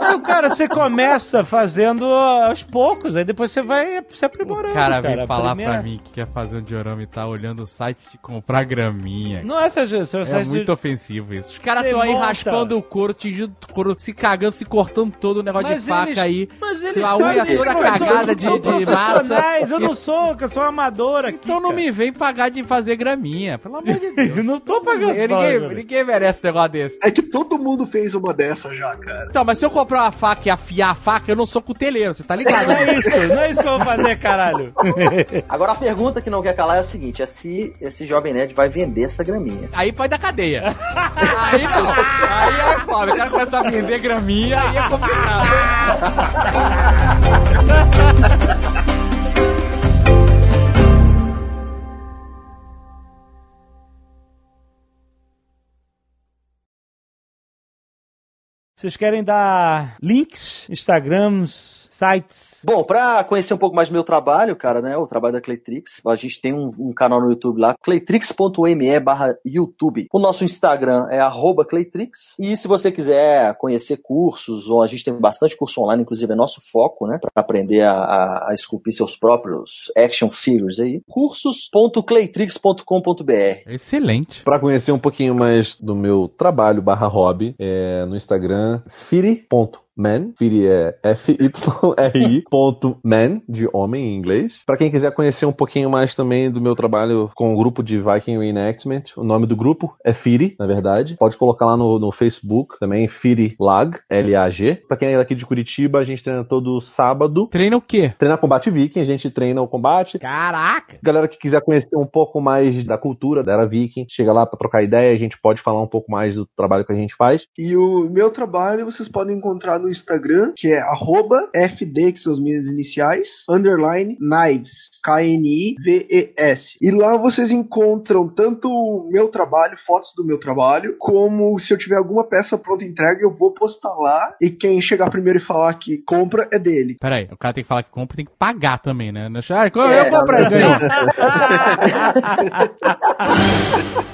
Aí, cara, você começa fazendo aos poucos, aí depois você vai se aprimorando. O cara veio A falar primeira- pra mim que quer fazer um diorama e tá olhando o site de comprar graminha. Não é essa, seu É site muito de... ofensivo isso. Os caras estão aí monta. raspando o couro, tingindo o couro, se cagando, se cortando todo o negócio Mas de faca eles- aí. Mas eles Sei lá, a unha toda cagada de, de massa. Eu não sou, eu sou amador aqui. Então não me vem pagar de fazer graminha, pelo amor de Deus. Eu não tô pagando. Ninguém, cara. ninguém merece um negócio desse. É que todo mundo fez uma dessa já, cara. Então, mas se eu comprar uma faca e afiar a faca, eu não sou cuteleiro, você tá ligado? Não é isso, não é isso que eu vou fazer, caralho. Agora a pergunta que não quer calar é a seguinte: é se esse jovem nerd vai vender essa graminha. Aí pode dar cadeia. Aí não. Aí é foda. O cara começa a vender graminha, aí é complicado. Vocês querem dar links, Instagrams, sites? Bom, pra conhecer um pouco mais do meu trabalho, cara, né? O trabalho da Claytrix, a gente tem um, um canal no YouTube lá, claytrix.me barra YouTube. O nosso Instagram é arroba Claytrix. E se você quiser conhecer cursos, ou a gente tem bastante curso online, inclusive é nosso foco, né? Pra aprender a, a, a esculpir seus próprios action figures aí. cursos.claytrix.com.br Excelente. Pra conhecer um pouquinho mais do meu trabalho barra hobby, é no Instagram, firi.man. Firi é F-Y-R-I ponto man, de homem em inglês. Pra quem quiser conhecer um pouquinho mais também do meu trabalho com o grupo de Viking Reenactment, o nome do grupo é Firi, na verdade. Pode colocar lá no, no Facebook também, Firi Lag, L-A-G. Pra quem é daqui de Curitiba, a gente treina todo sábado. Treina o quê? Treina combate viking, a gente treina o combate, Caraca! Galera que quiser conhecer um pouco mais da cultura da era viking, chega lá pra trocar ideia, a gente pode falar um pouco mais do trabalho que a gente faz. E o meu trabalho vocês podem encontrar no Instagram, que é arroba FD, que são as minhas iniciais, underline Knives, K-N-I-V-E-S. E lá vocês encontram tanto o meu trabalho, fotos do meu trabalho, como se eu tiver alguma peça pronta entrega, eu vou postar lá. E quem chegar primeiro e falar que compra é dele. Pera aí, o cara tem que falar que compra e tem que pagar também, né? Não é Ah, eu É, comprei, ganhei.